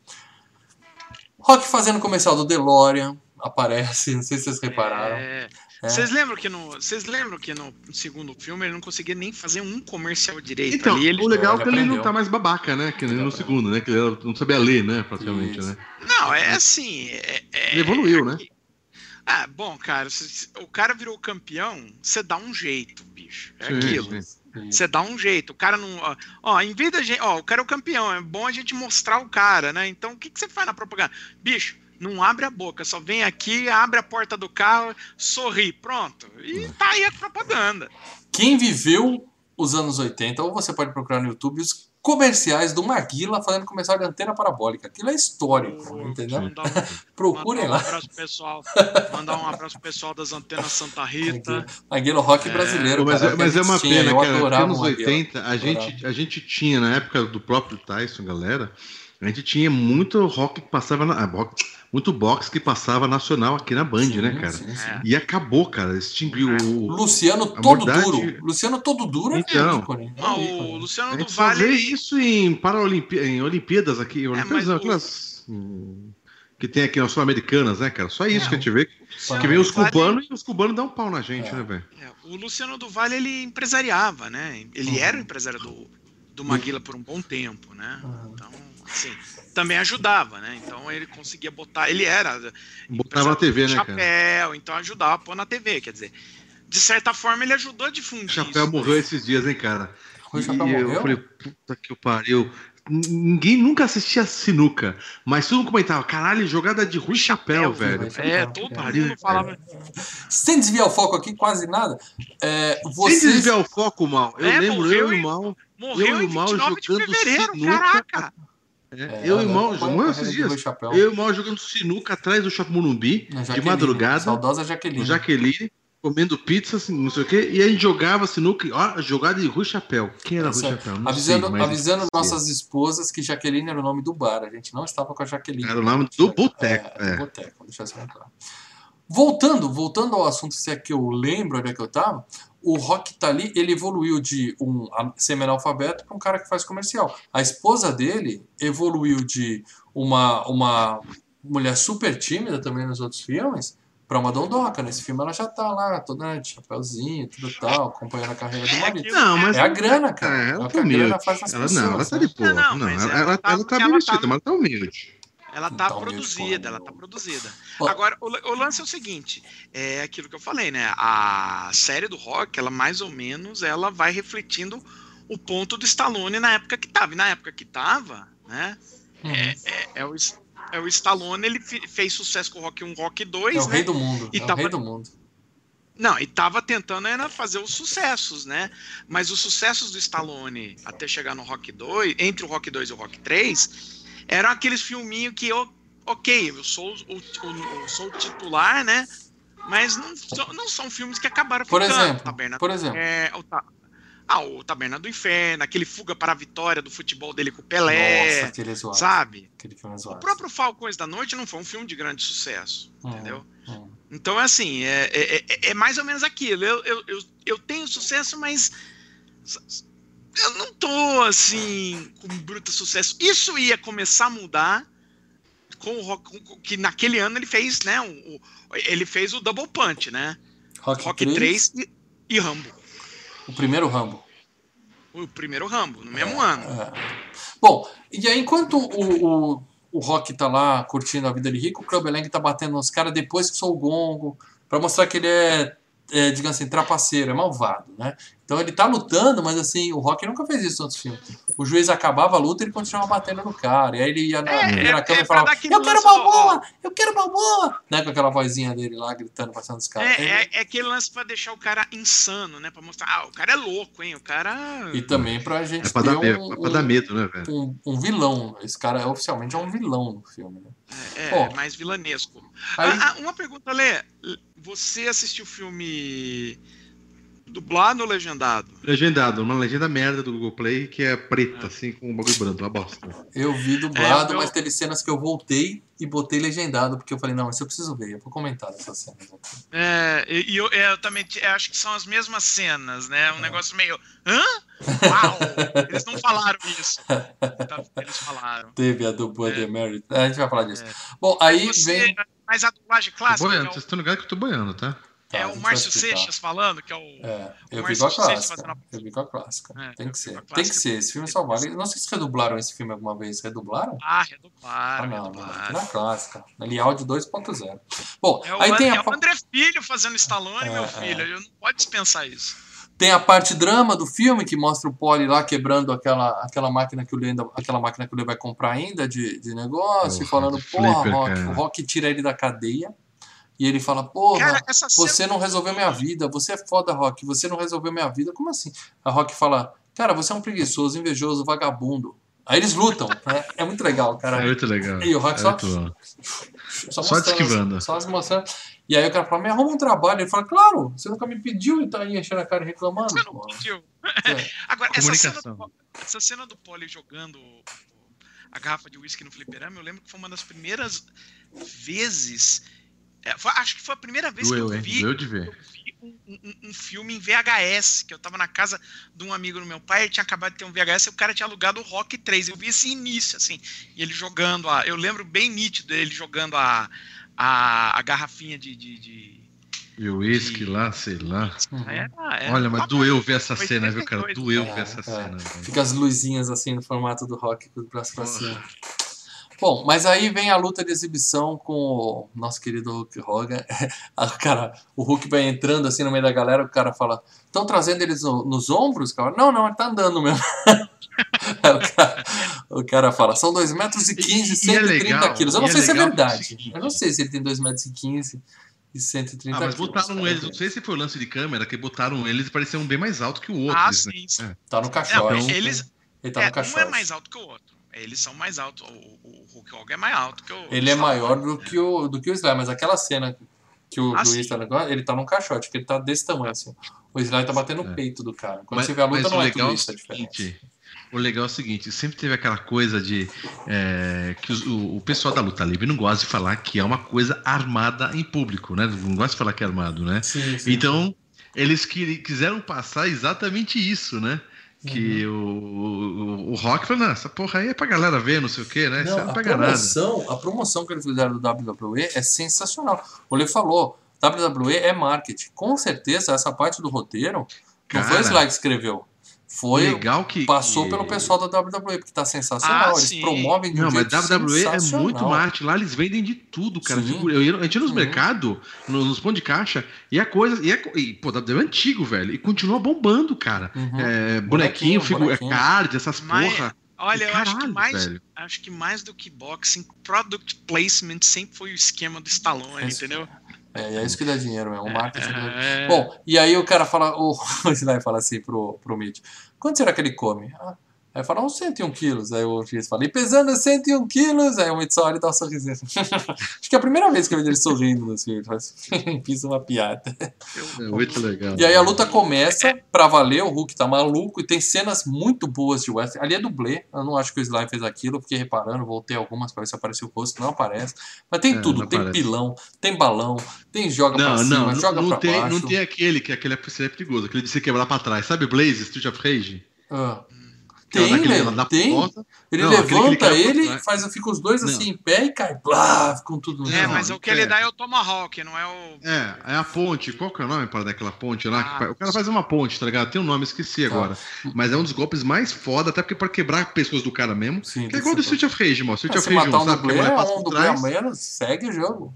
Rock fazendo comercial do DeLorean aparece, não sei se vocês repararam. É. Vocês lembram que no, vocês lembram que no segundo filme ele não conseguia nem fazer um comercial direito Então, ali, ele o legal é que ele não tá mais babaca, né? Que nem no Já segundo, né? Que ele não sabia ler, né? Praticamente, Isso. né? Não, é assim. é- é- Ele evoluiu, né? Ah, bom, cara, o cara virou campeão, você dá um jeito, bicho. É Sim, aquilo. sim. Você dá um jeito. O cara não. ó, Ó, em vez da gente. Ó, o cara é o campeão. É bom a gente mostrar o cara, né? Então, o que, que você faz na propaganda? Bicho, não abre a boca. Só vem aqui, abre a porta do carro, sorri. Pronto. E tá aí a propaganda. Quem viveu os anos 80, ou você pode procurar no YouTube os comerciais do Maguila fazendo comercial de antena parabólica. Aquilo é histórico, entendeu? Mandar, <laughs> Procurem mandar um lá. abraço pro pessoal. Mandar um abraço pro pessoal das antenas Santa Rita. Maguila rock brasileiro, Mas, cara, é- mas é uma tinha, pena, eu cara. Anos Maguila. 80, a gente, a gente tinha, na época do próprio Tyson, galera, a gente tinha muito rock que passava na. ah, rock- muito box que passava nacional aqui na Band, Sim, né, cara? sim, sim. É. E acabou, cara. Extinguiu o. Luciano A todo duro. Luciano todo duro é Então. ícone. é Ah, um o ícone. Luciano A do Vale. vê isso em, Paralimpi... em Olimpíadas aqui. Olimpíadas mas não, o- aquelas. hum, Que tem aqui nas Sul-Americanas, né, cara? Só isso É, que a gente vê. Luciano Que vem os do Vale- cubanos e os cubanos dão um pau na gente, É. né, velho? É, o Luciano do Vale ele empresariava, né? Ele Uhum. era o empresário do, do Maguila por um bom tempo, né? Uhum. Então, assim, também ajudava, né? Então ele conseguia botar. Ele era. Botava na TV, né, cara? chapéu, então ajudava a pôr na TV. Quer dizer, de certa forma ele ajudou a difundir. O Chapéu isso. morreu esses dias, hein, cara? Rui Chapéu e eu morreu? falei, puta que o pariu. Ninguém nunca assistia sinuca, mas todo mundo comentava, caralho, jogada de Rui Chapéu, Chapéu, velho. É, todo Pariu, mundo falava. Sem desviar o foco aqui, quase nada. É, Sem vocês... desviar o foco, mal. Eu É, lembro, morreu eu e o mal. Morreu Eu e o Mal 29 de jogando fevereiro, sinuca. caraca! É, É, eu e o a esses dias. Rui. Eu e o mal jogando sinuca atrás do Shopping Morumbi, Na de madrugada, Saudosa Jaqueline. Jaqueline, comendo pizza, assim, não sei o quê, e a gente jogava sinuca, ó, jogada de Rui Chapéu. Quem era Rui Isso aí. Chapéu? Não avisando sei, avisando nossas esposas que Jaqueline era o nome do bar. A gente não estava com a Jaqueline. Era o nome do boteco, É, é. do boteco, deixa claro. Voltando, voltando ao assunto, se é que eu lembro onde é que eu tava, o Rock tá ali, ele evoluiu de um semi-analfabeto para um cara que faz comercial. A esposa dele evoluiu de uma, uma mulher super tímida também nos outros filmes para uma dondoca. Nesse filme ela já tá lá, toda né, de chapéuzinho, tudo tal, acompanhando a carreira do É marido. Não, mas É a grana, cara. É, É, ela o tá humilde. Ela, pessoas. não, ela tá né? de boa. Não, Não, mas ela, ela ela, tá- ela tá bem tá- vestida, mas ela tá humilde. Ela tá Então, produzida, ela tá produzida. Ó. Agora, o, o lance é o seguinte, é aquilo que eu falei, né? A série do Rock, ela mais ou menos, ela vai refletindo o ponto do Stallone na época que tava. E na época que tava, né? Uhum. É, é, é o, é o Stallone, ele fe- fez sucesso com o Rock 1, Rock 2, É o né? rei do mundo. E é o tava- rei do mundo. Não, e tava tentando era fazer os sucessos, né? Mas os sucessos do Stallone até chegar no Rock 2, entre o Rock 2 e o Rock 3, eram aqueles filminhos que, o- ok, eu sou o, o- eu sou o titular, né? Mas não, são- não são filmes que acabaram Por ficando. exemplo, Taberna, por exemplo. é, o, ah, o Taberna do Inferno, aquele Fuga para a Vitória do futebol dele com o Pelé, Nossa, aquele é zoado. sabe? Aquele filme é O zoado. próprio Falcões da Noite não foi um filme de grande sucesso, Hum, entendeu? hum. Então, assim, é, é, é- é mais ou menos aquilo. Eu, eu, eu, eu tenho sucesso, mas eu não tô, assim, com bruto sucesso. Isso ia começar a mudar com o Rock, com- que naquele ano ele fez, né, o, o- ele fez o Double Punch, né? Rock, Rock 3, 3 e, e Rambo. o primeiro Rambo. O primeiro Rambo, no mesmo É, ano. é. Bom, e aí enquanto o, o, o Rock tá lá curtindo a vida de rico, o Clubber tá batendo nos caras depois que sou o gongo, pra mostrar que ele é, é, digamos assim, trapaceiro, é malvado, né? Então ele tá lutando, mas assim, o Rock nunca fez isso em outros filmes. O juiz acabava a luta e ele continuava batendo no cara. E aí ele ia na, É, ia na é- câmera é e falava: dar aquele Eu quero do- Balboa! Eu quero Balboa! Né? Com aquela vozinha dele lá gritando, passando os caras. É, é, é aquele lance pra deixar o cara insano, né? Pra mostrar, ah, o cara é louco, hein? O cara. E também pra gente É pra, ter dar, é um, pra dar medo, né, velho? um, um vilão. Esse cara oficialmente é um vilão no filme, né? É, Pô. mais vilanesco. Aí, Ah, ah, uma pergunta, Lê. Você assistiu o filme Dublado ou legendado? Legendado, uma legenda merda do Google Play que é preta, assim, com um bagulho branco, uma bosta. Eu vi dublado, É, eu- mas teve cenas que eu voltei e botei legendado, porque eu falei, não, isso eu preciso ver, eu vou comentar dessas cenas aqui. É, e eu, é, eu também eu acho que são as mesmas cenas, né? Um negócio meio. Hã? Uau! Eles não falaram isso. Tá, Eles falaram. Teve a do Blood É. Mary. A gente vai falar disso. É. Bom, aí Você- vem. Mas a dublagem Tô clássica boiando, é vocês o, estão ligados que eu tô boiando, tá? Tá, é a o Márcio. Seixas falando, que é o. É, eu vi Márcio com a clássica. fazendo a- Eu vi com a clássica. É, Tem que vi ser. Tem que ser. Esse filme só vale. Não sei se redublaram esse filme alguma vez. Redublaram? Ah, Ah, redublaram, não, não. Redublaram. na clássica. Ali áudio 2.0. Bom, É o, aí An- tem é a, o André Filho fazendo Stallone, É, meu é. filho. Eu não pode dispensar isso. tem a parte drama do filme que mostra o Polly lá quebrando aquela, aquela máquina que o ainda, aquela máquina que o Leo vai comprar ainda de, de negócio, e falando, de porra, Rock. O Rock tira ele da cadeia. E ele fala, porra, você não resolveu minha vida, você é foda, Rock, você não resolveu minha vida. Como assim? A Rock fala, cara, você é um preguiçoso, invejoso, vagabundo. Aí eles lutam, né? É muito legal, cara. É muito legal. E o Rock É só-. Só, Só mostrando, esquivando. Só mostrando. E aí o cara fala, me arruma um trabalho. Ele fala, claro, você nunca me pediu e tá aí enchendo a cara e reclamando. Você não pô." pediu. É. <laughs> Agora, essa cena, Comunicação. do, essa cena do Polly jogando a garrafa de uísque no fliperama, eu lembro que foi uma das primeiras vezes. É, foi- acho que foi a primeira vez Doeu, que eu vi, Doeu de ver. eu vi um, um- um filme em VHS, que eu tava na casa de um amigo do meu pai, ele tinha acabado de ter um VHS e o cara tinha alugado o Rock 3. Eu vi esse início, assim, e ele jogando a. Eu lembro bem nítido ele jogando a, a, a garrafinha de. de, de- E o uísque lá, sei lá. Era- era Olha, mas doeu ver essa cena, viu, cara? 32, Doeu É, ver essa é. cena. velho. Fica as luzinhas assim no formato do rock com o braço pra Porra. cima. Bom, mas aí vem a luta de exibição com o nosso querido Hulk Hogan. <laughs> Ah, cara, o Hulk vai entrando assim no meio da galera, o cara fala: estão trazendo eles no- nos ombros? Cara? Não, não, ele tá andando mesmo. <laughs> O, cara, o cara fala: são 2 metros e 15, E- e é 130 quilos. Eu não é sei se é porque é o verdade. seguinte- Eu não sei se ele tem 2 metros e 15 e 130 Ah, mas quilos. botaram cara. eles, não sei se foi o lance de câmera, que botaram eles e pareciam bem mais alto que o outro. Ah, né? sim, sim. É. Tá no Não, caixote. eles, Ele tá é, no um caixote. é mais alto que o outro. Eles são mais altos. O, o, Hulk Hogan é mais alto que o. Ele é maior do né? que o, do que o Sly, mas aquela cena que o Ah, sim. tá negócio, ele tá num caixote, que ele tá desse tamanho assim. O Sly tá batendo o É. peito do cara. Quando Mas, você vê a luta, não o é legal tudo é o isso, é diferente. O legal é o seguinte, sempre teve aquela coisa de é, que os- o, o pessoal da luta livre não gosta de falar que é uma coisa armada em público, né? Não gosta de falar que é armado, né? Sim, sim. Então, eles queri- quiseram passar exatamente isso, né? Que Uhum. o, o, o Rock falou, não, essa porra aí é pra galera ver, não sei o quê, né? Não, não a pega nada. promoção, a promoção que eles fizeram do WWE é sensacional. O Lê falou, WWE é marketing. Com certeza, essa parte do roteiro não foi o Cara, Sly que escreveu. Foi, legal que. passou que- pelo pessoal da WWE, porque tá sensacional. Ah, eles sim. promovem de um Não, mas WWE é muito marketing. Lá eles vendem de tudo, cara. Sim. Figura- Eu ia, a gente ia nos mercados, nos, nos pontos de caixa, e a coisa. E, é, co- e, pô, WWE é antigo, velho. E continua bombando, cara. Uhum. É, bonequinho, Bonequinho, figura, bonequinho. card, essas Mas- porra. Olha, eu acho que Caralho, mais. velho. Acho que mais do que boxing, product placement sempre foi o esquema do Stallone, Isso. entendeu? É, é isso que dá dinheiro, é um marketing. É. Bom, e aí o cara fala, o, <laughs> o Sly fala assim pro, pro Mitch, quanto será que ele come? Ah, aí fala, uns 101 quilos. Aí o juiz fala, e pesando 101 quilos? Aí o e dá um sorrisinho. <laughs> Acho que é a primeira vez que eu vejo ele sorrindo no filme. Faz- <laughs> Fiz uma piada. É muito legal. E aí a luta começa pra valer, o Hulk tá maluco e tem cenas muito boas de wrestling. Ali é dublê, eu não acho que o Sly fez aquilo, fiquei reparando, voltei algumas pra ver se apareceu o rosto, não aparece. Mas tem É, tudo, tem aparece. pilão, tem balão, tem joga pra Não, cima, não, joga não, não pra tem, baixo. não tem aquele que aquele é, é perigoso, aquele de se quebrar pra trás. Sabe Blaze, Street of Rage? Ah. Tem, velho, dá tem. porta. Ele Não, levanta ele, faz, fica os dois Não. assim em pé e cai, blá, ficam tudo no É, mas o que ele é. dá é o Tomahawk, não é o. É, é a ponte. Qual que é o nome para daquela ponte lá? Ah, que o cara faz uma ponte, tá ligado? Tem um nome, esqueci Tá. agora. Mas é um dos golpes mais foda, até porque para quebrar pessoas do cara mesmo. Sim, Que é igual do Street of Rage, mano. Street É, of se Rage matar 1, um sabe? Que dublê, a mulher é um trás. menos, segue o jogo.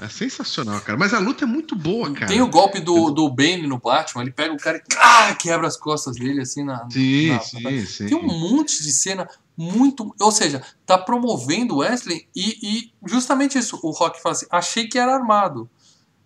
É sensacional, cara. Mas a luta é muito boa, cara. Tem o golpe do, do Bane no Batman, ele pega o cara e ah, quebra as costas dele assim na. Sim, na- sim, sim. Tem um monte de cena muito. Ou seja, tá promovendo o Wesley e, e justamente isso. O Rock fala assim: achei que era armado.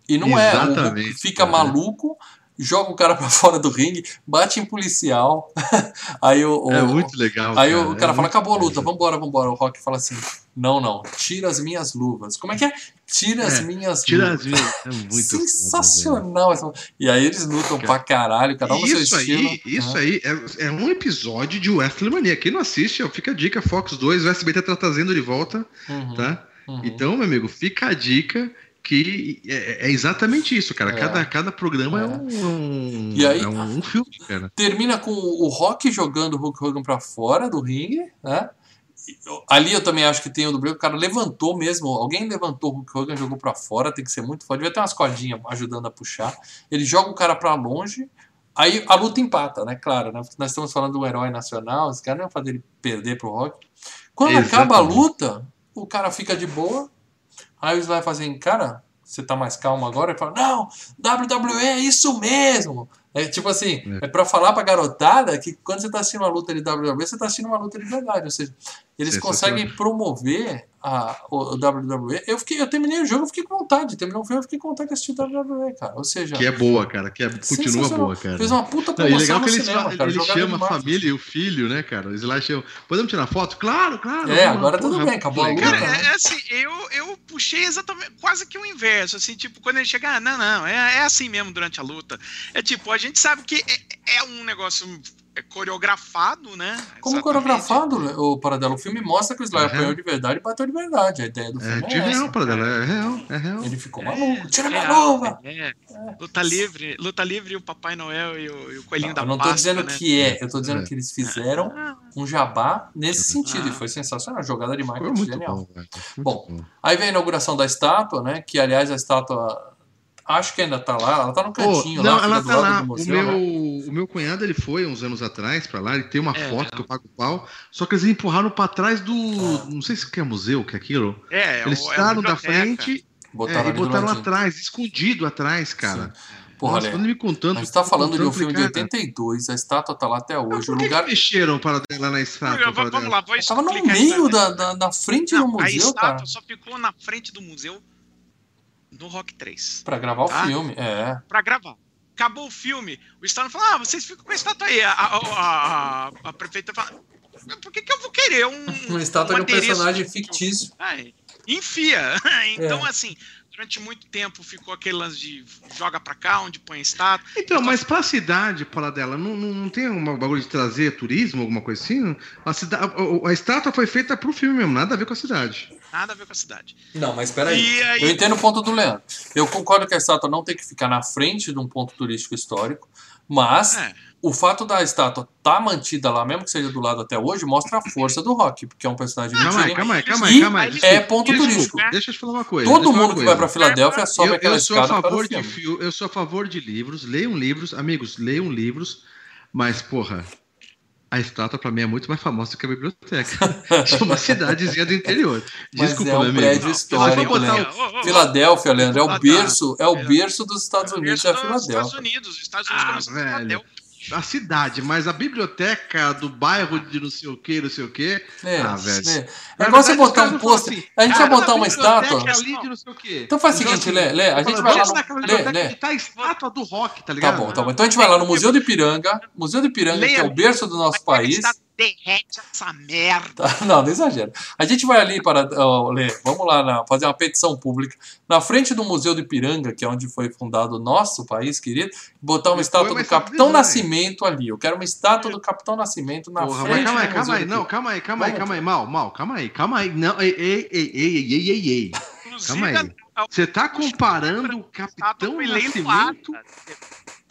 E não é. O Hulk Exatamente, fica cara. maluco, joga o cara <laughs> pra fora do ringue, bate em policial. <laughs> aí o, o- É muito legal. Aí o cara é fala, acabou a luta, legal. vambora, vambora. O Rock fala assim, Não, não. Tira as minhas luvas. Como é que é? Tira as É, minhas Tira luvas. as minhas. É muito foda. Sensacional. essa- E aí eles lutam pra caralho, cada um no seu estilo. aí, isso né? aí é, é um episódio de Wesley Mania. Quem não assiste, ó, fica a dica, Fox 2, o SBT tá trazendo de volta, Uhum, tá? uhum. Então, meu amigo, fica a dica que é, é exatamente isso, cara. É. Cada, cada programa é, É. um, um- E aí- é um, um filme, cara. Termina com o Rock jogando o Hulk Hogan pra fora do ringue, né? Ali eu também acho que tem o do Break, o cara levantou mesmo, alguém levantou o Hulk Hogan, jogou pra fora, tem que ser muito forte, devia ter umas cordinhas ajudando a puxar. Ele joga o cara pra longe, aí a luta empata, né? Claro, né? Porque nós estamos falando do herói nacional, os caras não iam fazer ele perder pro Rock. Quando acaba a Exatamente. luta, o cara fica de boa, aí o Sly fala assim, cara, você tá mais calmo agora? Ele fala, não, WWE é isso mesmo. É tipo assim, é, pra falar pra garotada que quando você tá assistindo uma luta de WWE, você tá assistindo uma luta de verdade. Ou seja, eles Sensacional. conseguem promover a, o, o WWE. Eu, fiquei, eu terminei o jogo, eu fiquei com vontade. Terminou o filme, eu fiquei com vontade de assistir WWE, cara. Ou seja, Que é boa, cara. Que é, continua boa, cara. Fez uma puta Não, e promoção legal que ele, cinema, chama- cara. ele Jogada chama a família e o filho, né, cara? O Sly chama. Podemos tirar foto? Claro, claro. É, lá, agora tudo porra, bem, acabou a luta. Cara, né? é, é assim, eu, eu puxei exatamente quase que o inverso, assim, tipo, quando ele chega, ah, não, não, é, é assim mesmo durante a luta. É tipo, a gente sabe que é, é um negócio é, coreografado, né? Como Exatamente. coreografado, o Paradelo, o filme mostra que o Sly Uhum. apanhou de verdade e bateu de verdade. A ideia do É filme é, de real, essa. para dela. É real, é real. Ele ficou É, maluco. Tira minha real, luva! é. Luta livre, luta livre e o Papai Noel e o, e o Coelhinho da eu não tô Páscoa, dizendo né? que é, eu tô dizendo É. que eles fizeram Ah, um jabá nesse sentido. E Ah. foi sensacional. Jogada de Foi marketing muito genial. bom, Bom, Aí vem a inauguração da estátua, né? Que aliás a estátua. Acho que ainda tá lá, ela tá no cantinho não, lá, ela do tá lado lá. do O museu. meu, né? o meu cunhado ele foi uns anos atrás pra lá. Ele tem uma É. foto que eu pago pau. Só que eles empurraram pra trás do. Não sei se que é museu, que é aquilo. É, é eles o- é o tiraram da frente Botaram é, e ali do botaram atrás, escondido atrás, cara. Porra, Nossa, me contando. a gente tá falando de um filme de falei, cara, 82, a estátua tá lá até hoje. O Por que, lugar que mexeram para lá na estátua? Vamos, para vamos dela? lá, vou tava no meio da, da, da frente Não, do a museu, estátua cara. só ficou na frente do museu no Rock 3. Pra gravar o Tá? filme, é. Pra gravar. Acabou o filme, o Stallone falou: Ah, vocês ficam com a estátua aí. A, a, a, a- a prefeita fala: Por que, que eu vou querer um. <laughs> Uma estátua de um personagem de- fictício. Ai, enfia. <laughs> então, É. assim, durante muito tempo ficou aquele lance de joga pra cá, onde põe a estátua. Então, mas pra cidade, para dela, não, não, não tem um bagulho de trazer turismo, alguma coisa assim? A, cida, a, a estátua foi feita pro filme mesmo, nada a ver com a cidade. Nada a ver com a cidade. Não, mas peraí. Aí- Eu entendo o ponto do Leandro. Eu concordo que a estátua não tem que ficar na frente de um ponto turístico histórico, mas É. o fato da estátua estar mantida lá, mesmo que seja do lado até hoje, mostra a força do rock, porque é um personagem Calma aí, calma aí, calma E aí, calma aí. é ponto turístico. Deixa eu te falar uma coisa. Todo mundo que uma vai pra coisa. Filadélfia sobe eu, aquela eu sou a escada para o favor de filme. eu sou a favor de livros, leiam livros, amigos, leiam livros, mas porra, a estátua pra mim é muito mais famosa que a biblioteca. <laughs> de uma cidadezinha do interior. Mas Desculpa, é um prédio histórico, ô, ô, Filadélfia, Leandro, é Ah, o tá. berço, é o É. berço dos Estados Unidos, Berço é Estados Filadélfia. Unidos. Os Estados Unidos Ah, velho. Filadélfia. A cidade, mas a biblioteca do bairro de não sei o que, não sei o que. É, Ah, velho. é. É igual você botar um pôster. assim, A gente vai "Cara, botar uma estátua. é. Então faz o Então, seguinte, assim, Lê, Lê, a gente vai lá Lê. que tá a estátua do rock, tá Tá ligado? bom, tá bom. Então a gente vai lá no Museu de Ipiranga, Museu de Ipiranga, que é o berço do nosso país. Derrete essa merda. Tá, Não, não exagera. A gente vai ali para. ó, Lê, vamos lá na- fazer uma petição pública. Na frente do Museu de Ipiranga, que é onde foi fundado o nosso país, querido, botar uma estátua do Capitão bizarro. Nascimento ali. Eu quero uma estátua do Capitão Nascimento na Porra, frente mas calma aí, do calma Museu aí, não, calma aí, calma aí, calma aí, mal, mal, calma aí, calma aí, não, ei, ei, ei, ei, ei, ei, ei. Calma aí. Você tá comparando o Capitão. Nascimento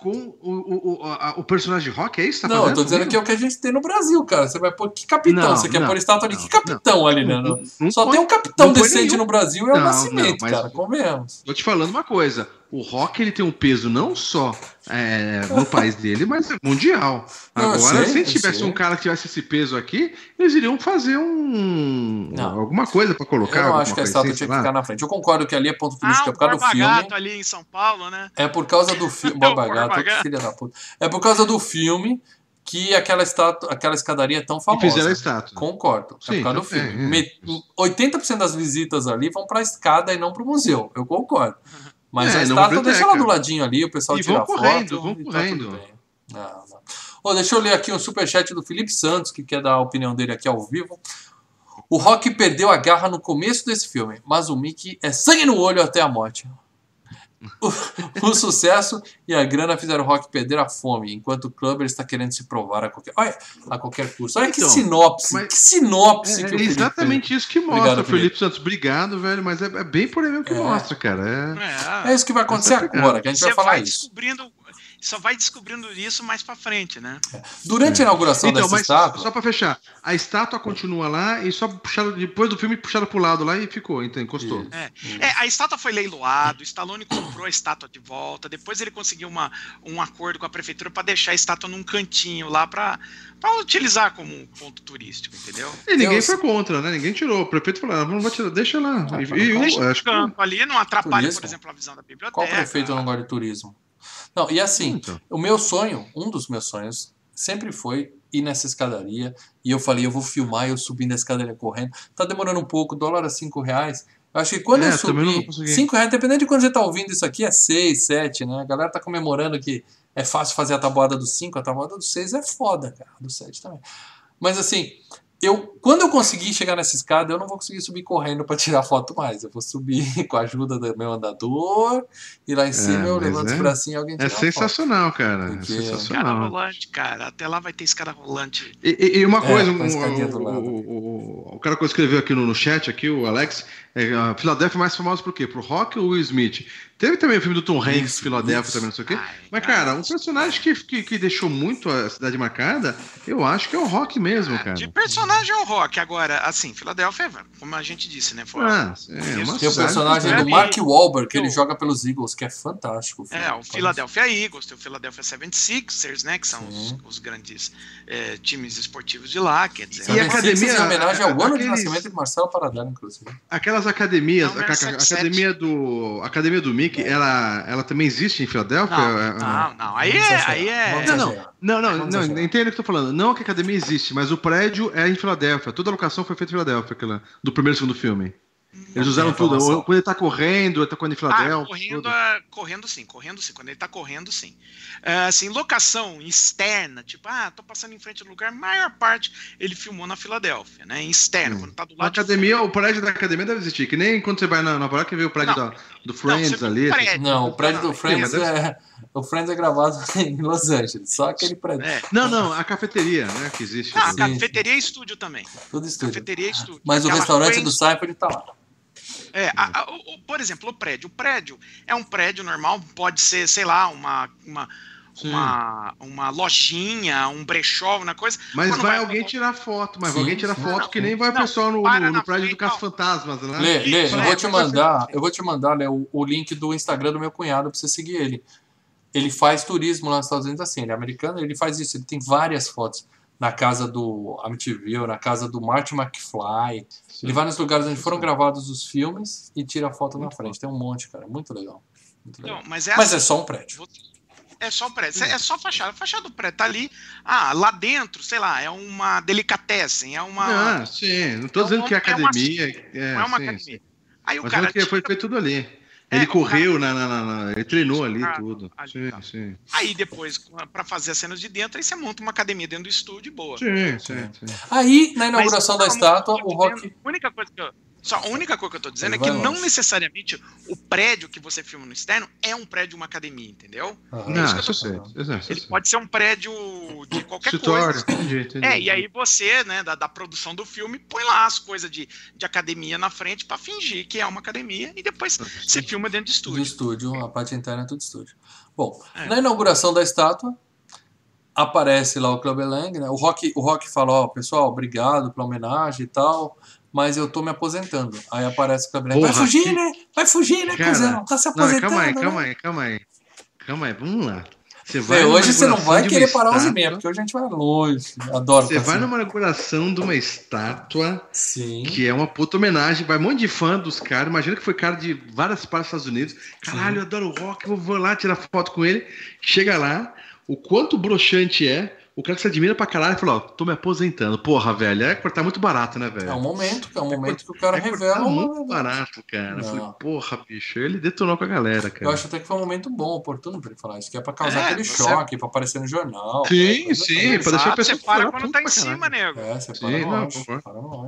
com o, o, o, a- o personagem rock, é isso? Tá Não, eu tô dizendo comigo? que é o que a gente tem no Brasil, cara. Você vai pôr que capitão? Não, você quer não, pôr estátua ali? não, Que capitão ali, né? Não, não Só pode- tem um capitão não decente no Brasil, é o Não, Nascimento, não, mas- cara. Convenhamos. Tô te falando uma coisa. O rock ele tem um peso não só é, no país dele, mas é mundial. Não, Agora, sei, se tivesse sei. um cara que tivesse esse peso aqui, eles iriam fazer um Não. alguma coisa pra colocar. Eu acho que a estátua assim, tinha que ficar na frente. Eu concordo que ali é ponto Ah, turístico, é o por causa do filme. Gato ali em São Paulo, né? É por causa do filme. <laughs> É o Gato, filha da puta. É por causa do filme que aquela, estátua, aquela escadaria é tão E famosa. fizeram a estátua. Concordo. é Sim, por causa do bem, filme. é. Me- 80% das visitas ali vão pra escada e não pro museu. Eu concordo. <laughs> Mas É, a estátua deixa lá do ladinho ali, o pessoal E tira vão foto. correndo, vão e tá correndo. bem. Não, não. Ô, deixa eu ler aqui um superchat do Felipe Santos, que quer dar a opinião dele aqui ao vivo. O Rock perdeu a garra no começo desse filme, mas o Mickey é sangue no olho até a morte. O, <laughs> o sucesso e a grana fizeram o Rock perder a fome, enquanto o Clubber está querendo se provar a qualquer, olha, a qualquer custo. Olha que Então, sinopse, mas- que sinopse É, que é Felipe exatamente isso que mostra, Obrigado, Felipe. Felipe. Santos. Obrigado, velho, mas é, é bem por aí mesmo que É. mostra, cara. É... É, É isso que vai acontecer é agora, que a gente vai você falar vai isso. descobrindo, só vai descobrindo isso mais pra frente, né? Durante a inauguração Então, dessa mas estátua, só pra fechar, a estátua continua lá e só puxaram, depois do filme puxaram pro lado lá e ficou, então encostou. É, é, a estátua foi leiloada, o Stallone comprou a estátua de volta, depois ele conseguiu uma, um acordo com a prefeitura para deixar a estátua num cantinho lá para utilizar como um ponto turístico, entendeu? E ninguém Deus. foi contra, né? Ninguém tirou. O prefeito falou: ah, não vai tirar, deixa lá. Ah, E, e Deixa no acho que- campo ali, não atrapalha, Turismo? por exemplo, a visão da biblioteca. qual prefeito não gosta de turismo? Não, e assim, Então. o meu sonho, um dos meus sonhos, sempre foi ir nessa escadaria. E eu falei, eu vou filmar eu subindo a escadaria correndo. Tá demorando um pouco, dólar a 5 reais. Eu acho que quando É, eu subir, vou conseguir. 5 reais, dependendo de quando você tá ouvindo isso aqui, é 6, 7, né? A galera tá comemorando que é fácil fazer a tabuada do 5, a tabuada do 6 é foda, cara. Do 7 também. Mas assim, eu, quando eu conseguir chegar nessa escada, eu não vou conseguir subir correndo para tirar foto mais. Eu vou subir <laughs> com a ajuda do meu andador e lá em cima eu mas levanto é- os bracinhos e alguém tira É uma foto. sensacional, cara. É Porque- Escada sensacional. rolante, cara. Até lá vai ter escada rolante. E, e- e uma É, coisa, a um- o, o- o- o cara que escreveu aqui no, no chat, aqui, o Alex, é, a Filadélfia é mais famosa por quê? Pro Rock ou Will Smith? Teve também o filme do Tom Hanks, Filadélfia, também, não sei o quê. Ai, Mas, cara, um personagem que, que, que deixou muito a cidade marcada, eu acho que é o Rock mesmo, cara. De personagem é o rock. Agora, assim, Filadélfia, como a gente disse, né? Foi, Ah, é, uma Tem o personagem do Sabe? Mark Wahlberg, que ele Eu- joga pelos Eagles, que é fantástico. filme. É, o Philadelphia Eagles, tem o Philadelphia 76ers, né? Que são os, os grandes é, times esportivos de lá, quer dizer. E a academia- em homenagem ao ano de nascimento de Marcelo Paradela, inclusive. Aquelas academias, a, é a- sete, academia do, a academia do Mickey, ela, ela também existe em Filadélfia? Não, É- não, não. Aí é. Aí é Não, não, não, não, não, entenda o que eu tô falando. Não que a academia existe, mas o prédio é em Filadélfia. Toda a locação foi feita em Filadélfia, aquela, do primeiro e segundo filme. Eles usaram tem tudo. Quando ele tá correndo, ele tá correndo em Filadélfia. Ah, correndo, ah, correndo sim, correndo sim. Quando ele tá correndo, sim. Ah, assim, locação externa, tipo, ah, tô passando em frente do lugar, maior parte ele filmou na Filadélfia, né? Em externo, Hum. quando tá do A lado de academia, o prédio da academia deve existir. Que nem quando você vai na Nova York e vê o prédio Não. da- do Friends vê ali. prédio. Não, o prédio do Não, Friends é. O Friends é gravado <laughs> em Los Angeles, só aquele prédio. É. Não, não, a cafeteria, né? Que existe. Ah, a cafeteria é estúdio também. Tudo estúdio. Cafeteria é estúdio. Mas o Aquela restaurante Friends- do Seinfeld tá lá. É, a- a- o- o- por exemplo, o prédio. O prédio é um prédio normal, pode ser, sei lá, uma, uma, Sim. uma, uma lojinha, um brechó, uma coisa. Mas vai vai- alguém tirar foto, mas Sim, vai alguém tirar sim. foto Não, que nem vai o não, pessoal no, no- no na prédio do frente, Caça não. Fantasmas, né? Lê, Lê, eu vou te mandar, eu vou te mandar, Lê, o, o link do Instagram do meu cunhado pra você seguir ele. Ele faz turismo lá nos Estados Unidos assim, ele é americano, ele faz isso, ele tem várias fotos na casa do Amityville, na casa do Marty McFly. Ele vai nos lugares onde foram gravados os filmes e tira a foto na Muito frente. Tem um monte, cara, muito legal. Muito legal. Então, mas é Mas assim, é só um prédio. É só o prédio. É só a fachada. A fachada do prédio tá ali. Ah, lá dentro, sei lá, é uma delicatessen, é uma. Ah, sim. Não tô É dizendo um- que é é uma- academia. É, não é uma sim, academia. sim. Aí o Mas cara. não que foi tira- feito tudo ali. É, ele o correu, na, na- na- na- ele treinou ali Ah, tudo. ali Sim, tá. sim. Aí depois, pra fazer as cenas de dentro, aí você monta uma academia dentro do estúdio e boa. Sim, sim, sim. Aí, na Mas inauguração da como estátua, o Rock. A única coisa que eu. Só a única coisa que eu tô dizendo Ele é que não longe. necessariamente o prédio que você filma no externo é um prédio de uma academia, entendeu? Não, isso que eu isso tô sei. isso. Ele pode ser um prédio de qualquer Escritório, coisa. entendi, entendi. É, e aí você, né, da, da produção do filme, põe lá as coisas de, de academia na frente pra fingir que é uma academia e depois você filma dentro de do estúdio. estúdio, a parte interna é tudo estúdio. Bom, É. na inauguração da estátua, aparece lá o Clubber Lang, né? O Rock, o Rock fala, ó, pessoal, obrigado pela homenagem e tal, mas eu tô me aposentando. Aí aparece o Lang, vai fugir, que- né? Vai fugir, né, Cara, cuzão? Tá se Não, aposentando, calma aí, né? calma aí, calma aí. Calma aí, vamos lá. Você vai numa hoje você não vai querer parar 11 e estátua, meia, porque hoje a gente vai longe. Adoro. Você vai numa inauguração de uma estátua Sim. que é uma puta homenagem, vai um monte de fã dos caras. Imagina que foi cara de várias partes dos Estados Unidos. Caralho, eu adoro o rock, eu vou lá tirar foto com ele. Chega lá, o quanto broxante é o cara que se admira pra caralho falou, ó, tô me aposentando. Porra, velho, é cortar muito barato, né, velho? É um momento, é um momento que o cara é revela. muito barato, cara. Eu falei, porra, bicho, ele detonou com a galera, cara. Eu acho até que foi um momento bom, oportuno pra ele falar isso, que é pra causar É, aquele você- choque, pra aparecer no jornal. Sim, coisa sim, pra deixar a Exato, pessoa você para falar, quando tá em cima, nego. É, você Sim, para no não, para no.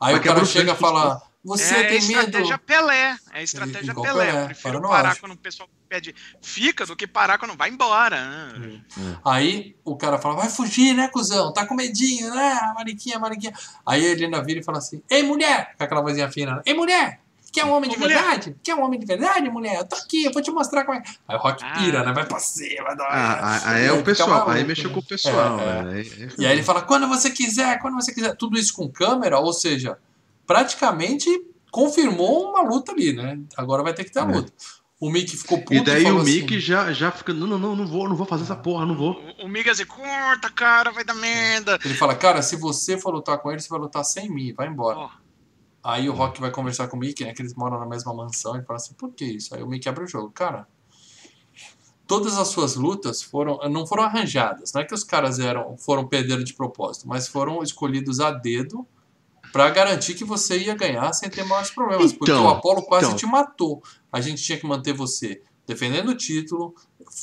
Aí Mas o cara chega e sangue, fala, você é a tem estratégia medo? Pelé. É a estratégia Pelé. Pelé, Eu prefiro para parar quando o pessoal pede fica do que parar quando vai embora. Ah. Aí o cara fala, vai fugir, né, cuzão? Tá com medinho, né? Mariquinha, mariquinha. Aí ele ainda vira e fala assim, ei, mulher! Com aquela vozinha fina, ei, mulher! Quer um homem de Ô, mulher. verdade? Quer um homem de verdade, mulher? Eu tô aqui, eu vou te mostrar como é. Aí o Rock Ah. pira, né? Vai pra cima, vai dar Ah, ah, aí é o pessoal, maluco, aí mexeu né? com o pessoal. É, é. né? Aí- E aí ele fala, quando você quiser, quando você quiser. Tudo isso com câmera, ou seja, praticamente confirmou uma luta ali, né? Agora vai ter que ter a É. luta. O Mickey ficou puto E daí falou o Mickey assim, já, já fica, não, não, não, não vou, não vou fazer essa porra, não vou. O, o Miga assim, corta, cara, vai dar merda. Ele fala, cara, se você for lutar com ele, você vai lutar sem mim, vai embora. Ó, Aí o Rock vai conversar com o Mickey, né? Que eles moram na mesma mansão. Ele fala assim, por que isso? Aí o Mickey abre o jogo. Cara, todas as suas lutas foram não foram arranjadas. Não é que os caras eram foram perder de propósito, mas foram escolhidos a dedo pra garantir que você ia ganhar sem ter maiores problemas. porque Então, o Apollo quase então. te matou. A gente tinha que manter você defendendo o título,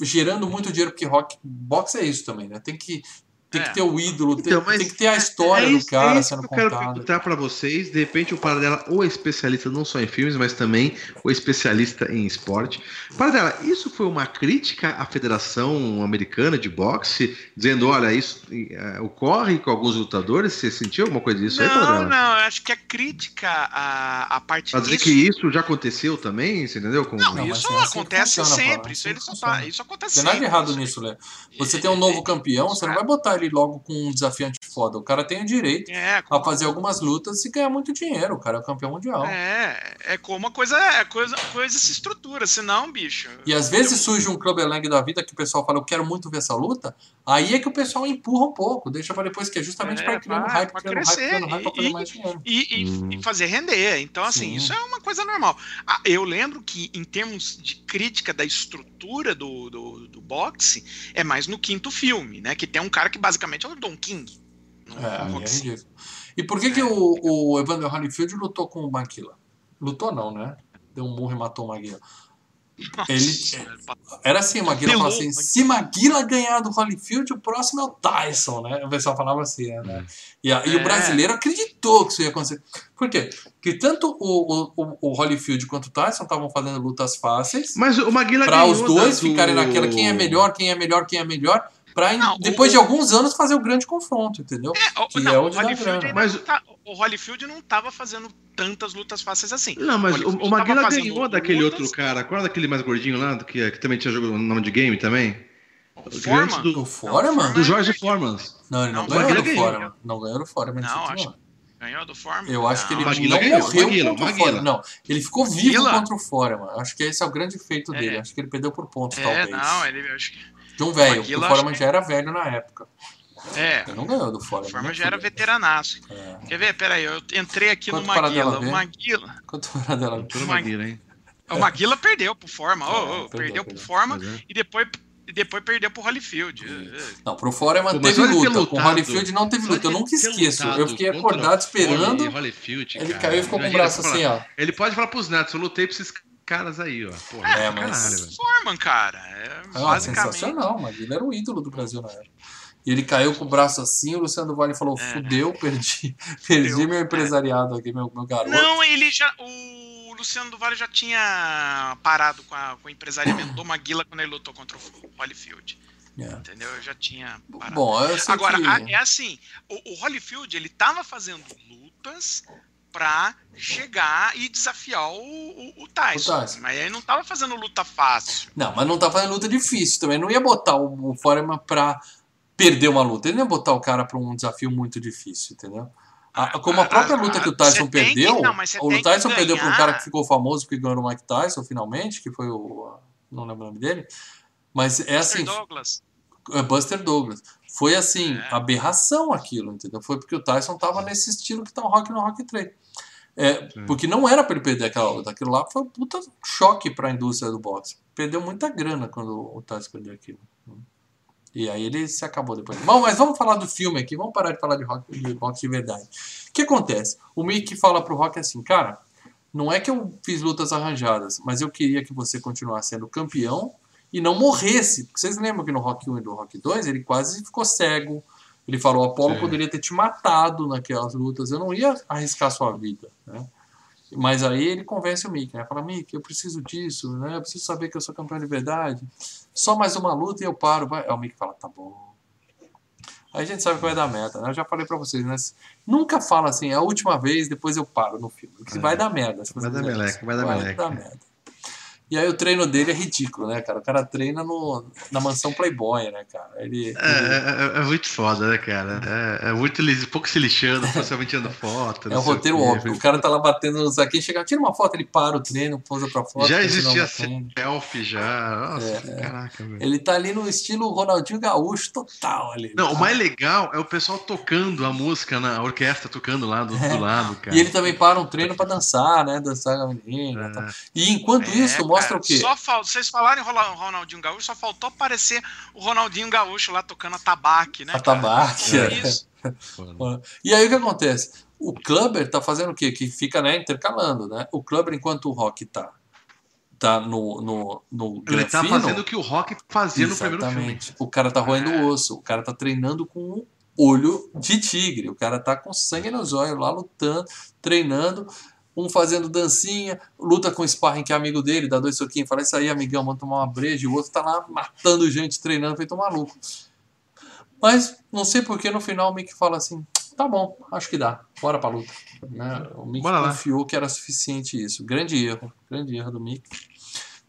gerando muito dinheiro, porque rock boxe é isso também, né? Tem que tem É. que ter o ídolo, tem, Então, tem que ter a história é do isso, cara é isso sendo que eu quero perguntar pra vocês. De repente, o Paradela, ou é especialista não só em filmes, mas também o especialista em esporte. Paradela, isso foi uma crítica à Federação Americana de Boxe, dizendo: olha, isso eh, ocorre com alguns lutadores? Você sentiu alguma coisa disso aí, Não, Paradela? não, eu acho que a crítica à, à parte Pra dizer disso- que isso já aconteceu também, você entendeu? Com- Não, Não, mas isso é assim acontece funciona, sempre. Isso, assim ele só tá, isso acontece Tem nada errado nisso, Léo. Você tem um novo campeão, você não vai botar ele logo com um desafiante foda. O cara tem o direito É, a fazer algumas lutas e ganhar muito dinheiro. O cara é o campeão mundial. é, é como a coisa, é coisa, coisa se estrutura, senão, bicho. E às vezes surge um Club Lang da vida que o pessoal fala, eu quero muito ver essa luta. Aí é que o pessoal empurra um pouco, deixa pra depois, que é justamente É, pra criando vai, hype, pra criando hype, crescer. criando hype pra fazer E- mais dinheiro. E, e- Hum. e fazer render. Então, assim, Sim. isso é uma coisa normal. Ah, eu lembro que, em termos de crítica da estrutura do, do, do boxe, é mais no quinto filme, né? Que tem um cara que basicamente é o Don King. no- É, é ridículo. E por que, que o, o Evander Holyfield lutou com o Maguila? Lutou não, né? Deu um murro e matou o Maguila. Ele- Era assim, o Maguila falava assim, se Maguila ganhar do Holyfield, o próximo é o Tyson, né? O pessoal falava assim, né? E, a- e o É. brasileiro acreditou que isso ia acontecer. Por quê? Porque tanto o, o, o Holyfield quanto o Tyson estavam fazendo lutas fáceis, Mas o Maguila para ganhou os dois do- ficarem naquela quem é melhor, quem é melhor, quem é melhor, pra em- Não, o- depois de alguns anos fazer o grande confronto, entendeu? É, o, Que não, é o onde Holyfield Mas- não tá- o Holyfield não tava fazendo tantas lutas fáceis assim. Não, mas o, o Maguila ganhou daquele lutas- outro cara. Qual era daquele mais gordinho lá, que, que também tinha jogo no nome de game também? O Forma? do, O Foreman? do Jorge Foreman. Não, ele não, Não, ganhou Maguila do ganhou. Foreman. Não ganhou do Foreman. Não, acho. Ganhou do Forma? Eu acho que ele Não, Maguila não ganhou, morreu Maguila, contra Maguila. o Foreman. Não, ele ficou vivo Maguila? contra o Foreman. Acho que esse é o grande feito É. dele. Acho que ele perdeu por pontos, É, talvez. não, ele acho que. De um velho, o Foreman já era velho na época. É, Ele não ganhou do o Foreman. Forma né, já era veteranaço. É. Quer ver? Pera aí, eu entrei aqui Quanto no Paradela Maguila. O Maguila. Quanto era dela? Tudo Mag- Maguila, hein? O Maguila perdeu pro Forma. É, ô, perdeu, perdeu, pro. Forma é. e depois, e depois perdeu pro Holyfield. Não, pro Foreman Pô, teve luta. Com o. Holyfield não teve luta. Eu nunca esqueço. Eu fiquei acordado esperando. Holyfield, Ele caiu e ficou com o braço assim, ó. Ele pode falar pros netos, eu lutei pra esses caras aí, ó. Porra, É, é, mas-. Forman, cara. É, Ah, basicamente. sensacional, mas ele era o ídolo do Brasil na época. E ele caiu com o braço assim, o Luciano Vale falou: É. fudeu, perdi, <laughs> perdi Fudeu. meu empresariado aqui, meu, meu garoto. Não, ele já. O Luciano do Vale já tinha parado com, a- com o empresariamento do Maguila quando ele lutou contra o Holyfield. É. Entendeu? Eu já tinha parado. Bom, eu sei Agora, que... a- é assim, o, o Holyfield, ele tava fazendo lutas pra chegar e desafiar o, o, o Tyson. O Tyson. Mas ele não tava fazendo luta fácil. Não, mas não tá fazendo luta difícil também. Não ia botar o, o Foreman pra perder uma luta. Ele não ia botar o cara pra um desafio muito difícil, entendeu? A- como a própria Ah, luta que o você Tyson tem que- perdeu, não, o Tyson perdeu pra um cara que ficou famoso porque ganhou no Mike Tyson finalmente, que foi o. Não lembro o nome dele. Mas é assim, Buster Douglas. é Buster Douglas. Foi assim, É. aberração aquilo, entendeu? Foi porque o Tyson tava nesse estilo que tá o Rock no Rock 3. É, porque não era pra ele perder aquela luta. Aquilo lá foi um puta choque pra indústria do boxe. Perdeu muita grana quando o Tyson perdeu aquilo. E aí ele se acabou depois. Bom, mas vamos falar do filme aqui. Vamos parar de falar de rock de, rock de verdade. O que acontece? O Mickey fala pro Rock assim, cara, não é que eu fiz lutas arranjadas, mas eu queria que você continuasse sendo campeão e não morresse. Porque vocês lembram que no Rock 1 e no Rock 2 ele quase ficou cego. Ele falou, Apolo poderia ter te matado naquelas lutas. Eu não ia arriscar sua vida, né? Mas aí ele convence o Mickey, né? Fala, Mickey, eu preciso disso, né? Eu preciso saber que eu sou campeão de verdade. Só mais uma luta e eu paro. Vai. Aí o Mickey fala, tá bom. Aí a gente sabe que vai dar merda, né? Eu já falei pra vocês, né? Nunca fala assim, é a última vez, depois eu paro no filme. Porque É. vai dar merda. Vai dar meleca, vai dar meleca. merda. E aí o treino dele é ridículo, né, cara? O cara treina no, na mansão Playboy, né, cara? Ele, ele- É, é- é muito foda, né, cara? É, é muito li- pouco se lixando, <laughs> principalmente tirando foto. é um roteiro quê. óbvio. O cara tá lá batendo nos aqui, chega, tira uma foto, ele para o treino, pousa pra foto. Já existia selfie, já. Nossa, É, caraca, velho. Ele tá ali no estilo Ronaldinho Gaúcho total ali. Não, tá? o mais legal é o pessoal tocando a música na orquestra tocando lá do, do lado, cara. E ele também para um treino pra dançar, né? Dançar com a menina. É. tal. E enquanto isso, É, mostra cara, o quê? Só fal... Vocês falaram em Ronaldinho Gaúcho, só faltou aparecer o Ronaldinho Gaúcho lá tocando atabaque, né? A cara? tabaque. É é. isso. <laughs> E aí o que acontece? O Clubber tá fazendo o quê? Que fica, né, intercalando, né? O Clubber, enquanto o Rock tá, tá no, no, no Ele tá fazendo o que o Rock fazia no primeiro filme. Exatamente. O cara tá roendo É. o osso, o cara tá treinando com um olho de tigre, o cara tá com sangue nos olhos lá lutando, treinando, um fazendo dancinha, luta com o sparring que é amigo dele, dá dois soquinhos, fala isso aí, amigão, vamos tomar uma breja, e o outro tá lá matando gente, treinando, feito um maluco. Mas não sei porque no final o Mickey fala assim: tá bom, acho que dá, bora pra luta. Né? O lá. confiou que era suficiente isso. Grande erro, grande erro do Mickey.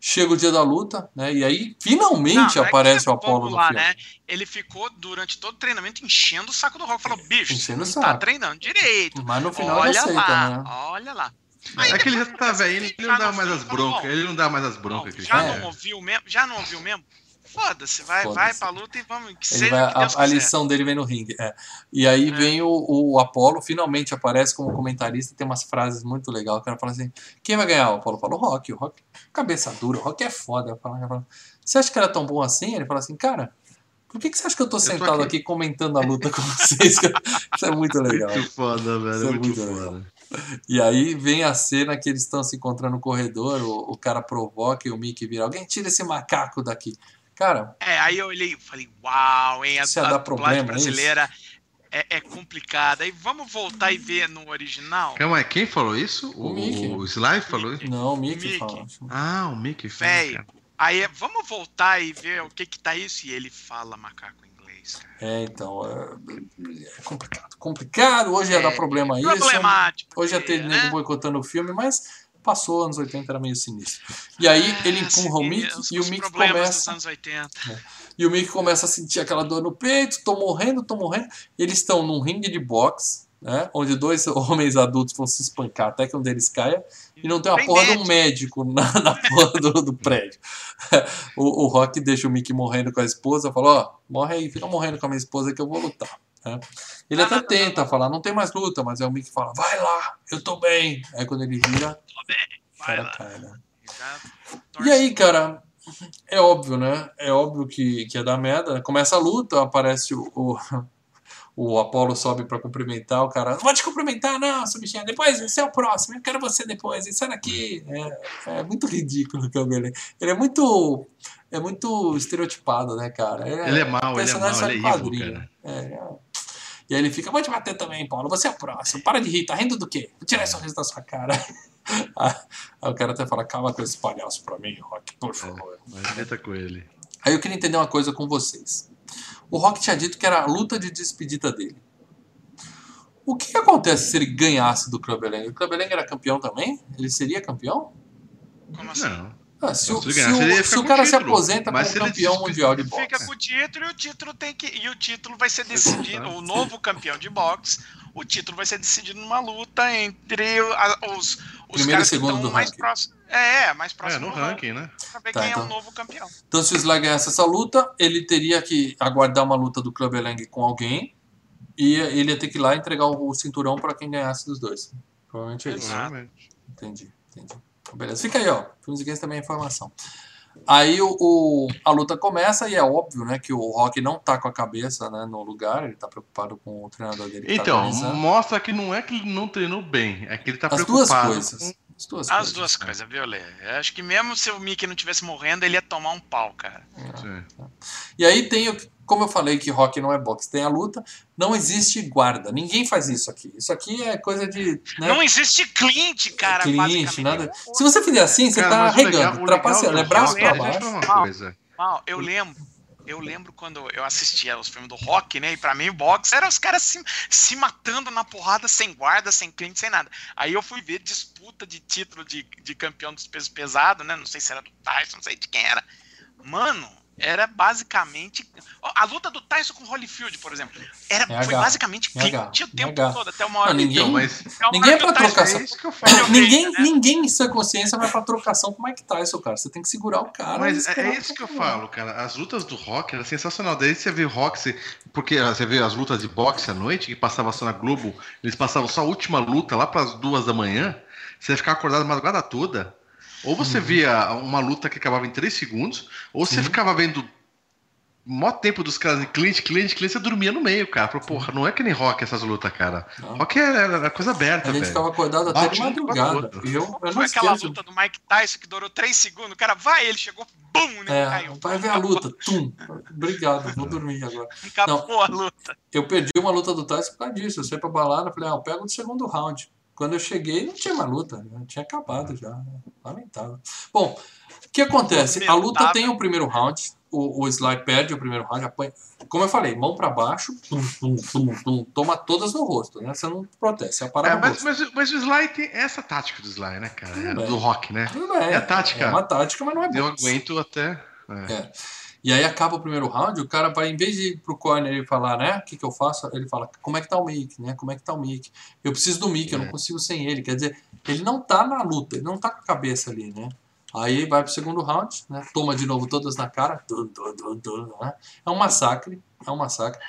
Chega o dia da luta, né? E aí finalmente Não, é aparece que, o Apollo vamos no filme. né? Ele ficou durante todo o treinamento enchendo o saco do Rock. Falou, bicho, Enchendo não tá treinando direito. Mas no final ele Olha aceita, lá, né? olha lá. É que ele já tá velho, ele não Já dá não mais as broncas. Ele não dá mais as Não, broncas ele já não ouviu mesmo? Já não ouviu mesmo? Foda-se, vai, Foda-se. vai pra luta e vamos. Que seja vai, o que Deus a, a lição dele vem no ringue. é. E aí É. vem o, o Apollo, finalmente aparece como comentarista, tem umas frases muito legais. O cara fala assim: quem vai ganhar? O Apollo fala: o Rock. O Rock, cabeça dura, o Rock é foda. Eu falo- eu falo, você acha que era tão bom assim? Ele fala assim: cara, por que, que você acha que eu tô tô sentado aqui. aqui. comentando a luta com <laughs> vocês? Isso é muito legal. Muito foda, velho. Isso é muito, muito foda. E aí vem a cena que eles estão se encontrando no corredor, o, o cara provoca e o Mickey vira: alguém tira esse macaco daqui. Cara, É, aí eu olhei e falei, uau, hein? A, Isso a dublagem é isso? brasileira é, é complicada. E vamos voltar e ver no original? Calma aí, quem falou isso? O O, Mickey. o Sly falou isso? não, o Mickey, Mickey. fala. Ah, o Mickey fala, Véi. Aí vamos voltar e ver o que que tá isso. E ele fala macaco em inglês, cara. É, então, é, é complicado. Complicado, hoje ia dar É, problema aí. Problemático. Hoje ia ter né? nego boicotando o filme, mas passou, anos 80 era meio sinistro. E aí É, ele empurra o Mickey os- e o Mickey começa. 80. E o Mickey começa a sentir aquela dor no peito, tô morrendo, tô morrendo. Eles estão num ringue de boxe, né? Onde dois <laughs> homens adultos vão se espancar até que um deles caia. E não tem uma Tem porra de um médico. médico na, <laughs> na porra do, do prédio. <laughs> O, o Rock deixa o Mickey morrendo com a esposa, fala, ó, morre aí, fica morrendo com a minha esposa que eu vou lutar. Né? Ele Não, até não, não, tenta falar, não tem mais luta, mas aí o Mickey fala, vai lá, eu tô bem. Aí quando ele vira, o Vai cara lá. cai, né? E aí, cara, é óbvio, né? É óbvio que, que ia dar merda. Começa a luta, aparece o, o, <laughs> o Apollo sobe pra cumprimentar, o cara, não vou te cumprimentar, não, seu bichinho, depois você é o próximo, eu quero você depois, e sai daqui. É, é muito ridículo o Cabelo. Ele é muito. É muito estereotipado, né, cara? Ele é mau, ele é personagem mau, só ele é evil, cara. É, é. E aí ele fica, vou te bater também, Paulo, você é o próximo, para de rir, tá rindo do quê? Vou tirar esse sorriso da sua cara. <laughs> Aí o cara até fala, calma com esse palhaço pra mim, Rock, por favor. Mas meta com ele. Aí eu queria entender uma coisa com vocês. O Rock tinha dito que era a luta de despedida dele. O que acontece se ele ganhasse do Clubber O Clubber era campeão também? Ele seria campeão? Como assim? Não. Ah, se, o, Se o- se o com cara o se título. aposenta Mas como campeão mundial de boxe. Fica com o título e o título tem que. E o título vai ser decidido. o novo campeão de boxe, o título vai ser decidido numa luta entre os, os Primeiro e segundo estão do mais ranking. próximos. É, é, mais É, próximo no do ranking, né? Pra ver Tá, quem é então. o novo campeão. Então, se o Sly ganhasse essa luta, ele teria que aguardar uma luta do Clubber Lang com alguém e ele ia ter que ir lá entregar o, cinturão pra quem ganhasse dos dois. Provavelmente é isso. Exato. Provavelmente. Entendi, entendi. Beleza, fica aí, ó. Filmes e Games também é informação. Aí o, o- a luta começa e é óbvio, né, que o Rock não tá com a cabeça né, no lugar, ele tá preocupado com o treinador dele. tá Então, organizando. mostra que não é que ele não treinou bem, é que ele tá as duas preocupado. coisas. com- As duas As coisas. duas coisas, viu, Lê? Eu acho que mesmo se o Mickey não tivesse morrendo, ele ia tomar um pau, cara. Sim. E aí tem, o- como eu falei que rock não é boxe, tem a luta, não existe guarda. Ninguém faz isso aqui. Isso aqui é coisa de. Né, Não existe Clint, cara, Clint, basicamente. nada. Se você fizer assim, você Cara, tá regando, trapaceando. É braço pra eu baixo. Mal, eu lembro. Eu lembro quando eu assistia os filmes do rock, né? E pra mim o boxe era os caras se, se matando na porrada, sem guarda, sem cliente, sem nada. Aí eu fui ver disputa de título de, de campeão dos pesos pesados, né? Não sei se era do Tyson, não sei de quem era. Mano, era basicamente. A luta do Tyson com o Holyfield, por exemplo. Era, É foi basicamente é cliente o tempo todo, até uma hora Não, ninguém- Então, mas ninguém hora é pra trocar é isso que eu falo. Eu Ninguém, né? ninguém em sua consciência vai pra trocação com o Mike Tyson, cara. Você tem que segurar o cara. e Mas é isso que eu falo, cara. As lutas do rock era sensacional. Daí você vê o rock, você- porque ah, você vê as lutas de boxe à noite, que passava só na Globo, eles passavam só a última luta lá para as duas da manhã, você ia ficar acordado a madrugada toda. Ou você Uhum. via uma luta que acabava em três segundos, ou você Sim. ficava vendo o maior tempo dos caras cliente, cliente, cliente, você dormia no meio, cara. Falou, porra, não é que nem rock essas lutas, cara. Não. Rock é, é coisa aberta, A gente velho. ficava acordado até Bate de madrugada. E eu, eu não Foi aquela esqueço. luta do Mike Tyson que durou 3 segundos. O cara vai, ele chegou, bum, né? É, caiu. vai ver a luta. Tum. Obrigado, vou dormir agora. Acabou a luta. Eu perdi uma luta do Tyson por causa disso. Eu saí pra balada, falei, ah, eu pego do segundo round. Quando eu cheguei, não tinha mais luta. né? Tinha acabado já. Lamentável. Bom, o que acontece? A luta tem o primeiro round. O, o Sly perde o primeiro round. Apanha. Como eu falei, mão pra baixo. Tum, tum, tum, tum, toma todas no rosto, né? Você não protege, você apara É, mas, mas, mas o Sly tem essa tática do Sly, né, cara? É, do rock, né? Tudo bem. é a tática. É uma tática, mas não é Eu boxe. aguento até. é. É. E aí acaba o primeiro round, o cara vai, em vez de ir pro corner e falar, né, o que, que eu faço? Ele fala, como é que tá o Mick, né? Como é que tá o Mick? Eu preciso do Mick, eu não É. consigo sem ele. Quer dizer, ele não tá na luta, ele não tá com a cabeça ali, né? Aí vai pro segundo round, né? Toma de novo todas na cara. tum, tum, tum, né? É um massacre, é um massacre.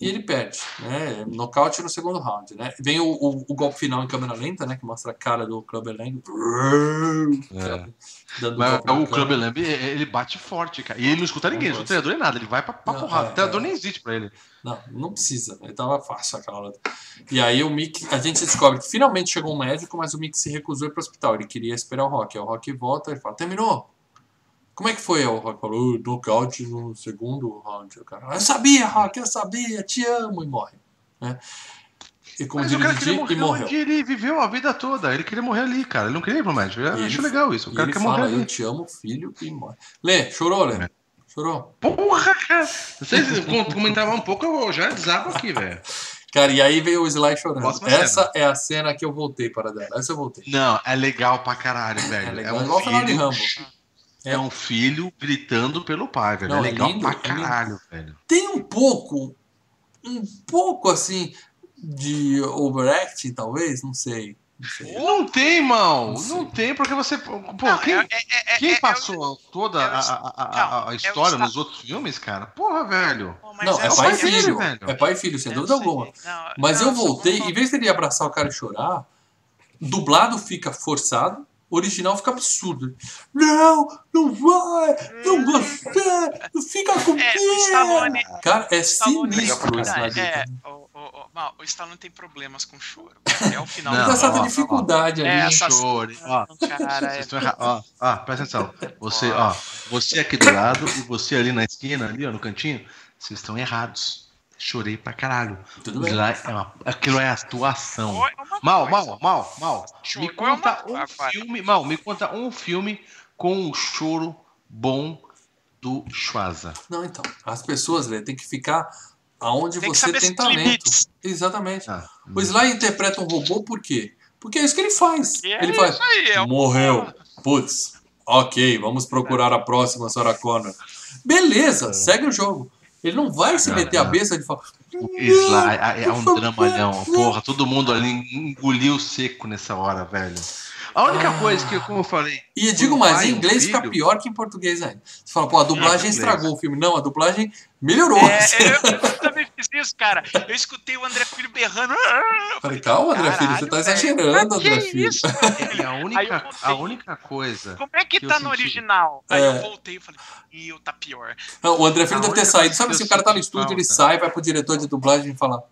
E ele perde, né? Nocaute no segundo round, né? Vem o, o, o golpe final em câmera lenta, né? Que mostra a cara do Clubber Lang. É. Mas o câmera. Club Lamb, ele bate forte, cara. E ele não escuta ninguém, não Não escuta treinador nem nada. Ele vai pra, pra Não, porrada. é, O treinador é. nem existe pra ele. Não, não precisa. Ele tava fácil aquela luta. E aí o Mick, a gente descobre que finalmente chegou um médico, mas o Mick se recusou a ir pro hospital. Ele queria esperar o Rock. Aí o Rock volta e fala, terminou? Como é que foi? O Rock falou, "Uh, nocaute no segundo round. O cara, eu sabia, Rock, eu sabia, te amo, e morre. Né? E como Mas o cara queria morrer e morreu. onde ele viveu a vida toda. Ele queria morrer ali, cara. Ele não queria ir pro médico. Eu acho legal isso. O cara ele quer morrer fala, ali. eu te amo, filho, e morre. Lê, chorou, Lê? Chorou? Porra, cara. Vocês com- comentavam um pouco, eu já desabo aqui, velho. Cara, e aí veio o Sly chorando. Essa é a cena que eu voltei para dela. Essa eu voltei. Não, é legal pra caralho, velho. É É, legal, um igual o final de. Rambo. É um filho gritando pelo pai, velho. Não, é é legal lindo, pra é caralho, velho. tem um pouco, um pouco assim de overacting, talvez, não sei. Não sei. Não tem, mal. Não. Não tem, porque você. Pô, Não, quem, é- é- é- quem é- passou toda é a, a- a- a- é história nos outros filmes, cara? Porra, velho. Não, é pai e sei, filho. velho. É pai e filho, sem dúvida alguma. Não, Mas não, eu voltei, em vez dele abraçar o cara e chorar, dublado fica forçado, original fica absurdo. Não, não vai, não você, fica com É. Stallone. Cara, é sinistro esse. É, o, o, o, o Stallone tem problemas com choro. É o final. Não, essa ó, ó, dificuldade É, ali. essa- Chore. Ó, Cara, vocês é, estão errados. Ó, ó, presta atenção. Você, ó, você aqui do lado e você ali na esquina, ali, ó, no cantinho, vocês estão errados. Chorei pra caralho. Tudo bem. Lá é uma- aquilo é atuação. É Mal, mal, mal, mal. Me é conta uma- um filme, mal, me conta um filme com um choro bom do Schwarza. Não, então, as pessoas, Lê, tem que ficar aonde Tem você tem talento. limites. Exatamente. Ah, O Sly interpreta um robô por quê? Porque é isso que ele faz. É ele faz. isso aí, é o- Morreu. Putz. Ok, vamos procurar a próxima Sarah Connor. Beleza, segue o jogo. Ele não vai se Não, meter a não. besta de falar. é, é um dramalhão. Porra, todo mundo ali engoliu seco nessa hora, velho. A única coisa que, como eu falei. E eu digo mais, em inglês filho- fica pior que em português ainda. Você fala, pô, a dublagem inglês. estragou o filme. Não, a dublagem melhorou. É, <laughs> eu, eu também fiz isso, cara. Eu escutei o André Filho berrando. Eu Falei, calma, André Filho, você tá exagerando. André Que Filho. isso? <laughs> E a eu única, voltei. a única coisa. Como é que, Que eu tá no senti. original? Aí É. eu voltei e falei, ih, tá pior. Não, o André Filho A deve ter saído. Sabe se eu o cara tá no estúdio, ele falta- sai, vai pro diretor de dublagem e fala.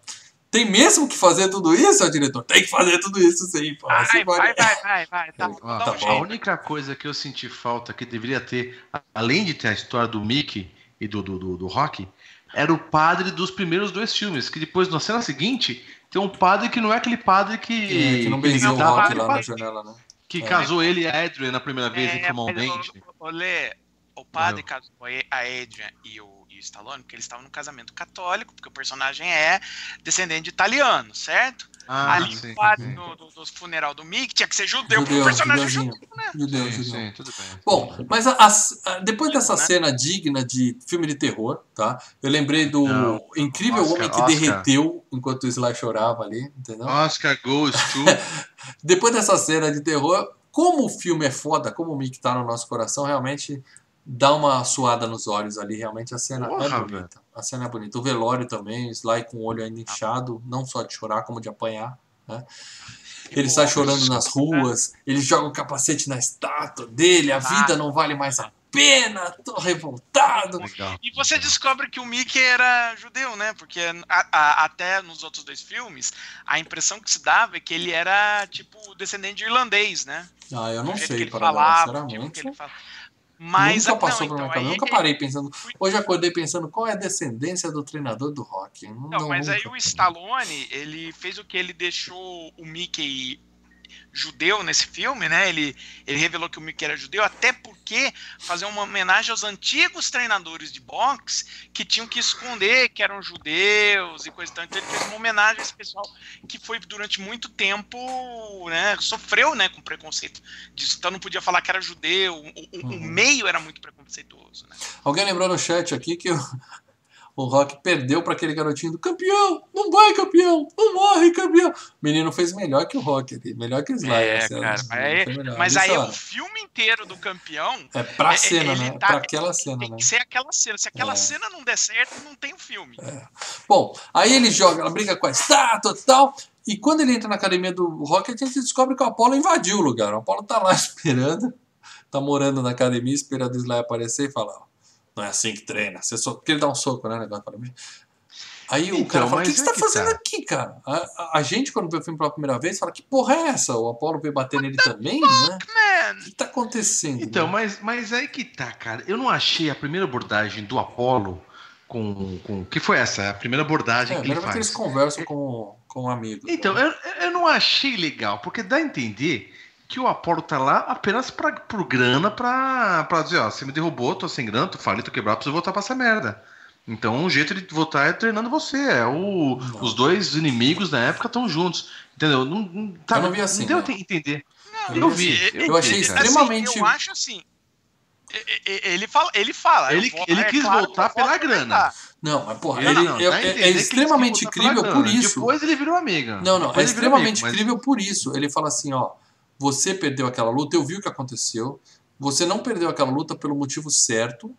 Tem mesmo que fazer tudo isso, diretor? Tem que fazer tudo isso sim, pô. Vai, Assim vai, vai. vai, vai, vai. Tá, tá a jeito. única coisa que eu senti falta que deveria ter, a- além de ter a história do Mickey e do, do, do, do Rock, era o padre dos primeiros dois filmes. Que depois, na cena seguinte, tem um padre que não é aquele padre que. É, que não benzeu o rock lá na padre janela, né? Que É. casou ele e a Adrian na primeira vez É, informalmente. ô, ô, Lê, o padre casou a Adrian e e o Stallone porque eles estavam num casamento católico, porque o personagem é descendente de italiano, certo? Ah, Ali sim, sim. do, do, do funeral do Mickey tinha que ser judeu, porque Judeu, o personagem é judeu, né? Judeu, Sim, judeu. sim, tudo bem. Bom, mas a- a- a- depois dessa né? cena digna de filme de terror, tá? Eu lembrei do Não. incrível Oscar, homem que Oscar. derreteu enquanto o Sly chorava ali, entendeu? Oscar goes to. <laughs> Depois dessa cena de terror, como o filme é foda, como o Mickey tá no nosso coração, realmente dá uma suada nos olhos ali. Realmente a cena Porra, é bonita. A cena é bonita. O velório também, o Sly com o olho ainda inchado, não só de chorar, como de apanhar. Né? Ele sai chorando nas ruas, ele joga o capacete na estátua dele, a vida não vale mais a pena, tô revoltado. Legal. E você descobre que o Mickey era judeu, né? Porque a- a- até nos outros dois filmes, a impressão que se dava é que ele era, tipo, descendente de irlandês, né? Ah, eu não sei, que ele para falava, o tipo Mas nunca passou não, por minha então, cabeça. aí- Nunca parei pensando. Hoje acordei pensando qual é a descendência do treinador do rock. Não, Não, mas aí nunca. o Stallone, ele fez o que ele deixou o Mickey judeu nesse filme, né? Ele, ele revelou que o Mickey era judeu, até porque fazer uma homenagem aos antigos treinadores de boxe que tinham que esconder que eram judeus e coisa e tal. Então ele fez uma homenagem a esse pessoal que foi durante muito tempo, né? Sofreu, né, com preconceito disso. Então não podia falar que era judeu, o, o- o Uhum. meio era muito preconceituoso, né? Alguém lembrou no chat aqui que o, o Rock perdeu para aquele garotinho do campeão, não vai campeão, não morre campeão. O menino fez melhor que o Rock ali, melhor que o Sly. É, essa- cara, mas melhor. mas aí o filme inteiro do campeão É pra é- cena, ele né? tá- pra aquela cena, tem né? que ser aquela cena. Se aquela É. cena não der certo, não tem o filme. Bom, aí ele joga, ela briga com a estátua e tal. E quando ele entra na academia do Rocket, a gente descobre que o Apollo invadiu o lugar. O Apollo tá lá <laughs> esperando, tá morando na academia, esperando o Sly aparecer e fala: ó, não é assim que treina. Você só... Porque ele dá um soco, né? Negócio para mim. Aí o Então, cara fala: o que, que você é tá fazendo tá. aqui, cara? A, a- gente, quando vê o filme pela primeira vez, fala: que porra é essa? O Apollo veio bater nele também, né? Man, O que tá acontecendo? Então, né? mas, mas aí que tá, cara. Eu não achei a primeira abordagem do Apollo com. com que foi essa? A primeira abordagem É, que ele primeiro que eles faz. conversam com, com um amigo. Então, eu, eu não achei legal, porque dá a entender que o Apollo tá lá apenas pra, por grana pra, pra dizer, ó, você me derrubou, tô sem grana, tô falido, tô quebrado, preciso voltar pra essa merda. Então, um jeito de voltar é treinando você. É o, Não. os dois inimigos na época estão juntos. Entendeu? Não, não, tá, Eu não vi assim, Não deu né? a entender. Eu Eu vi assim. Eu achei assim, extremamente- eu acho assim. Ele fala, ele fala. Ele- vou- ele é quis claro, voltar pela grana. Não, mas porra, Não, ele não, é- a é, entender é que ele extremamente incrível por isso. Depois ele virou amiga. Não, não, é Depois virou extremamente amigo, mas- incrível por isso. Ele fala assim, ó, você perdeu aquela luta, eu vi o que aconteceu, você não perdeu aquela luta pelo motivo certo,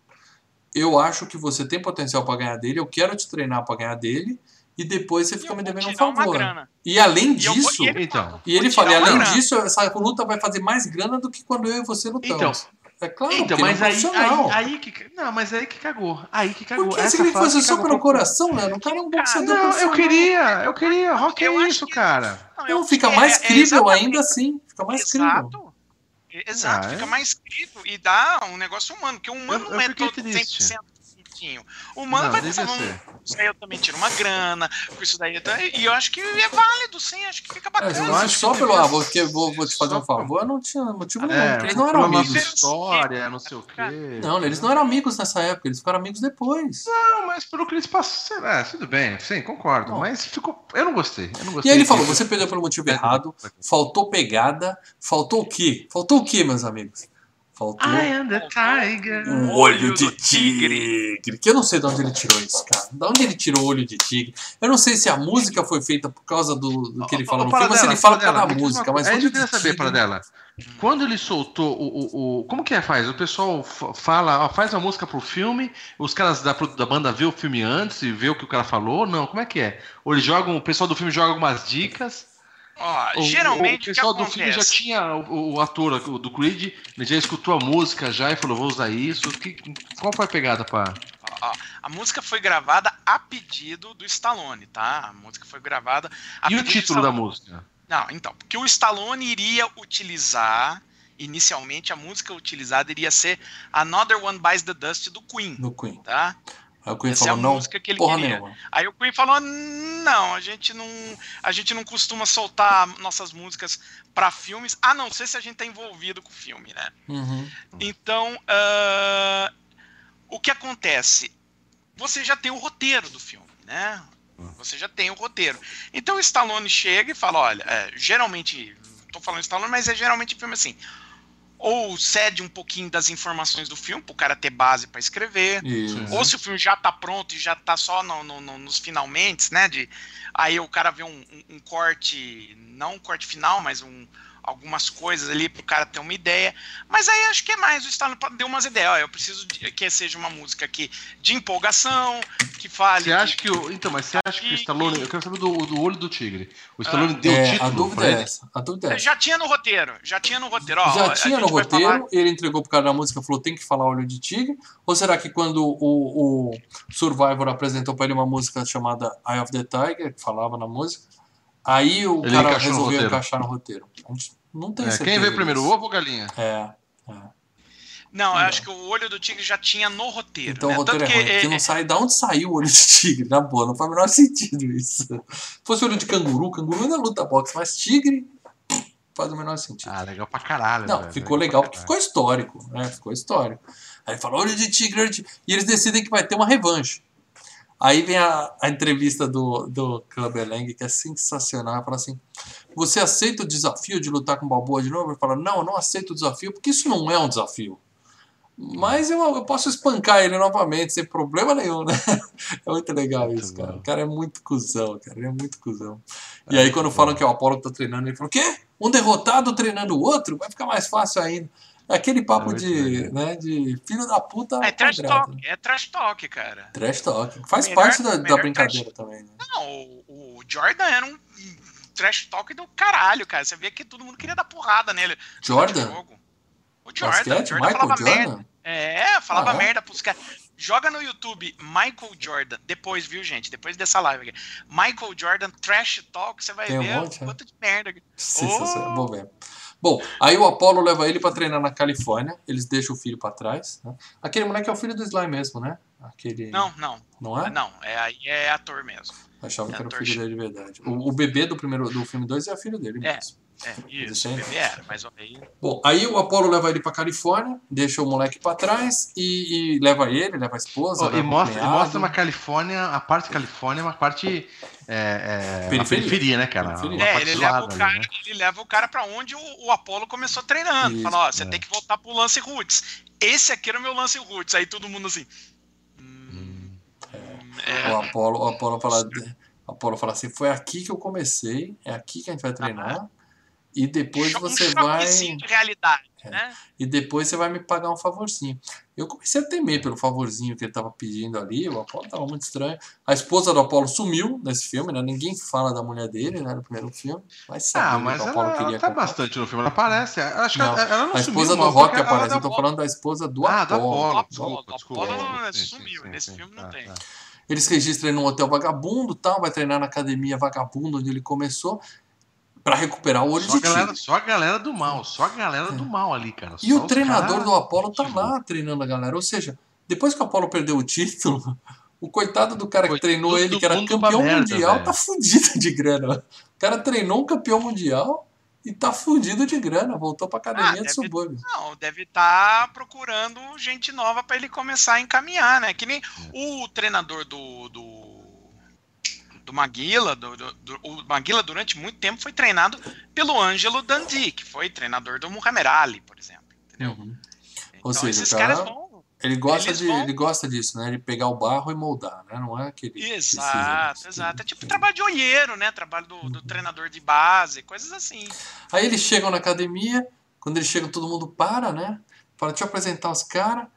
eu acho que você tem potencial pra ganhar dele, eu quero te treinar pra ganhar dele, e depois você fica me devendo um favor. E além E disso, e ele Então. fala, e ele fala, e além grana. disso, essa luta vai fazer mais grana do que quando eu e você lutamos. É claro, Então, porque é mas um aí, aí, aí que. Não, mas aí que cagou. Aí que cagou. Por que Essa você queria que fosse só cagou pelo coração, né? O cara é um boxeador Não, eu queria, eu queria. Rock Eu é isso, que- cara. Não, Não, acho fica que mais é- é crível exatamente- ainda assim. Fica mais crível. Exato. Exato, Ah, é? fica mais crível e dá um negócio humano, porque o humano Eu- não eu é fiquei todo triste. 100% bonitinho. O humano Não, vai pensar, ser. "Hum, isso aí eu também tiro uma grana, com isso daí. eu tô-" E eu acho que é válido, sim, acho que fica É, bacana. eu fosse acho só pelo, ah, vou, que- vou, vou te fazer um favor, não tinha motivo nenhum, É, eles não eram amigos. história, não sei o quê. Não, eles não eram amigos nessa época, eles ficaram amigos depois. Não, mas pelo que eles passaram. É, tudo bem, sim, concordo. Bom. Mas ficou. Eu não gostei. Eu não E gostei aí ele falou, você perdeu pelo motivo É. errado, faltou pegada, faltou o quê? Faltou o quê, meus amigos? Faltou I am the tiger. um olho de tigre. Que eu não sei de onde ele tirou isso, cara. De onde ele tirou o olho de tigre? Eu não sei se a música foi feita por causa do, do que ele fala Ô, no filme, se ele fala por causa da uma música. Mas. É isso que eu queria saber, tigre- Paradela. Quando ele soltou o, o, o- Como que é, faz? O pessoal fa- fala, ó, faz a música pro filme, os caras da, da banda vê o filme antes e vê o que o cara falou? Não, como é que é? Ou eles jogam, o pessoal do filme joga algumas dicas. Ó, geralmente o o que pessoal do filme já tinha o, o ator o do Creed, ele já escutou a música já e falou, vou usar isso. Que, qual foi a pegada pra. Ó, a música foi gravada a pedido do Stallone, tá? A música foi gravada a E o pedido do título da música? Não, então, porque o Stallone iria utilizar, inicialmente a música utilizada iria ser Another One Bites the Dust do Queen, No Queen. tá? Aí o Queen Essa é falou, a não, música que ele porra queria. nenhuma. Aí o Queen falou: "Não, a gente não, a gente não costuma soltar nossas músicas pra filmes, a não ser se a gente tá envolvido com o filme, né?" Uhum. Então, ah, o que acontece? Você já tem o roteiro do filme, né? Você já tem o roteiro. Então o Stallone chega e fala: olha, é, geralmente, tô falando Stallone, mas é geralmente filme assim. Ou cede um pouquinho das informações do filme, pro cara ter base pra escrever. Isso. Ou se o filme já tá pronto e já tá só no- no- no- nos finalmente, né? De, aí o cara vê um, um- um corte, não um corte final, mas um, algumas coisas ali pro cara ter uma ideia. Mas aí acho que é mais o pra- deu umas ideias. Ó, eu preciso de- que seja uma música aqui de empolgação, que fale. Você acha que o. Então, mas você acha que o Stallone. Eu quero saber do, do olho do tigre. O Stallone Ah. deu É, título. a dúvida é essa. A dúvida é essa. Já tinha no roteiro, já tinha no roteiro. Ó, Já tinha no roteiro, falar- ele entregou pro cara da música falou tem que falar olho de tigre? Ou será que quando o, o Survivor apresentou pra ele uma música chamada Eye of the Tiger, que falava na música, aí o Ele cara no resolveu encaixar no roteiro. A gente não tem É, certeza. quem veio primeiro, o ovo ou galinha? É. Não, eu Não. acho que o olho do tigre já tinha no roteiro. Então né? o roteiro Tanto é que, ruim, porque é, não sai. Da onde saiu o olho de tigre? Na boa, não faz o menor sentido isso. Se fosse olho de canguru, canguru ainda luta boxe, mas tigre faz o menor sentido. Ah, legal pra caralho. Não, velho. ficou legal porque ficou histórico, né? Ficou histórico. Aí ele falou, olho de tigre, olho de... e eles decidem que vai ter uma revanche. Aí vem a, a entrevista do, do Clubber Lang, que é sensacional. Fala assim: Você aceita o desafio de lutar com o Balboa de novo? Ele fala: Não, eu não aceito o desafio, porque isso não é um desafio. Mas eu, eu posso espancar ele novamente, sem problema nenhum, né? <laughs> É muito legal Muito isso, bom. cara. O cara é muito cuzão, cara. Ele é muito cuzão. E aí, quando falam que é o Apollo que tá treinando, ele fala: O quê? Um derrotado treinando o outro? Vai ficar mais fácil ainda. É aquele papo É de, legal. né, de filho da puta. é trash quadrado, talk, né? é trash talk, cara. Trash talk. Faz Melhor- parte da, da brincadeira também, né? Não, o, o Jordan era um trash talk do caralho, cara. Você via que todo mundo queria dar porrada nele. Jordan? O Jordan, Basquete? Jordan Michael falava Jordan? merda. É, falava Ah, é? merda pros caras. Joga no YouTube Michael Jordan, depois, viu, gente? Depois dessa live aqui. Michael Jordan Trash Talk, você vai Tem um ver monte, o é? quanto de merda. Sensacional, Oh! vou ver. Bom, aí o Apollo leva ele pra treinar na Califórnia. Eles deixam o filho pra trás. Né? Aquele moleque é o filho do Sly mesmo, né? Aquele. Não, não. Não é? Não, é, é ator mesmo. Achava que era o filho dele de verdade. O, o bebê do primeiro do filme 2 é filho dele É. mesmo. É, Isso isso, aí. o bebê era, mas aí. Bom, aí o Apollo leva ele pra Califórnia, deixa o moleque pra trás e, e leva ele, leva a esposa. Ó, leva e mostra, e mostra uma Califórnia, a parte Califórnia é uma parte. É, é, Periferia. periferia, né, cara? Periferia. É, ele leva, o ali, cara, né? ele leva o cara pra onde o, o Apollo começou treinando. Isso, Fala, ó, você é. tem que voltar pro lance roots. Esse aqui era o meu lance roots. Aí todo mundo assim. hum, é, O Apollo, o Apollo fala, fala assim: foi aqui que eu comecei, é aqui que a gente vai treinar. E depois cho- você um vai. de realidade, É. né? E depois você vai me pagar um favorzinho. Eu comecei a temer pelo favorzinho que ele estava pedindo ali. O Apollo estava muito estranho. A esposa do Apollo sumiu nesse filme, né? Ninguém fala da mulher dele, né? No primeiro filme. Vai saber Ah, mas o Apollo ela, queria ela tá comprar. bastante no filme, ela aparece. Acho que Não, ela, ela não A sumiu, esposa do mas Rock aparece. Eu tô volta. falando da esposa do Ah, desculpa. Apollo Sim, sim, sumiu, sim, nesse sim, filme não tá, tem. tá. Eles registram ele num hotel vagabundo tal, vai treinar na academia vagabundo onde ele começou pra recuperar o olho Só a, de galera, tigre. só a galera do mal, só a galera do mal ali, cara. E Só o treinador do Apollo tá lá treinando a galera. Ou seja, depois que o Apollo perdeu o título, <laughs> o coitado do cara que Foi treinou todo ele, que era campeão merda, mundial, velho. tá fudido de grana. O cara treinou um campeão mundial e tá fudido de grana. Voltou pra academia Ah, de deve- subúrbio. Não, deve estar procurando gente nova pra ele começar a encaminhar, né? Que nem É. o treinador do. do... Do Maguila, do, do- do- o Maguila durante muito tempo foi treinado pelo Ângelo Dundee, que foi treinador do Muhammad Ali, por exemplo. Entendeu? Uhum. Ou Então seja, esses cara, caras vão. ele gosta eles de, vão- ele gosta disso, né? Ele pegar o barro e moldar, né? Não é que ele precisa Exato, exato. É tipo trabalho de olheiro, né? Trabalho do, do treinador de base, coisas assim. Aí eles chegam na academia, quando eles chegam todo mundo para, né? Fala, deixa eu apresentar os caras.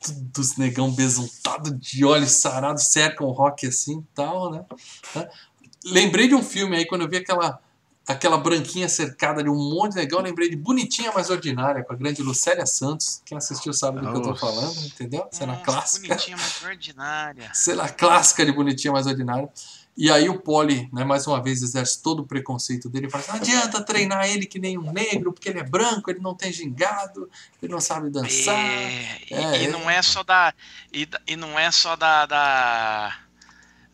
Tudo os negão besuntado de olhos sarados, cercam o rock assim e tal, né? Lembrei de um filme aí, quando eu vi aquela, aquela branquinha cercada de um monte de negão, lembrei de Bonitinha Mais Ordinária, com a grande Lucélia Santos. Quem assistiu sabe do que eu tô falando, entendeu? Cena Nossa, clássica. Bonitinha, mas ordinária. cena clássica de bonitinha mais ordinária. E aí o Poli, né, mais uma vez, exerce todo o preconceito dele e fala assim, não adianta treinar ele que nem um negro, porque ele é branco, ele não tem gingado, ele não sabe dançar. É, e, É, e é. não é só da. E, e não é só da, da-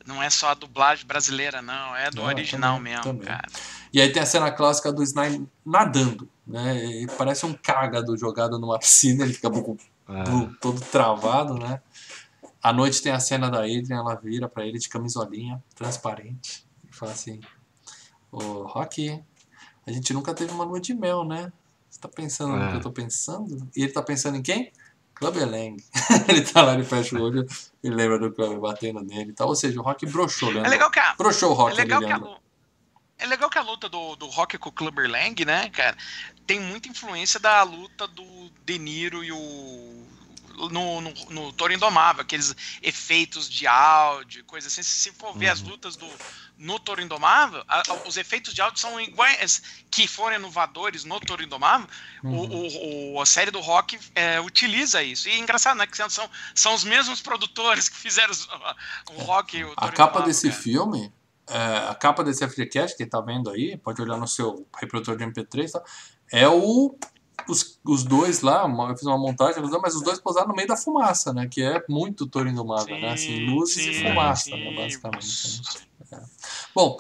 Não é só a dublagem brasileira, não. É do Não, original também, mesmo, também. cara. E aí tem a cena clássica do Sny nadando, né? Parece um cágado jogado numa piscina, ele fica É. <laughs> todo travado, né? À noite tem a cena da Adrian, ela vira pra ele de camisolinha, transparente, e fala assim: Ô, Rocky, a gente nunca teve uma lua de mel, né? Você tá pensando no É. que eu tô pensando? E ele tá pensando em quem? Clubber Lang. <laughs> ele tá lá, ele fecha o olho e lembra do Clubber batendo nele e tal. Ou seja, o Rocky broxou, né? É legal que a, Broxou o é Rocky legal ali, que a, lu- é legal que a luta do, do Rock com o Clubber Lang, né, cara, tem muita influência da luta do De Niro e o. No, no, no Toro Indomável, aqueles efeitos de áudio, coisa assim. Se for ver as Uhum. lutas do, no Toro Indomável, a- a- os efeitos de áudio são iguais que foram inovadores no Toro Indomável. O- Uhum. O, o- a série do Rock é, utiliza isso. E é engraçado, né? Que são, são os mesmos produtores que fizeram os- o Rock e o A Toro capa Indomável, desse cara. filme, é, a capa desse FGCast, quem tá vendo aí, pode olhar no seu reprodutor de MP3, tá? é o os, os dois lá, uma- eu fiz uma montagem, mas os dois posaram no meio da fumaça, né? Que é muito Toro Indomável, né? Assim, luzes e sim, fumaça, sim. né? Basicamente. né? Bom,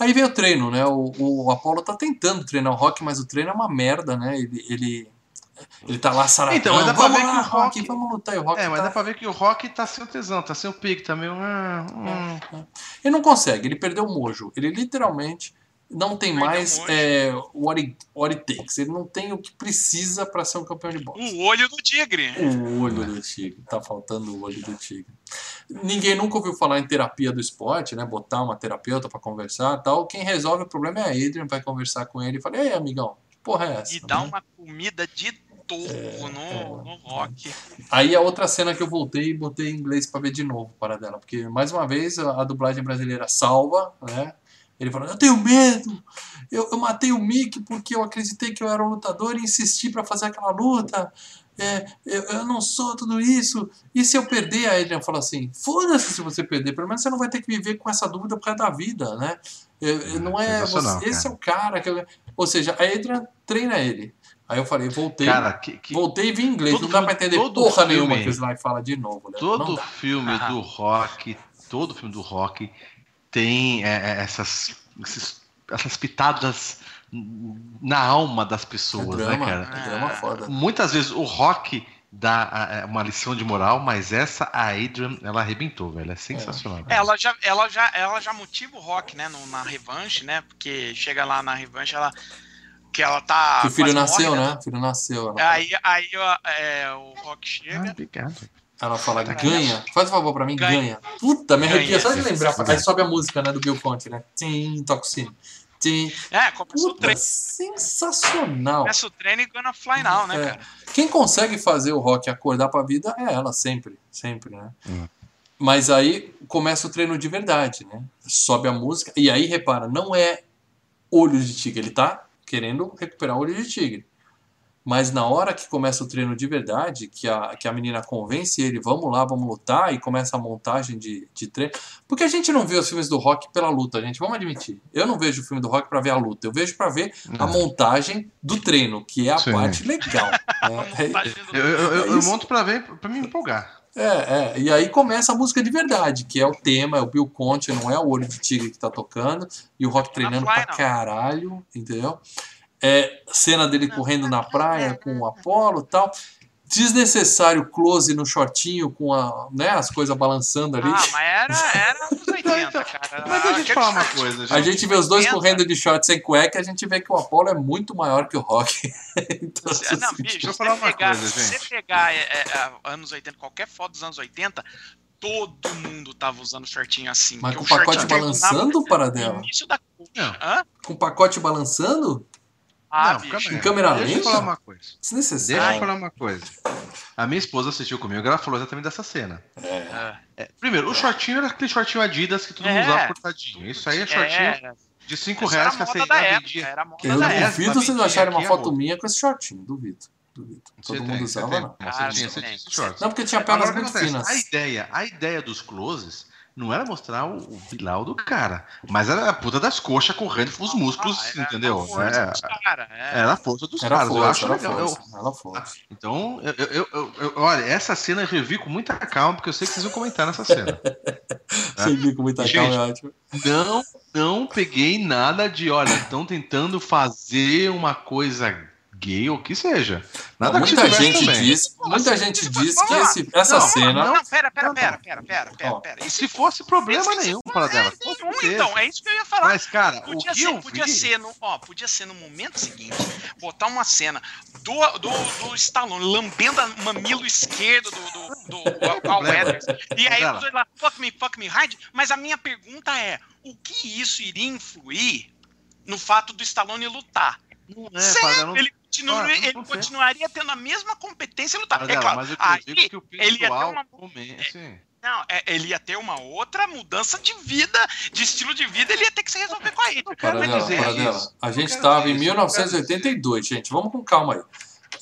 aí vem o treino, né? O, o Apollo tá tentando treinar o Rock, mas o treino é uma merda, né? Ele, ele, ele tá lá saradão, Então, mas dá pra vamos ver lá, que o Rock, Rock- vamos lutar. E o Rock É, mas tá... dá pra ver que o Rock tá sem o tesão, tá sem o pique, tá meio. ah, hum. Ele não consegue, ele perdeu o mojo. Ele literalmente não tem Perdeu mais o mojo. é, what, it, what it takes. Ele não tem o que precisa para ser um campeão de boxe. O olho do tigre. O olho do tigre. Tá faltando o olho do tigre. Ninguém nunca ouviu falar em terapia do esporte, né? Botar uma terapeuta para conversar e tal. Quem resolve o problema é a Adrian, vai conversar com ele e fala: Ei, amigão, que porra é essa? E dá né? uma comida de toco no, é. no rock. Aí a outra cena que eu voltei e botei em inglês pra ver de novo para dela, porque mais uma vez a, a dublagem brasileira salva, né? Ele falando, eu tenho medo, eu, eu matei o Mickey porque eu acreditei que eu era um lutador e insisti pra fazer aquela luta. É, eu, eu não sou tudo isso. E se eu perder? A Adrian fala assim: foda-se se você perder, pelo menos você não vai ter que viver com essa dúvida por causa da vida, né? É, não é você, esse é o cara que eu... Ou seja, a Adrian treina ele. Aí eu falei, voltei. Cara, que, que Voltei e vi em inglês. Todo não dá pra entender porra filme- nenhuma que o Sly fala de novo. Né? Todo filme do <laughs> rock, todo filme do rock tem é, é, essas, esses- essas pitadas na alma das É pessoas, drama, né, cara? é drama foda. Muitas vezes o rock dá a- uma lição de moral, mas essa, a Adrian, ela arrebentou, velho. É sensacional. cara. Ela já, ela, já, ela já motiva o rock, né? no- na revanche, né? Porque chega lá na revanche, ela. Que ela tá. Que o filho nasceu, morre, né? O filho nasceu. Aí, aí ó, é, o rock Ah, chega. obrigado. Ela fala, ganha. Faz um favor pra mim, ganha. Ganha. Puta, me Ganha. arrepia só de lembrar. Ganha. Aí sobe a música, né, do Bill Conte, né? Tim, o sino. Tim. É, começa o treino. sensacional. Começa o treino e gonna fly now, né, É. cara? Quem consegue fazer o rock acordar pra vida é ela, sempre. Sempre, né? Hum. Mas aí começa o treino de verdade, né? Sobe a música. E aí, repara, não é olho de tigre. Ele tá querendo recuperar o olho de tigre. Mas na hora que começa o treino de verdade, que a, que a menina convence ele, vamos lá, vamos lutar, e começa a montagem de, de treino. Porque a gente não vê os filmes do rock pela luta, gente, vamos admitir. Eu não vejo o filme do rock pra ver a luta, eu vejo pra ver a montagem do treino, que é a Sim. parte legal. <laughs> né? Eu, eu, eu- É eu monto pra ver, pra me empolgar. É, é, e aí começa a música de verdade, que é o tema, é o Bill Conte, não é o Olho de Tigre que tá tocando, e o Rock treinando fly, pra não. caralho, entendeu? É, cena dele correndo na praia com o Apollo e tal. desnecessário close no shortinho com a, né, as coisas balançando ali. Ah, mas era, era nos <laughs> 80, Então, cara. Mas deixa eu te falar uma coisa, A gente. gente vê os dois 80. correndo de short sem cueca e a gente vê que o Apollo é muito maior que o Rock. <laughs> Então, Você- Não, <laughs> bicho, Deixa eu se falar você uma pegar, coisa, se você gente. pegar é, é, anos 80, qualquer foto dos anos 80, todo mundo tava usando shortinho assim. Mas com o pacote balançando, da coxa. Não. Com o pacote balançando? Ah, Não, bicho. Em câmera Deixa eu lenta? falar uma coisa. Deixa Desnecessário. eu falar uma coisa. A minha esposa assistiu comigo e ela falou exatamente dessa cena. É. É, primeiro, o shortinho era aquele shortinho Adidas que todo mundo É. usava cortadinho. Isso aí é shortinho É, de 5 essa reais que a você moda da época. Era moda Eu da É, época. duvido essa vocês acharem uma é foto minha com esse shortinho. Duvido. Duvido. Você Todo tem, mundo você usava, tem. não. Ah, Você tinha, você você tem. tinha esse short. Não, porque tinha pernas muito finas. A ideia, a ideia dos closes não era mostrar o, o do cara, mas era a puta das coxas correndo com os músculos, Ah, era entendeu? a força É, dos cara, é. era a força dos Era caras. eu força, acho era legal. Eu- força. Era força. então, eu, eu- eu- eu- olha, essa cena eu revi com muita calma, porque eu sei que vocês vão comentar nessa cena. <laughs> Você viu com muita Gente, calma, é ótimo. Não, não peguei nada de, olha, estão tentando fazer uma coisa gay ou o que seja. Nada que muita gente diz, muita assim? gente diz lá. que esse- essa Não, cena. Não, pera, pera, Não, pera, pera, pera, pera, pera. Se fosse problema Esse- nenhum para dela. É, nenhum, então, é isso que eu ia falar. Mas, cara, o Podia que ser, eu podia vi... ser no, ó, podia ser no momento seguinte, botar uma cena do, do, do Stallone lambendo o mamilo esquerdo do, do, do <laughs> Cal problema. Weathers. E aí os dois lá, fuck me, fuck me hard. Mas a minha pergunta é, o que isso iria influir no fato do Stallone lutar? Não é, Paradela, não- ele, continua, Ah, ele continuaria tendo a mesma competência lutar. Paradela, é claro, mas eu aí, que o ele ia ter uma- assim, não, é, ele ia ter uma outra mudança de vida, de estilo de vida, ele ia ter que se resolver com a Hydra. Paradela, dizer Paradela. isso. A gente estava em isso, eu quero 1982, gente. Vamos com calma aí.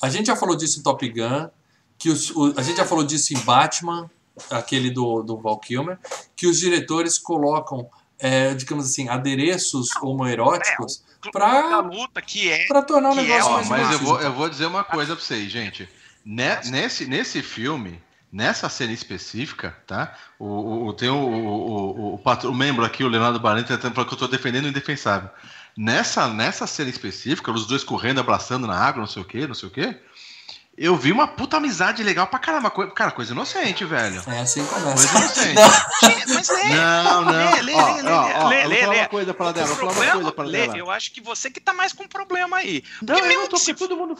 A gente já falou disso em Top Gun, que os, o- a gente já falou disso em Batman, aquele do, do Val Kilmer, que os diretores colocam, é, digamos assim, adereços homoeróticos da para luta que é para tornar o é, negócio Ó, mais mas eu vou, eu vou dizer uma coisa pra vocês, gente. Ne- nesse, nesse filme, nessa cena específica, tá? O, o- tem o, o, o, o, patro- o membro aqui, o Leonardo Barani, tentando falar que eu tô defendendo o indefensável. Nessa, nessa cena específica, os dois correndo, abraçando na água, não sei o quê, não sei o quê. Eu vi uma puta amizade legal pra caramba. Cara, coisa inocente, velho. É assim que Coisa começa. inocente. Mas lê. Não, não. Lê, lê, Ó, lê, ó, lê, ó, lê, eu lê, vou falar lê. uma coisa para dela, vou falar uma problema, coisa para Lê, dela. eu acho que você que tá mais com problema aí. Não, Porque eu não tô se todo mundo.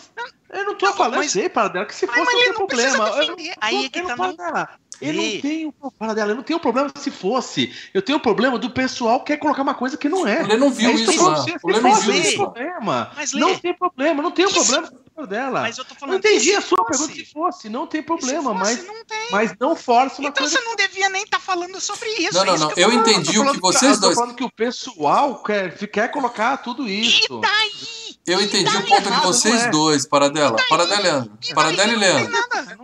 Eu não tô Não, falando, mas- sei, para dela, que se Mas- fosse mas não ele tem não precisa problema. Eu não- Aí é que não tá dela. Eu não tenho para dela, eu não tenho problema se fosse. Eu tenho problema do pessoal que quer colocar uma coisa que não é. O Lê não viu É isso falo lá. pra você, O Lê se não viu não tem isso problema. Mas, Lê. não tem problema, não se- problema dela. Mas eu tô Eu falando não entendi a sua fosse- pergunta se fosse, não tem se problema, fosse, mas, não tem. mas não force uma Então coisa você não devia nem estar falando sobre isso. Não, é não, não. que Eu falando. entendi tô o que vocês eu dois. tô falando que o pessoal quer, quer colocar tudo isso. E daí? Eu entendi o ponto de vocês é? dois, Paradela. Paradela e Leandro. E? Paradela e Leandro.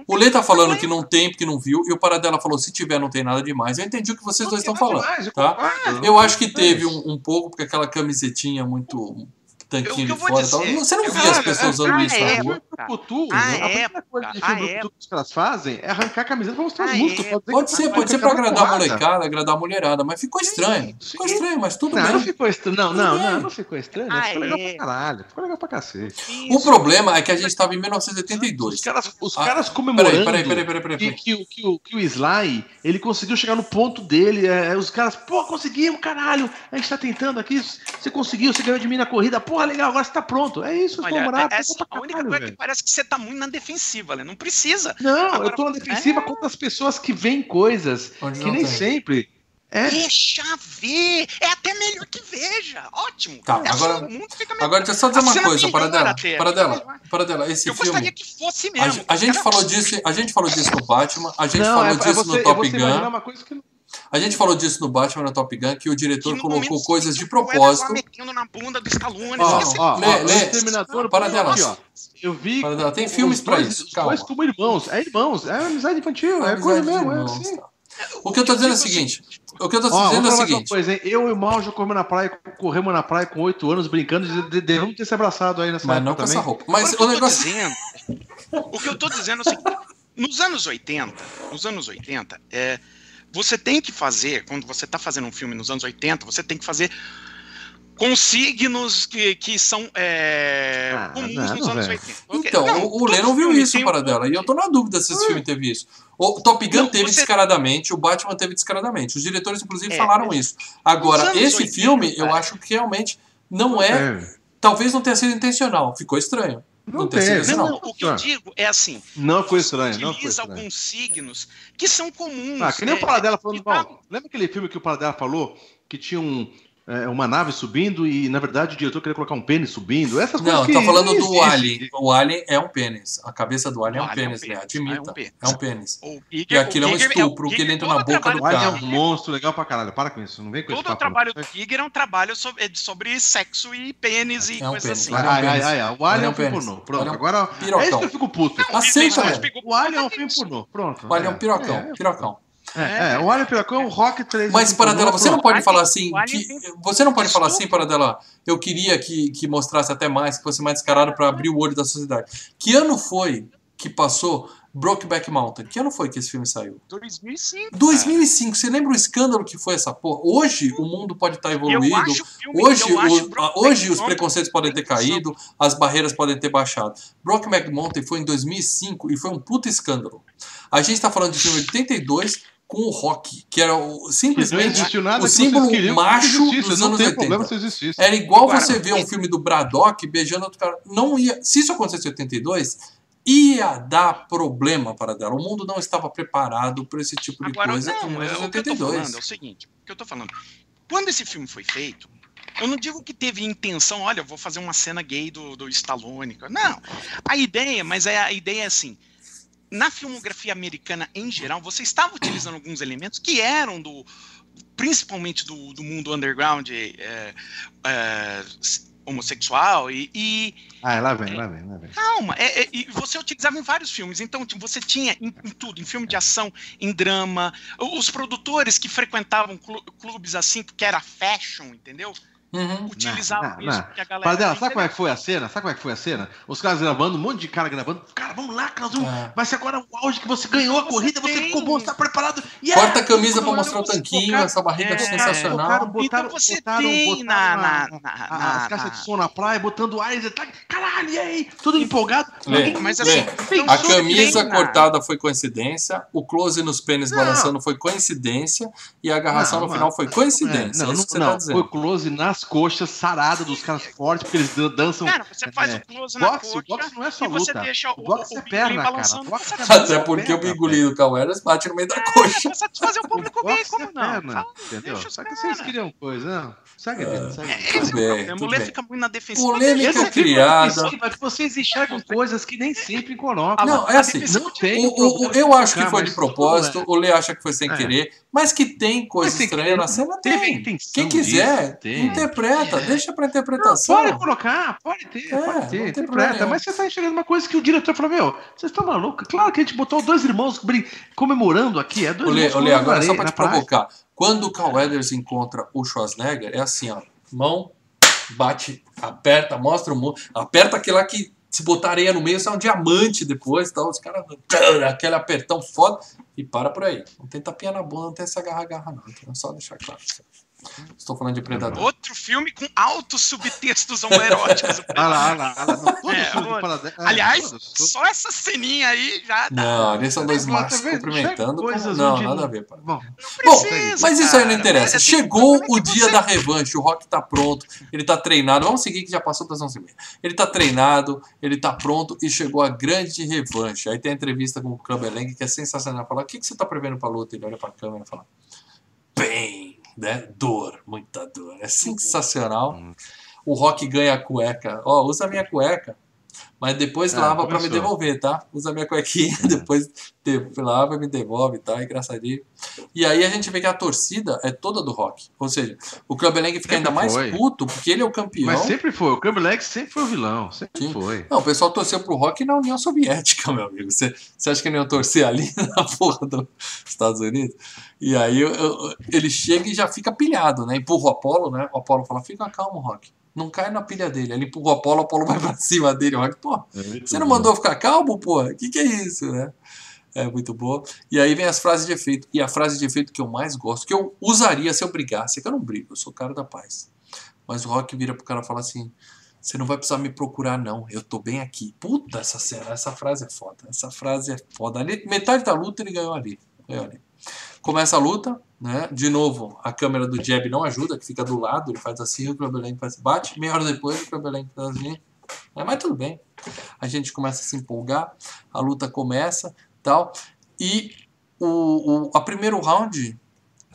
O Lê tá falando que não tem porque não viu, e o Paradela falou se tiver não tem nada demais. Eu entendi o que vocês dois Não estão tem falando, demais, eu tá? Eu acho que É teve um, um pouco, porque aquela camisetinha muito Eu- tanquinho de fora e tal. dizer, Você não via as pessoas é- usando ah, isso na é, rua? Brucutu, A a primeira época, coisa de a filme Brucutu que os caras fazem é arrancar a camiseta pra mostrar os A músculos. época. Pode ser, pode ser pra agradar a molecada, agradar a mulherada, mas ficou estranho. Ficou estranho, mas tudo Não, não bem. ficou estranho. Não, não, bem. não, não ficou estranho. Ah, ficou legal é. pra caralho. Ficou legal pra cacete. O problema é que a gente estava em 1982. Os caras, os Ah, caras comemorando Peraí, peraí, peraí, peraí, peraí. que, que, o- que, o, que o Sly, ele conseguiu chegar no ponto dele. é, os caras, pô, conseguimos, caralho. A gente tá tentando aqui. Você conseguiu, você ganhou de mim na corrida. Porra, legal, agora você tá pronto. É isso, os Olha, comemorados. essa, pra a única caralho, coisa é velho. que parece que você tá muito na defensiva, né? Não precisa. Não, Agora- eu tô na defensiva É. contra as pessoas que veem coisas Onde que nem tem. sempre. É, Deixa ver. É até melhor que veja. Ótimo. Tá, É agora- assim, o mundo fica melhor. Agora, deixa eu só dizer A uma cena coisa, melhora Paradela. até, Paradela, melhor. Paradela, esse Eu filme. gostaria que fosse A, mesmo. a gente Era falou assim. disso, a gente falou disso no Batman, a gente não, falou é, é disso você, no é Top Gun. uma coisa que não A gente falou disso no Batman no Top Gun, que o Que diretor no colocou momento coisas de o propósito. metendo na bunda do Stallone. Ó, assim, Ó, ó, Lê, lê. o Exterminador Para dela. aqui. Eu vi. Paradela, tem os filmes pra dois- isso, Os calma. dois como irmãos. É irmãos, é amizade infantil, é Amizade coisa mesmo, é irmãos, assim. tá. O que eu tô dizendo é o seguinte: o que eu tô Ó, dizendo é o seguinte. coisa, hein? Eu e o Mal já corremos na praia, corremos na praia com 8 anos, brincando, de- de- devemos ter se abraçado aí nessa Mas época não com também. essa roupa. Agora, Mas o que o eu tô negócio. dizendo, o que eu tô dizendo é o seguinte, nos anos 80, nos anos 80, é, você tem que fazer, quando você tá fazendo um filme nos anos 80, você tem que fazer com signos que, que são é, Ah, comuns não, nos anos velho. 80. Ok. Então, Não, o, Lê não viu filme isso para um- dela. E eu tô na dúvida se esse filme teve isso. O Top Gun Não, teve você- descaradamente, o Batman teve descaradamente. Os diretores, inclusive, É, falaram mas- isso. Agora, esse 80, filme, eu cara. acho que realmente não é. É. Talvez não tenha sido intencional. Ficou estranho. Não, teve. isso, Não, não. o que eu digo é assim, Não foi você estranho, não foi utiliza estranho. alguns signos que são comuns. Ah, que nem é, o Paradela falando. que tá- Bom, lembra aquele filme que o Paradela falou que tinha um, é, uma nave subindo e, na verdade, o diretor queria colocar um pênis subindo? Essas Não, coisas que tá falando não do. Alien. O Alien é um pênis. A cabeça do Alien é um Alien é um pênis, né? Admita. é um pênis. É um pênis. O E aquilo é um estupro, o que ele entra na boca do O Alien é um monstro legal pra caralho. Para com isso, não vem com esse Todo o papo. trabalho do Giger é um trabalho sobre, é sobre sexo e pênis e É um coisas assim. É um Ai, ai, ai, ai. O Alien é é um um filme pênis. pornô. Pronto, é um agora. pirocão. É isso que eu fico puto. Aceita, O Alien- velho. O Alien é um filme pornô. Pronto. O Alien é um pirocão. É, Pirocão. É, é, o Alien Pirocão é um Rock 3. Mas, Paradela, você não pode falar assim. o que- você não pode falar assim. Paradela. Eu queria que, que mostrasse até mais, que fosse mais descarado pra abrir o olho da sociedade. Que ano foi que passou Brokeback Mountain? Que ano foi que esse filme saiu? 2005. 2005. Você lembra o escândalo que foi essa porra? Hoje o mundo pode estar Eu evoluído. acho o filme- Hoje, eu acho o- hoje os preconceitos podem ter caído, as barreiras podem ter baixado. Brokeback Mountain foi em 2005 e foi um puta escândalo. A gente está falando de filme de 82 com o rock, que era o, simplesmente o que símbolo vocês queriam que macho existisse, dos não anos tem 80. problema se existisse. Era igual Agora, você ver um filme do Braddock beijando outro cara. Não ia. Se isso acontecesse em 82, ia dar problema para dela. O mundo não estava preparado para esse tipo de Agora, coisa não, em é, o que eu 1982. falando é o seguinte, o que eu tô falando. Quando esse filme foi feito, eu não digo que teve intenção, olha, eu vou fazer uma cena gay do, do Stallone. Não. A ideia, mas é, a ideia é assim. Na filmografia americana em geral, você estava utilizando alguns elementos que eram do. principalmente do, do mundo underground é, é, homossexual e- e Ah, lá vem, lá vem, lá vem. Calma, é- é- e você utilizava em vários filmes. Então, tipo, você tinha em, em tudo, em filme de ação, em drama. Os produtores que frequentavam clu- clubes assim, porque era fashion, entendeu? Uhum. Utilizavam não, isso não. porque a galera. Paradela, sabe como é que foi a cena? Sabe como é que foi a cena? Os caras gravando, um monte de cara gravando. Cara, vamos lá, Carlos. É. Vai ser agora o auge que você ganhou a Você corrida, você ficou bom, você tá preparado. Yeah! Corta a camisa pra Botaram- mostrar o tanquinho, botaram- essa barriga é, sensacional. botaram- botaram- Então você botaram- tem botaram na- na- na- a- as na- caixas de som na praia, botando e tá, caralho, e aí? Tudo empolgado. Lê, Mas assim, então A camisa na- cortada foi coincidência, o close nos pênis Não. balançando foi coincidência e a agarração Não, no final foi coincidência. É, não, é não, não, tá dizendo. foi close nas coxas, sarada dos caras fortes, porque eles dan- dançam. Cara, você faz É. o close na Boxe, coxa boxe não é só e você luta. deixa o, Boxe o, é o perna, bingolim cara. Boxe Você é perna. Até porque o bingolinho do Cal Eras bate no meio da coxa. pra satisfazer o público gay, Boxe como é não? perna, Fala, entendeu? Só que vocês queriam coisa, não. Segue a vida, segue a vida. Esse é o bem, problema. tudo O Lê bem. fica muito na defensiva. Polêmica Esse é- criada. Mas vocês enxergam coisas que nem sempre colocam. Não, é assim. Não tem. O- o- o- eu acho que foi de propósito, o Lê acha que foi sem É. querer, mas que tem coisa estranha na cena, tem. Quem quiser, disso, tem. Interpreta, deixa pra Não, interpretação. pode colocar, pode ter, É, pode não ter, interpreta. Mas você tá enxergando uma coisa que o diretor falou, meu, vocês estão malucos? Claro que a gente botou dois irmãos comemorando aqui, é dois Olê, irmãos olê, agora comemorando só pra te praia. provocar. Quando o Carl Weathers encontra o Schwarzenegger, é assim, ó. Mão, bate, aperta, mostra o mundo. Aperta aquele lá que se botar areia no meio, sai um diamante depois. Então, os caras. Aquele apertão foda. E para por aí. Não tem tapinha na bunda, não tem essa garra-garra, não. Então, é só deixar claro. Estou falando de Predador. Outro filme com altos subtextos homoeróticos. <laughs> Olha lá, olha lá, olha lá. Não, todos É, filmes é, Aliás, todos, todos. só essa ceninha aí já dá. Não, ali são dois machos cumprimentando. Coisas Não, nada a ver. Bom, Bom, precisa, mas isso aí não cara. interessa. É, assim, Chegou o é dia você- da revanche, o Rock tá pronto, ele tá treinado. Vamos seguir que já passou das 11h30. Ele tá treinado, ele tá pronto e chegou a grande revanche. Aí tem a entrevista com o Clubberlang que é sensacional. Fala, o que, que você tá prevendo pra luta? Ele olha pra câmera e fala, bem, né? Dor, muita dor. É sensacional. O Rock ganha a cueca. Ó, usa a minha cueca. Mas depois Ah, lava pra me devolver, tá? Usa minha cuequinha, <laughs> depois de- lava e me devolve, tá? Engraçadinho. E aí a gente vê que a torcida é toda do rock. Ou seja, o Club Lang fica Sempre ainda mais foi. puto, porque ele é o campeão. mas sempre foi. O Crumb Leg sempre foi o vilão. Sempre Sim. foi. Não, o pessoal torceu pro rock na União Soviética, <laughs> meu amigo. Você, você acha que não ia torcer ali <laughs> na porra dos Estados Unidos? E aí eu- eu- ele chega e já fica pilhado, né? Empurra o Apolo, né? O Apolo fala: fica calmo, Rock. Não cai na pilha dele. Ele empurra o Apolo, o Apolo vai <laughs> pra cima dele. O Rock, pô, você não mandou ficar calmo, porra? O que, que é isso, né? É muito boa. E aí vem as frases de efeito. E a frase de efeito que eu mais gosto, que eu usaria se eu brigasse, é que eu não brigo, eu sou o cara da paz. Mas o Rock vira pro cara e fala assim: Você não vai precisar me procurar, não. Eu tô bem aqui. Puta, essa cena, essa frase é foda. Essa frase é foda. Ali, metade da luta ele ganhou ali. Ganhou ali. Começa a luta, né? De novo, a câmera do Jeb não ajuda, que fica do lado, ele faz assim, o Clubberlang faz bate, meia hora depois o Clubberlang faz assim. É, mas tudo bem. A gente começa a se empolgar, a luta começa, tal. E o, o a primeiro round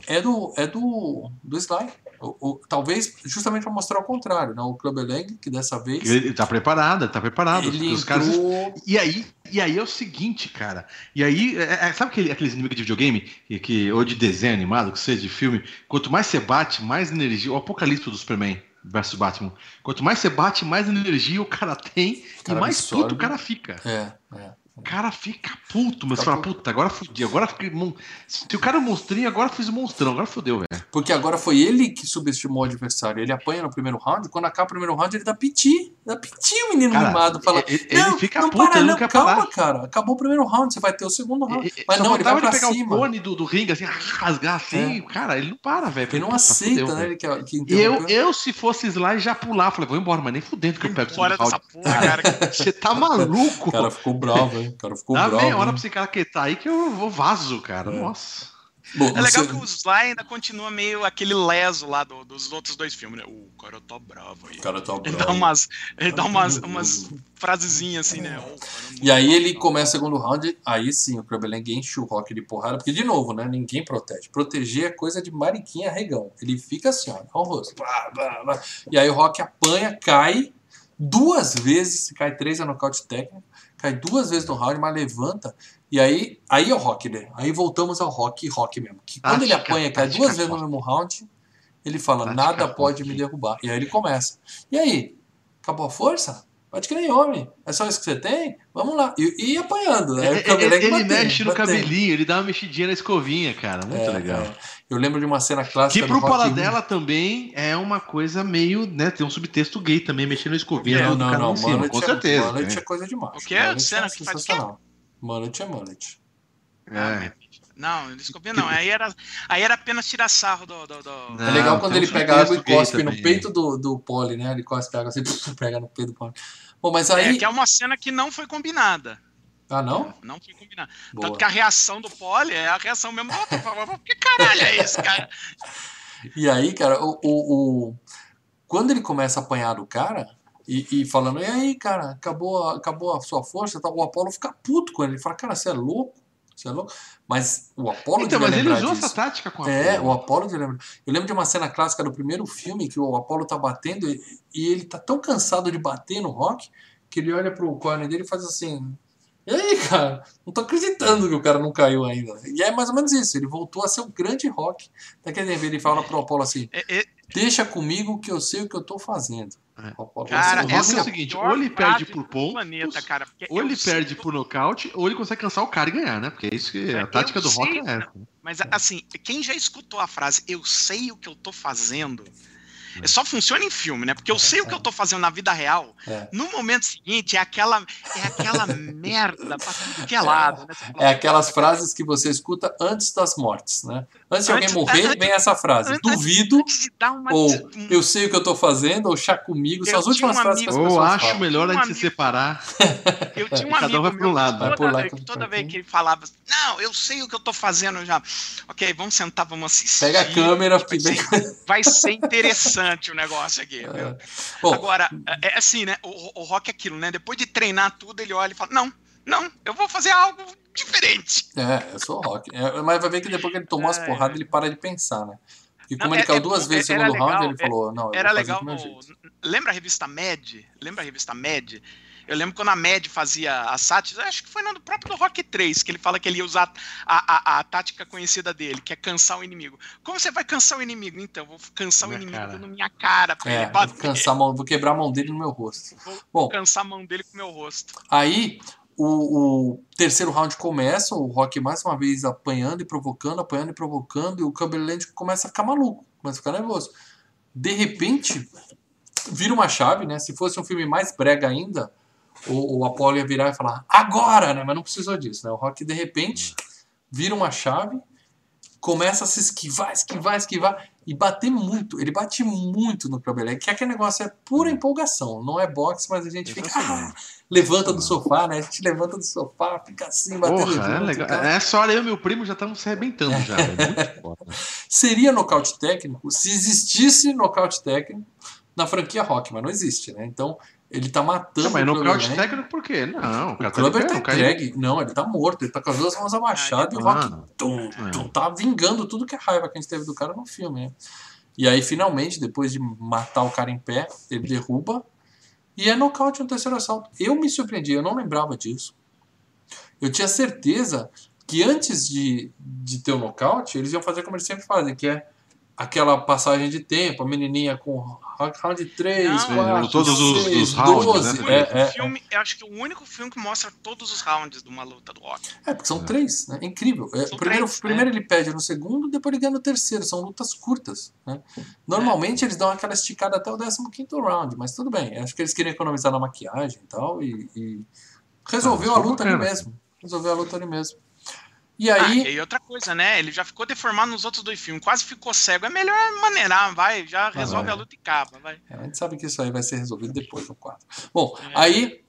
é do é do do Sly. O, o- talvez justamente para mostrar o contrário, né? O Clubberlang que dessa vez Ele, ele tá preparado, ele tá preparado. ele Os caras entrou E aí, e aí é o seguinte, cara. E aí, é- é- sabe aquele, aqueles inimigos de videogame, que, que- ou de desenho animado, que seja de filme? Quanto mais você bate, mais energia. O apocalipse do Superman versus Batman. Quanto mais você bate, mais energia o cara tem cara e mais absorve. puto o cara fica. É, é. O cara fica puto, mas Fica fala, puto. puta, agora fudi, agora fiquei. mon- Se o cara é um monstrinho, agora fiz o monstrão, agora fodeu, velho. Porque agora foi ele que subestimou o adversário. Ele apanha no primeiro round, quando acaba o primeiro round, ele dá piti. Dá piti o menino Cara, mimado. Fala, ele- ele não, fica não puto, para ele não, não calma, parar." cara. Acabou o primeiro round, você vai ter o segundo round. E- e- Mas não, ele vai pra pegar cima. o cone do, do ringue, assim, rasgar assim, cara, ele não para, velho. Ele não Puta, aceita, fudeu, né? velho. Ele que E eu, eu, se fosse Sly, já pular. Falei, vou embora, mas nem fudendo que eu pego o segundo round. porra, cara. <laughs> Você tá maluco? O cara ficou bravo, hein? O cara ficou Dá bravo. meia hora hein? pra esse cara quietar aí que eu vou vazo, cara. É. Nossa. Bom, É legal você- que o Sly ainda continua meio aquele leso lá do- dos outros dois filmes, né? O cara tá bravo aí. O cara tá Ele bravo. dá umas, ele dá umas, <laughs> umas frasezinhas assim, né? "Ô, cara, E aí ele não." começa o segundo round, aí sim o Clubberlang enche o Rock de porrada, porque de novo, né, ninguém protege. Proteger é coisa de mariquinha regão. Ele fica assim, ó, ó o rosto. E aí o Rock apanha, cai duas vezes, se cai três é nocaute técnico, cai duas vezes no round, mas levanta. E aí, aí é o Rock, né? Aí voltamos ao Rock, Rock mesmo. Que quando ele Tática, apanha e cai duas vezes no mesmo round, ele fala, Tática nada pode forte. me derrubar. E aí ele começa. E aí, acabou a força? Pode que nem homem. É só isso que você tem? Vamos lá. E, e apanhando, né? Ele, O Clubberlang ele batendo, mexe no batendo. cabelinho, ele dá uma mexidinha na escovinha, cara. Muito É, legal. é. Eu lembro de uma cena Que clássica pro do Rock Paladela também é uma coisa meio, né? Tem um subtexto gay também, mexendo na escovinha Não, do não, não. Mullet com é- certeza. Mullet é né? coisa demais. O quê? Mullet Cena é que faz o quê? sensacional. Mullet é mullet. É. Não, desculpa, não. Aí era, aí era apenas tirar sarro do. do, do- Não, é legal quando ele pega água e cospe no peito do, do Poli, né? Ele cospe água assim, <laughs> pega no peito do Poli. Bom, mas aí. É, que é uma cena que não foi combinada. Ah, não? Não foi combinada. Boa. Tanto que a reação do Poli é a reação mesmo do outro. Fala, Que caralho é esse, cara? <laughs> E aí, cara, o, o, o- quando ele começa a apanhar do cara e, e falando, e aí, cara, acabou, a- acabou a sua força, o Apolo fica puto com ele. Ele fala, cara, você é louco? Você é louco? Mas o Apolo Então, devia mas ele lembrar usou disso. essa tática com a É, Apollo. o Apolo de lembra. Eu lembro de uma cena clássica do primeiro filme que o Apolo tá batendo e, e ele tá tão cansado de bater no Rock que ele olha pro corner dele e faz assim. E aí, cara? Não tô acreditando que o cara não caiu ainda. E é mais ou menos isso. Ele voltou a ser o grande rock. Daquele tempo ele fala pro Apolo assim: É, é, Deixa comigo que eu sei o que eu tô fazendo. É. Cara, o Rock é é o a seguinte, ou ele perde por pontos, planeta, cara. ou ele perde por nocaute, ou ele consegue cansar o cara e ganhar, né? Porque é isso que a Eu tática do Rock sei, é essa. Mas assim, quem já escutou a frase eu sei o que eu tô fazendo, é só funciona em filme, né? Porque eu sei o que eu tô fazendo na vida real. É. No momento seguinte, é aquela, é aquela <laughs> merda pra tudo que é lado. Né? É aquelas frases que você escuta antes das mortes, né? Antes de alguém Antes- morrer, antes- <laughs> vem essa frase. antes- Duvido, antes de dar uma. ou um- eu sei o que eu tô fazendo, ou chá comigo. São as últimas um frases que as amigo- Ou acho falam. melhor a Um gente se amigo- separar. <laughs> Eu tinha um Cada um amigo vai pro lado. toda, pro lado, vez, toda vez que ele falava, não, eu sei o que eu tô fazendo já. Ok, vamos sentar, vamos assistir. Pega a câmera, vai, ser, vai ser interessante o negócio aqui. viu? É. Bom, Agora, é é assim, né? O, o rock é aquilo, né? Depois de treinar tudo, ele olha e fala: Não, não, eu vou fazer algo diferente. é, eu sou rock. É, mas vai ver que depois que ele tomou as É, porradas, ele para de pensar, né? Porque como Não, ele é- caiu é duas bom, vezes no segundo round, legal, ele falou, não, Era legal. no-. Lembra a revista Mad? Lembra a revista Mad? Eu lembro quando a Mad fazia a sátira, acho que foi no próprio do Rock 3, que ele fala que ele ia usar a, a, a tática conhecida dele, que é cansar o inimigo. Como você vai cansar o inimigo? Então, eu vou cansar o Minha inimigo cara. na minha cara pra É, ele vou, cansar a mão, vou quebrar a mão dele no meu rosto. Vou Bom, cansar a mão dele com o meu rosto. Aí o, o terceiro round começa, o Rock mais uma vez apanhando e provocando, apanhando e provocando, e o Cumberland começa a ficar maluco, começa a ficar nervoso. De repente, vira uma chave, né? Se fosse um filme mais brega ainda, o, o Apollo ia virar e falar, agora, né? Mas não precisou disso, né? O Rock, de repente, vira uma chave, começa a se esquivar, esquivar, esquivar, e bater muito. Ele bate muito no Lang, que aquele negócio é pura empolgação. Não é boxe, mas a gente fica. Ah, levanta do sofá, né? A gente levanta do sofá, fica assim, batendo Porra, é junto, legal. cara. Essa hora eu e meu primo já estamos se arrebentando já. velho. Muito. <laughs> Seria nocaute técnico se existisse nocaute técnico na franquia Rock, mas não existe, né? Então ele tá matando Não, mas o no Clubber nocaute Lang. técnico por quê? Não, o O Clubber tá tá entregue. Não, ele tá morto. Ele tá com as duas mãos abaixadas e o Ah, Rock tum, é. tum, tá vingando tudo que é raiva que a gente teve do cara no filme, né? E aí, finalmente, depois de matar o cara em pé, ele derruba e é nocaute no terceiro assalto. Eu me surpreendi, eu não lembrava disso. Eu tinha certeza que antes de, de ter o nocaute, eles iam fazer como eles sempre fazem, que é aquela passagem de tempo, a menininha com round 3, Não, 4, todos os- 6, os rounds, 12. né? É, é, filme, eu acho que o único filme que mostra todos os rounds de uma luta do Rock. É, porque são três, né? É incrível. É, São primeiro, três, primeiro ele pede no segundo, depois ele ganha no terceiro. São lutas curtas. Né? Normalmente eles dão aquela esticada até o 15 round, mas tudo bem. Acho que eles queriam economizar na maquiagem e tal. E, e resolveu Ah, a é luta ali mesmo. Resolveu a luta ali mesmo. E Ah, aí. e outra coisa, né? Ele já ficou deformado nos outros dois filmes, quase ficou cego. É melhor maneirar, vai, já resolve vai. a luta e acaba, vai. A gente sabe que isso aí vai ser resolvido depois no quadro. Bom, aí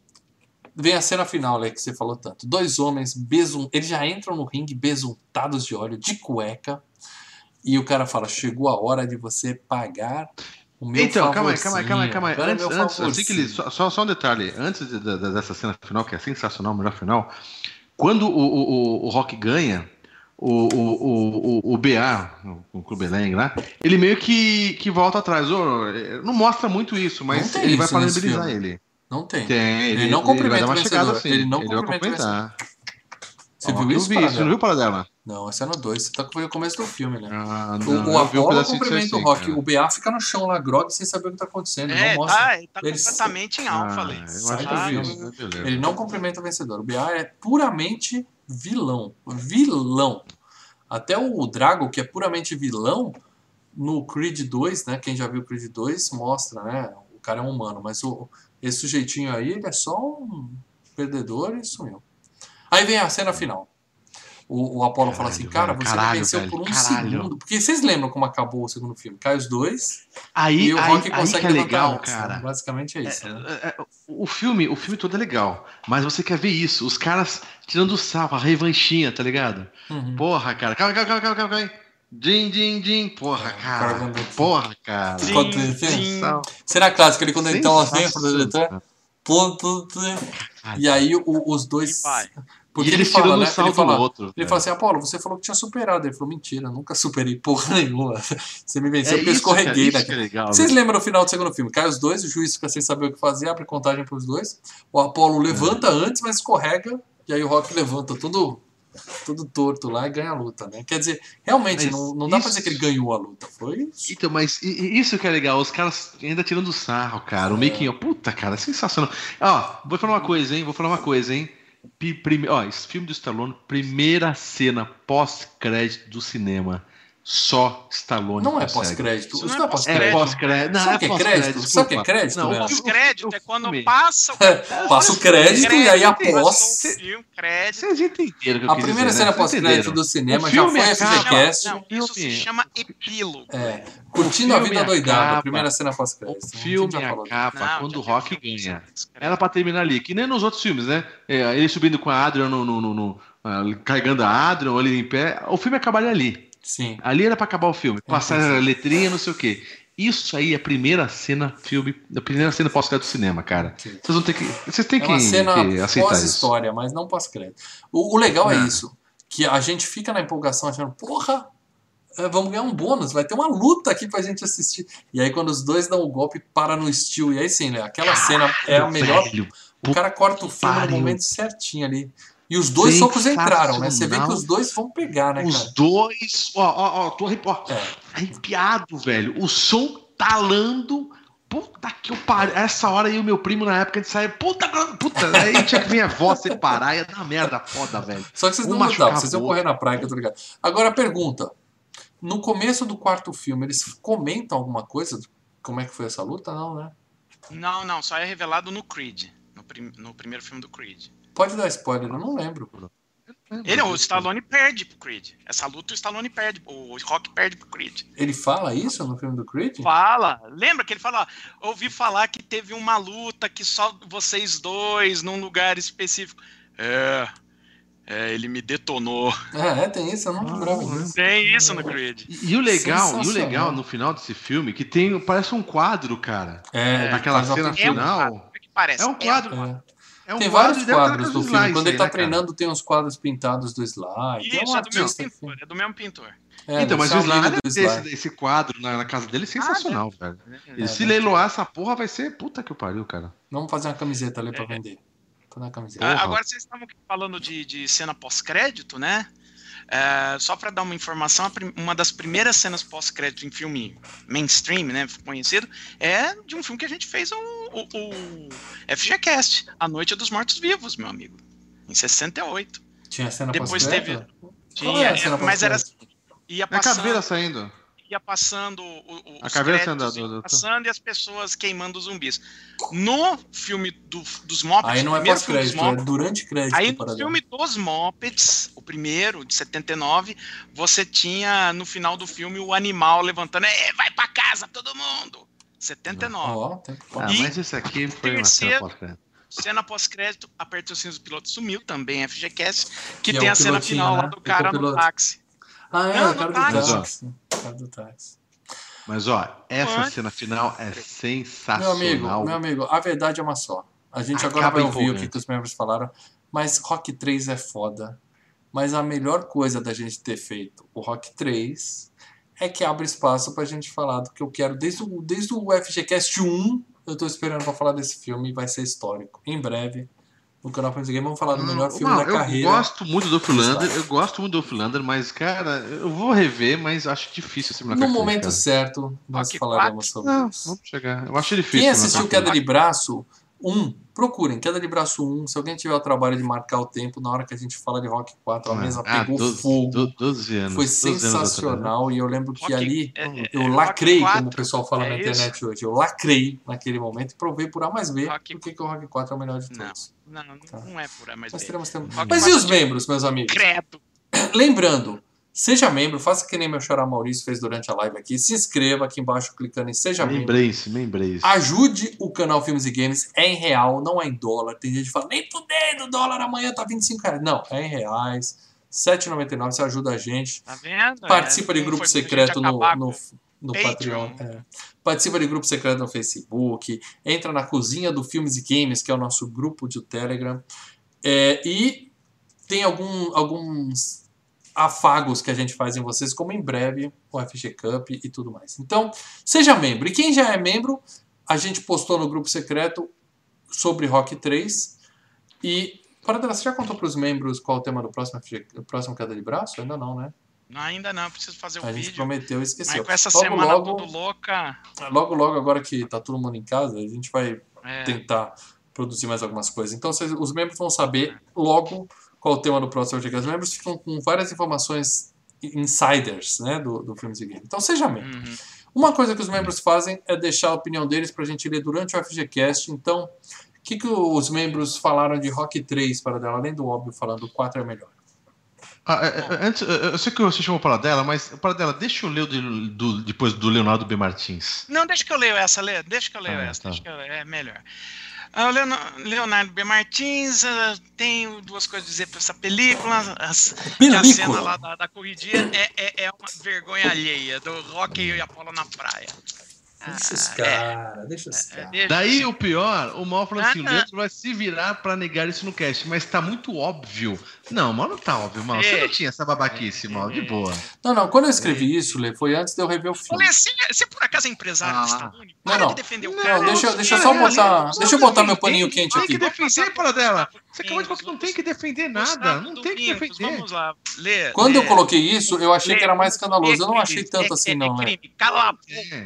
vem a cena final, né, que você falou tanto. Dois homens besum, eles já entram no ringue besuntados de óleo, de cueca, e o cara fala: chegou a hora de você pagar o meu Então, calma aí, calma aí, calma aí, calma aí. Antes, é antes assim que ele, só, só um detalhe. Antes de- de- de- dessa cena final, que é sensacional, o melhor final, quando o, o, o, Rock ganha, o, o, o, o, BA, o, Clube Lang lá, ele meio que, que volta atrás. Não mostra muito isso, mas ele vai isso nesse parabenizar ele. Não tem. Tem, Ele não cumprimenta vai dar o uma chegada assim. Ele não vai cumprimenta o cumprimentar. Você viu eu isso, vi Paradela? Você não viu para dela? Não, esse é no 2. Você tá com o começo do filme, né? Ah, O, não, o Apollo cumprimenta o Rock. cara. O BA fica no chão lá, grog, sem saber o que tá acontecendo. É, não mostra. tá, ele tá Ele- completamente em alfa Ah, ali. eu Sai do vi filme. né? Ele não cumprimenta o vencedor. O BA é puramente vilão. Vilão. Até o Drago, que é puramente vilão, no Creed 2, né? Quem já viu o Creed 2 mostra, né? O cara é um humano, mas o, esse sujeitinho aí, ele é só um perdedor e sumiu. Aí vem a cena final. O, o Apollo fala assim, cara, velho, você caralho, venceu velho, por um caralho. segundo. Porque vocês lembram como acabou o segundo filme? Cai os dois Aí, e o aí, Rock aí consegue que é legal, antes, né? cara. Basicamente é isso. né? É, é, o filme, o filme todo é legal, mas você quer ver isso, os caras tirando o sarro, a revanchinha, tá ligado? Uhum. Porra, cara, calma, calma, calma, calma, calma. Din, din, din, porra, cara cara. quando- Porra, cara. Sim, Quando- sim. Cena clássica, ele quando ele tá lá dentro, tá... Pum, pum. E aí o- os dois. E vai. Porque E ele eles fala, tirando né? o sarro Ele fala, outro. ele velho. fala assim, Apolo, você falou que tinha superado. Ele falou, mentira, nunca superei porra <laughs> nenhuma. Você me venceu É porque eu escorreguei, né? que é legal, Vocês né? lembram no final do segundo filme? Cai os dois, o juiz fica sem saber o que fazer, abre contagem pros dois. O Apolo levanta antes, mas escorrega. E aí o Rock levanta tudo, tudo torto lá e ganha a luta, né? Quer dizer, realmente, Mas não, não dá pra isso- dizer que ele ganhou a luta. Foi isso. Então, mas isso que é legal, os caras ainda tirando sarro, cara. O making, ó, puta, cara, sensacional. Ó, vou falar uma coisa, hein? Vou falar uma coisa, hein? Prime- Ó, esse filme do Stallone, primeira cena pós-crédito do cinema. Só Stallone Não é pós-crédito. Isso não não é é pós-crédito. É pós-crédito. Não, Sabe é o que é pós-crédito, crédito? Sabe o que é crédito, Não, Léo? o- Pós-crédito o é quando passa o <laughs> Passa o crédito e aí após. o crédito. Entenderam o que eu A primeira cena pós-crédito do cinema O já filme foi a FGCast. Não, isso se chama epílogo. É, curtindo a vida doidada, a primeira cena O pós-crédito. A filme acaba Não, quando o Rock ganha. Era pra terminar ali, que nem nos outros filmes, né? É, ele subindo com a Adrian no, ah, carregando a Adrian, ou ele em pé. O filme acabaria ali. Sim. Ali era pra acabar o filme. Passar a letrinha, não sei o quê. Isso aí é a primeira cena filme, a primeira cena pós-crédito do cinema, cara. Ok. Vocês vão ter que, vocês têm É que, uma cena que aceitar isso. pós-história, mas não pós-crédito. O, o legal é Não. isso, que a gente fica na empolgação achando, porra, é, vamos ganhar um bônus, vai ter uma luta aqui pra gente assistir. E aí quando os dois dão o golpe, para no estilo. E aí sim, né? Aquela cena é a melhor. Velho, O cara corta o filme no pariu. momento certinho ali. E os dois socos entraram, né? Você vê que os dois vão pegar, né, Os cara? dois. Ó, ó, ó, tô arrepi- ó, É. arrepiado, velho. O som talando. Puta que eu pariu. Essa hora aí o meu primo na época de sair. Puta, puta. Aí tinha que vir a voz separar. Ia dar merda foda, velho. Só que vocês não lutavam, vocês iam correr na praia, que eu tô ligado. Agora a pergunta. No começo do quarto filme, eles comentam alguma coisa? Como é que foi essa luta? Não, né? Não, não, só é revelado no Creed. No, prim- no primeiro filme do Creed. Pode dar spoiler, eu não lembro. Ele, o Stallone perde pro Creed. Essa luta o Stallone perde, o Rock perde pro Creed. Ele fala isso no filme do Creed? Fala. Lembra que ele fala, ouvi falar que teve uma luta que só vocês dois num lugar específico. É, é, ele me detonou. É, é, tem isso, eu não lembrava disso. Tem isso no Creed. E, e o legal, e o legal no final desse filme que tem parece um quadro, cara. É, Naquela faz uma cena final. Como é que parece? É um quadro. É. É um tem vários quadros do filme. Quando ele tá né, cara? treinando, tem uns quadros pintados do slide. tem Isso, um é do mesmo pintor. É do mesmo pintor. É, então, mas o slide, do esse, slide. esse quadro na, na casa dele é sensacional, velho. E É, se né? leiloar essa porra, vai ser puta que o pariu, cara. Vamos fazer uma camiseta ali É. pra vender. Fazer uma camiseta. Ah, Agora vocês estavam falando de, de cena pós-crédito, né? É, só para dar uma informação, uma das primeiras cenas pós-crédito em filme mainstream, né, conhecido, é de um filme que a gente fez o, o, o FGCast, A Noite dos Mortos Vivos, meu amigo, em 68. Tinha cena depois pós-crédito? Qual Tinha, é cena é, mas era ia É a passando, caveira saindo. ia passando o, o, A os caveira créditos, saindo do- ia do- passando e as pessoas queimando os zumbis. No filme do, dos Muppets, Aí não é pós-crédito, é durante crédito. Aí no filme dos Muppets, o primeiro, de 79, você tinha no final do filme o animal levantando, é, vai pra casa todo mundo! 79. Ó, tempo Ah, mas isso aqui foi uma cena. Cena pós-crédito, aperta o cinto do piloto sumiu, também FGCast, que Que é tem o a cena final lá né? do O cara no copiloto. táxi. Ah, é, Não, o cara no do táxi. táxi. O cara do táxi. Mas ó, essa cena final é Meu sensacional. amigo, meu amigo, a verdade é uma só. A gente agora Acaba vai ouvir o que, que os membros falaram, mas Rock 3 é foda. Mas a melhor coisa da gente ter feito o Rock 3 é que abre espaço pra gente falar do que eu quero desde o, desde o FGCast 1. Eu tô esperando pra falar desse filme, vai ser histórico. Em breve, no canal Friends Game, vamos falar do melhor filme Não, da eu carreira. gosto muito do Philander, eu gosto muito do Philander, mas, cara, eu vou rever, mas acho difícil esse No momento cara. certo, nós Rock falaremos sobre Não, isso. vamos chegar. Eu acho difícil. Quem assistiu Queda de Braço 1, procurem Queda de Braço 1. Se alguém tiver o trabalho de marcar o tempo, na hora que a gente fala de Rock 4, a mesa Ah, pegou 12, fogo. do- 12 anos. Foi 12 anos atrás. sensacional e eu lembro que Rock- ali é- é- eu é lacrei, Rock como o 4, pessoal fala é na isso? internet hoje. Eu lacrei naquele momento e provei por A mais B Rock- porque que o Rock 4 é o melhor de Não. todos. Não, não é por aí, mas Nós bem. teremos tempo. Rock Mas e 4 os membros, meus amigos? Credo. Lembrando, seja membro, faça que nem meu xará Maurício fez durante a live aqui. Se inscreva aqui embaixo clicando em Seja Membro. Membrace, membrace. Ajude o canal Filmes e Games. É em real, não é em dólar. Tem gente que fala, nem fudendo, dólar amanhã tá 25 reais. Não, é em reais. R$ 7,99, você ajuda a gente. Tá vendo? Participa É, de grupo secreto no, acabar no, no Patreon. Patreon. é. Participa de grupo secreto no Facebook. Entra na cozinha do Filmes e Games, que é o nosso grupo de Telegram. É, e tem algum, alguns afagos que a gente faz em vocês, como em breve o FG Cup e tudo mais. Então, seja membro. E quem já é membro, a gente postou no grupo secreto sobre Rock 3. E, Paradela, você já contou para os membros qual é o tema do próximo, FG, do próximo Queda de Braço? Ainda não, né? Não, ainda não, preciso fazer o A gente vídeo. prometeu e Mas esqueceu. com essa Logo, semana logo- tudo louca. Logo, logo, agora que tá todo mundo em casa, a gente vai É, tentar produzir mais algumas coisas. Então, vocês- os membros vão saber logo qual o tema do próximo FG. Os membros ficam com várias informações insiders né, do, do Filmes e Games. Então, seja membro. uhum. Uma coisa que os membros fazem é deixar a opinião deles pra gente ler durante o FGCast. Então, o que, que os membros falaram de Rock 3 para dela, além do óbvio falando o 4 é melhor? Ah, é, é, antes, eu sei que você chamou para dela, mas para dela, deixa eu ler o do, do- depois do Leonardo B. Martins. Não, deixa que eu leio essa, Lê. Deixa que eu leio Ah, essa. tá. Eu, é melhor. Ah, Leonardo B. Martins, ah, tenho duas coisas a dizer pra essa película. As, a cena lá da, da corridinha é, é, é uma vergonha alheia do Rock e Apollo na praia. Deixa os Ah, caras, deixa os é, caras. deixa- Daí o pior, o mal falou assim: o. Leandro vai se virar para negar isso no cast, mas tá muito óbvio. Não, mal não tá óbvio, mal. Você É. não tinha essa babaquice, mal, de boa. Não, não, quando eu escrevi isso, Lê, foi antes de eu rever o filme. Lê, você, você por acaso é empresário Ah. do Stallone? Não, Para não. de defender o Não, cara. Não, deixa, eu- deixa eu é, só é, botar, é, deixa eu botar meu paninho quente Tem que aqui. defender para dela. Você acabou de falar que não tem que defender nada. Não tem que defender. Vamos lá, Lê. Quando Lê. eu coloquei isso, eu achei que era mais Lê, escandaloso. Eu não é achei tanto é- assim, é não, né? crime. Cala a É.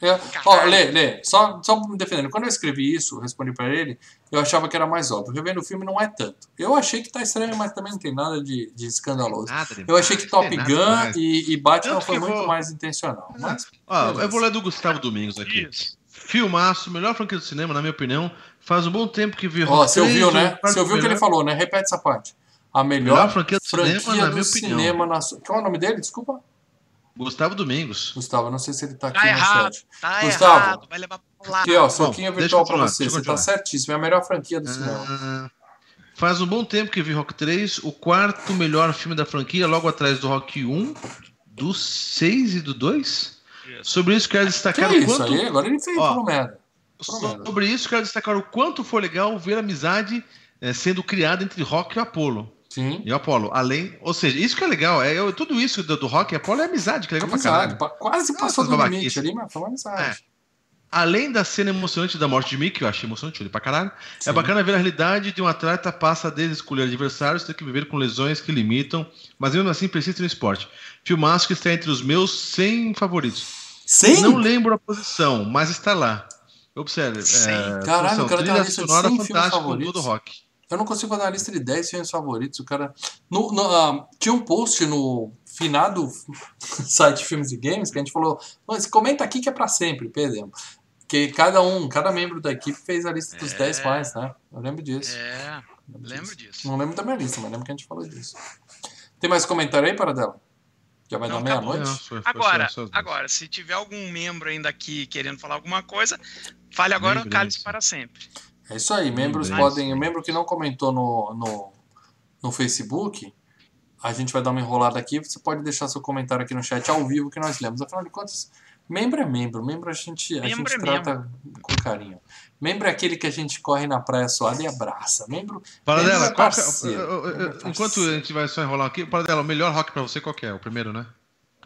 boca. Ó. Lê, Lê, só, só me defendendo. Quando eu escrevi isso, respondi pra ele, eu achava que era mais óbvio. Revendo o filme não é tanto. Eu achei que tá estranho, mas também não tem nada de, de escandaloso. Nada demais, Eu achei que Top Gun e, e Batman Tanto foi muito vou- mais intencional. Mas, Ó, Beleza. eu vou ler do Gustavo Domingos aqui. Isso. Filmaço, melhor franquia do cinema, na minha opinião. Faz um bom tempo que vi ó, você três ouviu, ou né? Você ouviu o que ele falou, né? Repete essa parte. a melhor, Melhor franquia do franquia cinema, na do minha opinião. cinema nacional. Qual é o nome dele? Desculpa. Gustavo Domingos. Gustavo, não sei se ele tá aqui Tá no errado, chat. tá Gustavo. errado. Vai levar lá. Aqui, ó, Bom, soquinho deixa virtual pra continuar, você. Você tá certíssimo. É a melhor franquia do cinema. Ah, faz um bom tempo que vi Rock 3, o quarto melhor filme da franquia, logo atrás do Rock 1, do 6 e do 2. Isso. Sobre isso, quero Que destacar é o isso quanto. aí? Agora ele fez Ó, merda. Sobre isso, quero destacar o quanto foi legal ver a amizade eh, sendo criada entre Rock e Apollo. Sim. E o Apollo, além. Ou seja, isso que é legal. É, eu- tudo isso do, do Rock e Apollo é amizade, que é legal pra Amizade. caralho. pa- Quase Nossa, passou do limite ali, mas foi uma amizade. Além da cena emocionante da morte de Mickey, que eu achei emocionante ele pra caralho, Sim. é bacana ver a realidade de um atleta passa desde escolher adversários, ter que viver com lesões que limitam, mas mesmo assim persiste no esporte. Filmaço que está entre os meus 100 favoritos. Sim? Não lembro a posição, mas está lá. Observe. É, Caralho, o cara tem uma lista de sonora 100 filmes favoritos. todo rock. Eu não consigo fazer uma lista de 10 filmes favoritos. O cara. No, no, ah, tinha um post no finado <laughs> site Filmes e Games que a gente falou: "Mas comenta aqui que é pra sempre, perdemos. Que cada um, cada membro da equipe fez a lista dos É. 10 mais, né? Eu lembro disso. É, Lembro lembro disso. disso. Não lembro da minha lista, mas lembro que a gente falou disso. Tem mais comentário aí, para dela? Já vai Não, dar meia-noite? Agora, agora, se tiver algum membro ainda aqui querendo falar alguma coisa, fale agora ou cale-se para sempre. É isso aí, membros Lembrei, podem. O membro que não comentou no, no, no Facebook, a gente vai dar uma enrolada aqui. Você pode deixar seu comentário aqui no chat ao vivo que nós lemos. Afinal de contas, membro é membro. Membro a gente, a Membro gente é trata com carinho. Membro é aquele que a gente corre na praia suada e abraça. Membro. Para membro dela, é qual que é- parceiro. eu- eu- eu- Membro é enquanto parceiro. a gente vai só enrolar aqui, para dela, o melhor rock pra você qual que é? O primeiro, né?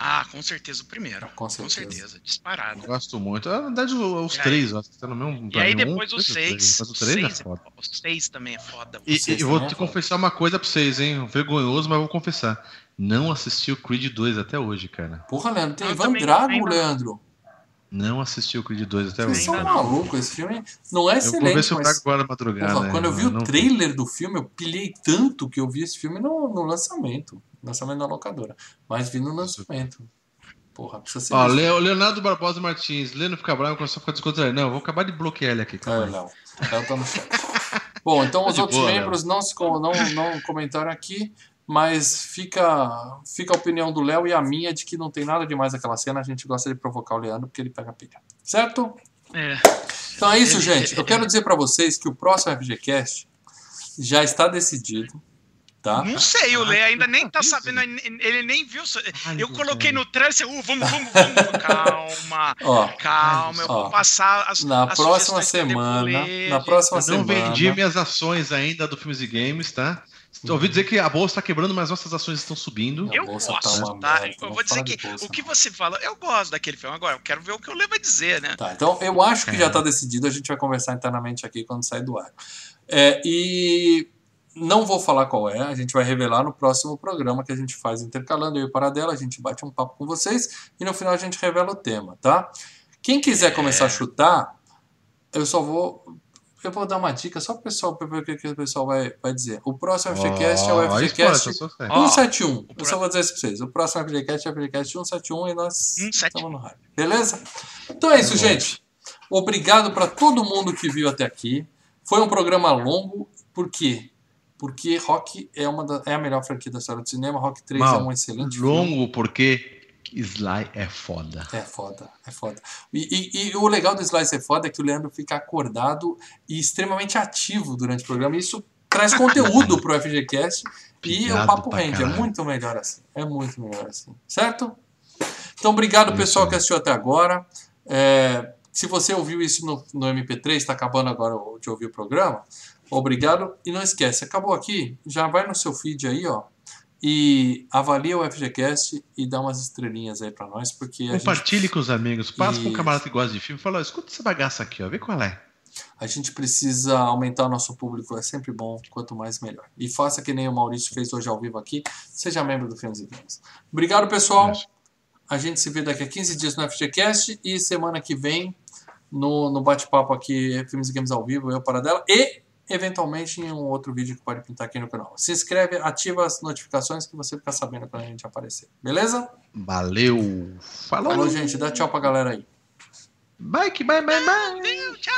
Ah, com certeza o primeiro. Com Com certeza. certeza, disparado. Eu gosto muito. Na verdade, os E aí? três, eu acho que tá no mesmo. E aí um, depois o dois, três. 6. Mas o 3 é 6 foda. o 6 também é foda. E, e eu vou também te é foda. confessar uma coisa pra vocês, hein? Vergonhoso, mas eu vou confessar. Não assisti o Creed 2 até hoje, cara. Porra, Leandro, tem Eu Ivan também Drago, Leandro. Não assisti o Creed 2 até Vocês hoje. são Ainda não. malucos. Esse filme não é Eu vou ver excelente, se eu mas. trago agora madrugada. Porra, né? quando eu vi Eu o não- trailer do filme, eu pilhei tanto que eu vi esse filme no, no lançamento. Lançamento na locadora. Mas vi no lançamento. Porra, precisa ser. Ó, Leonardo Barbosa Martins, Leno fica bravo, começou a ficar descontraído. Não, eu vou acabar de bloquear ele aqui. É, calma aí. Léo. Léo tá no chat. Bom, então Tá os outros boa, membros não, se, não, não comentaram aqui, mas fica, fica a opinião do Léo e a minha de que não tem nada demais aquela cena. A gente gosta de provocar o Leandro porque ele pega pilha. Certo? É. Então é isso, gente. Eu ele- quero dizer pra vocês que o próximo FGCast já está decidido. Tá? Não sei, o Lê ainda nem tá sabendo, ele nem viu. Eu coloquei no trânsito, uh, vamos, vamos, vamos. <laughs> Calma, Ó, calma, eu Ó, vou passar as na as próxima semana, na próxima Eu não semana. vendi minhas ações ainda do Filmes e Games, tá? Ouvi dizer que a bolsa está quebrando, mas nossas ações estão subindo. A Eu bolsa gosto, tá uma tá? merda, Eu vou dizer que bolsa, o que você fala, eu gosto daquele filme. Agora, eu quero ver o que o Lê vai dizer, né? Tá, então eu acho que já É. está decidido, a gente vai conversar internamente aqui quando sair do ar. É, e não vou falar qual é, a gente vai revelar no próximo programa que a gente faz intercalando eu e o Paradela, a gente bate um papo com vocês e no final a gente revela o tema, tá? Quem quiser começar a chutar, eu só vou. Eu vou dar uma dica só para o pessoal, para ver o que, que o pessoal vai, vai dizer. O próximo FGCast é o FGCast Ó, 171. o Eu só vou dizer isso pra vocês. O próximo FGCast é o FGCast 171 e nós 171. estamos no hype. Beleza? Então é isso, bom. gente. Obrigado para todo mundo que viu até aqui. Foi um programa longo, por quê? Porque Rock é, uma da- é a melhor franquia da história do cinema. Rock 3 é Mal, um excelente filme. longo porque Sly é foda. É foda, é foda. E, e- e o legal do Slice é foda é que o Leandro fica acordado e extremamente ativo durante o programa. E isso traz conteúdo pro FGCast e o papo rende. É muito melhor assim. É muito melhor assim. Certo? Então, obrigado, pessoal, que assistiu até agora. É, se você ouviu isso no, no MP3, está acabando agora de ouvir o programa. Obrigado. E não esquece, acabou aqui, já vai no seu feed aí, ó. E avalia o FGCast e dá umas estrelinhas aí pra nós, porque a gente Compartilhe com os amigos. Passa com um Isso. camarada que gosta de filme. Fala, ó, escuta essa bagaça aqui, ó. Vê qual é. A gente precisa aumentar o nosso público, é sempre bom, quanto mais melhor. E faça que nem o Maurício fez hoje ao vivo aqui, seja membro do Filmes e Games. Obrigado, pessoal. A gente se vê daqui a 15 dias no FGCast e semana que vem no, no bate-papo aqui, Filmes e Games ao vivo, eu para dela e eventualmente em um outro vídeo que pode pintar aqui no canal. Se inscreve, ativa as notificações que você fica sabendo quando a gente aparecer. Beleza? Valeu. Falou. Falou, gente. Dá tchau pra galera aí. Bye, bye, bye, bye. Tchau.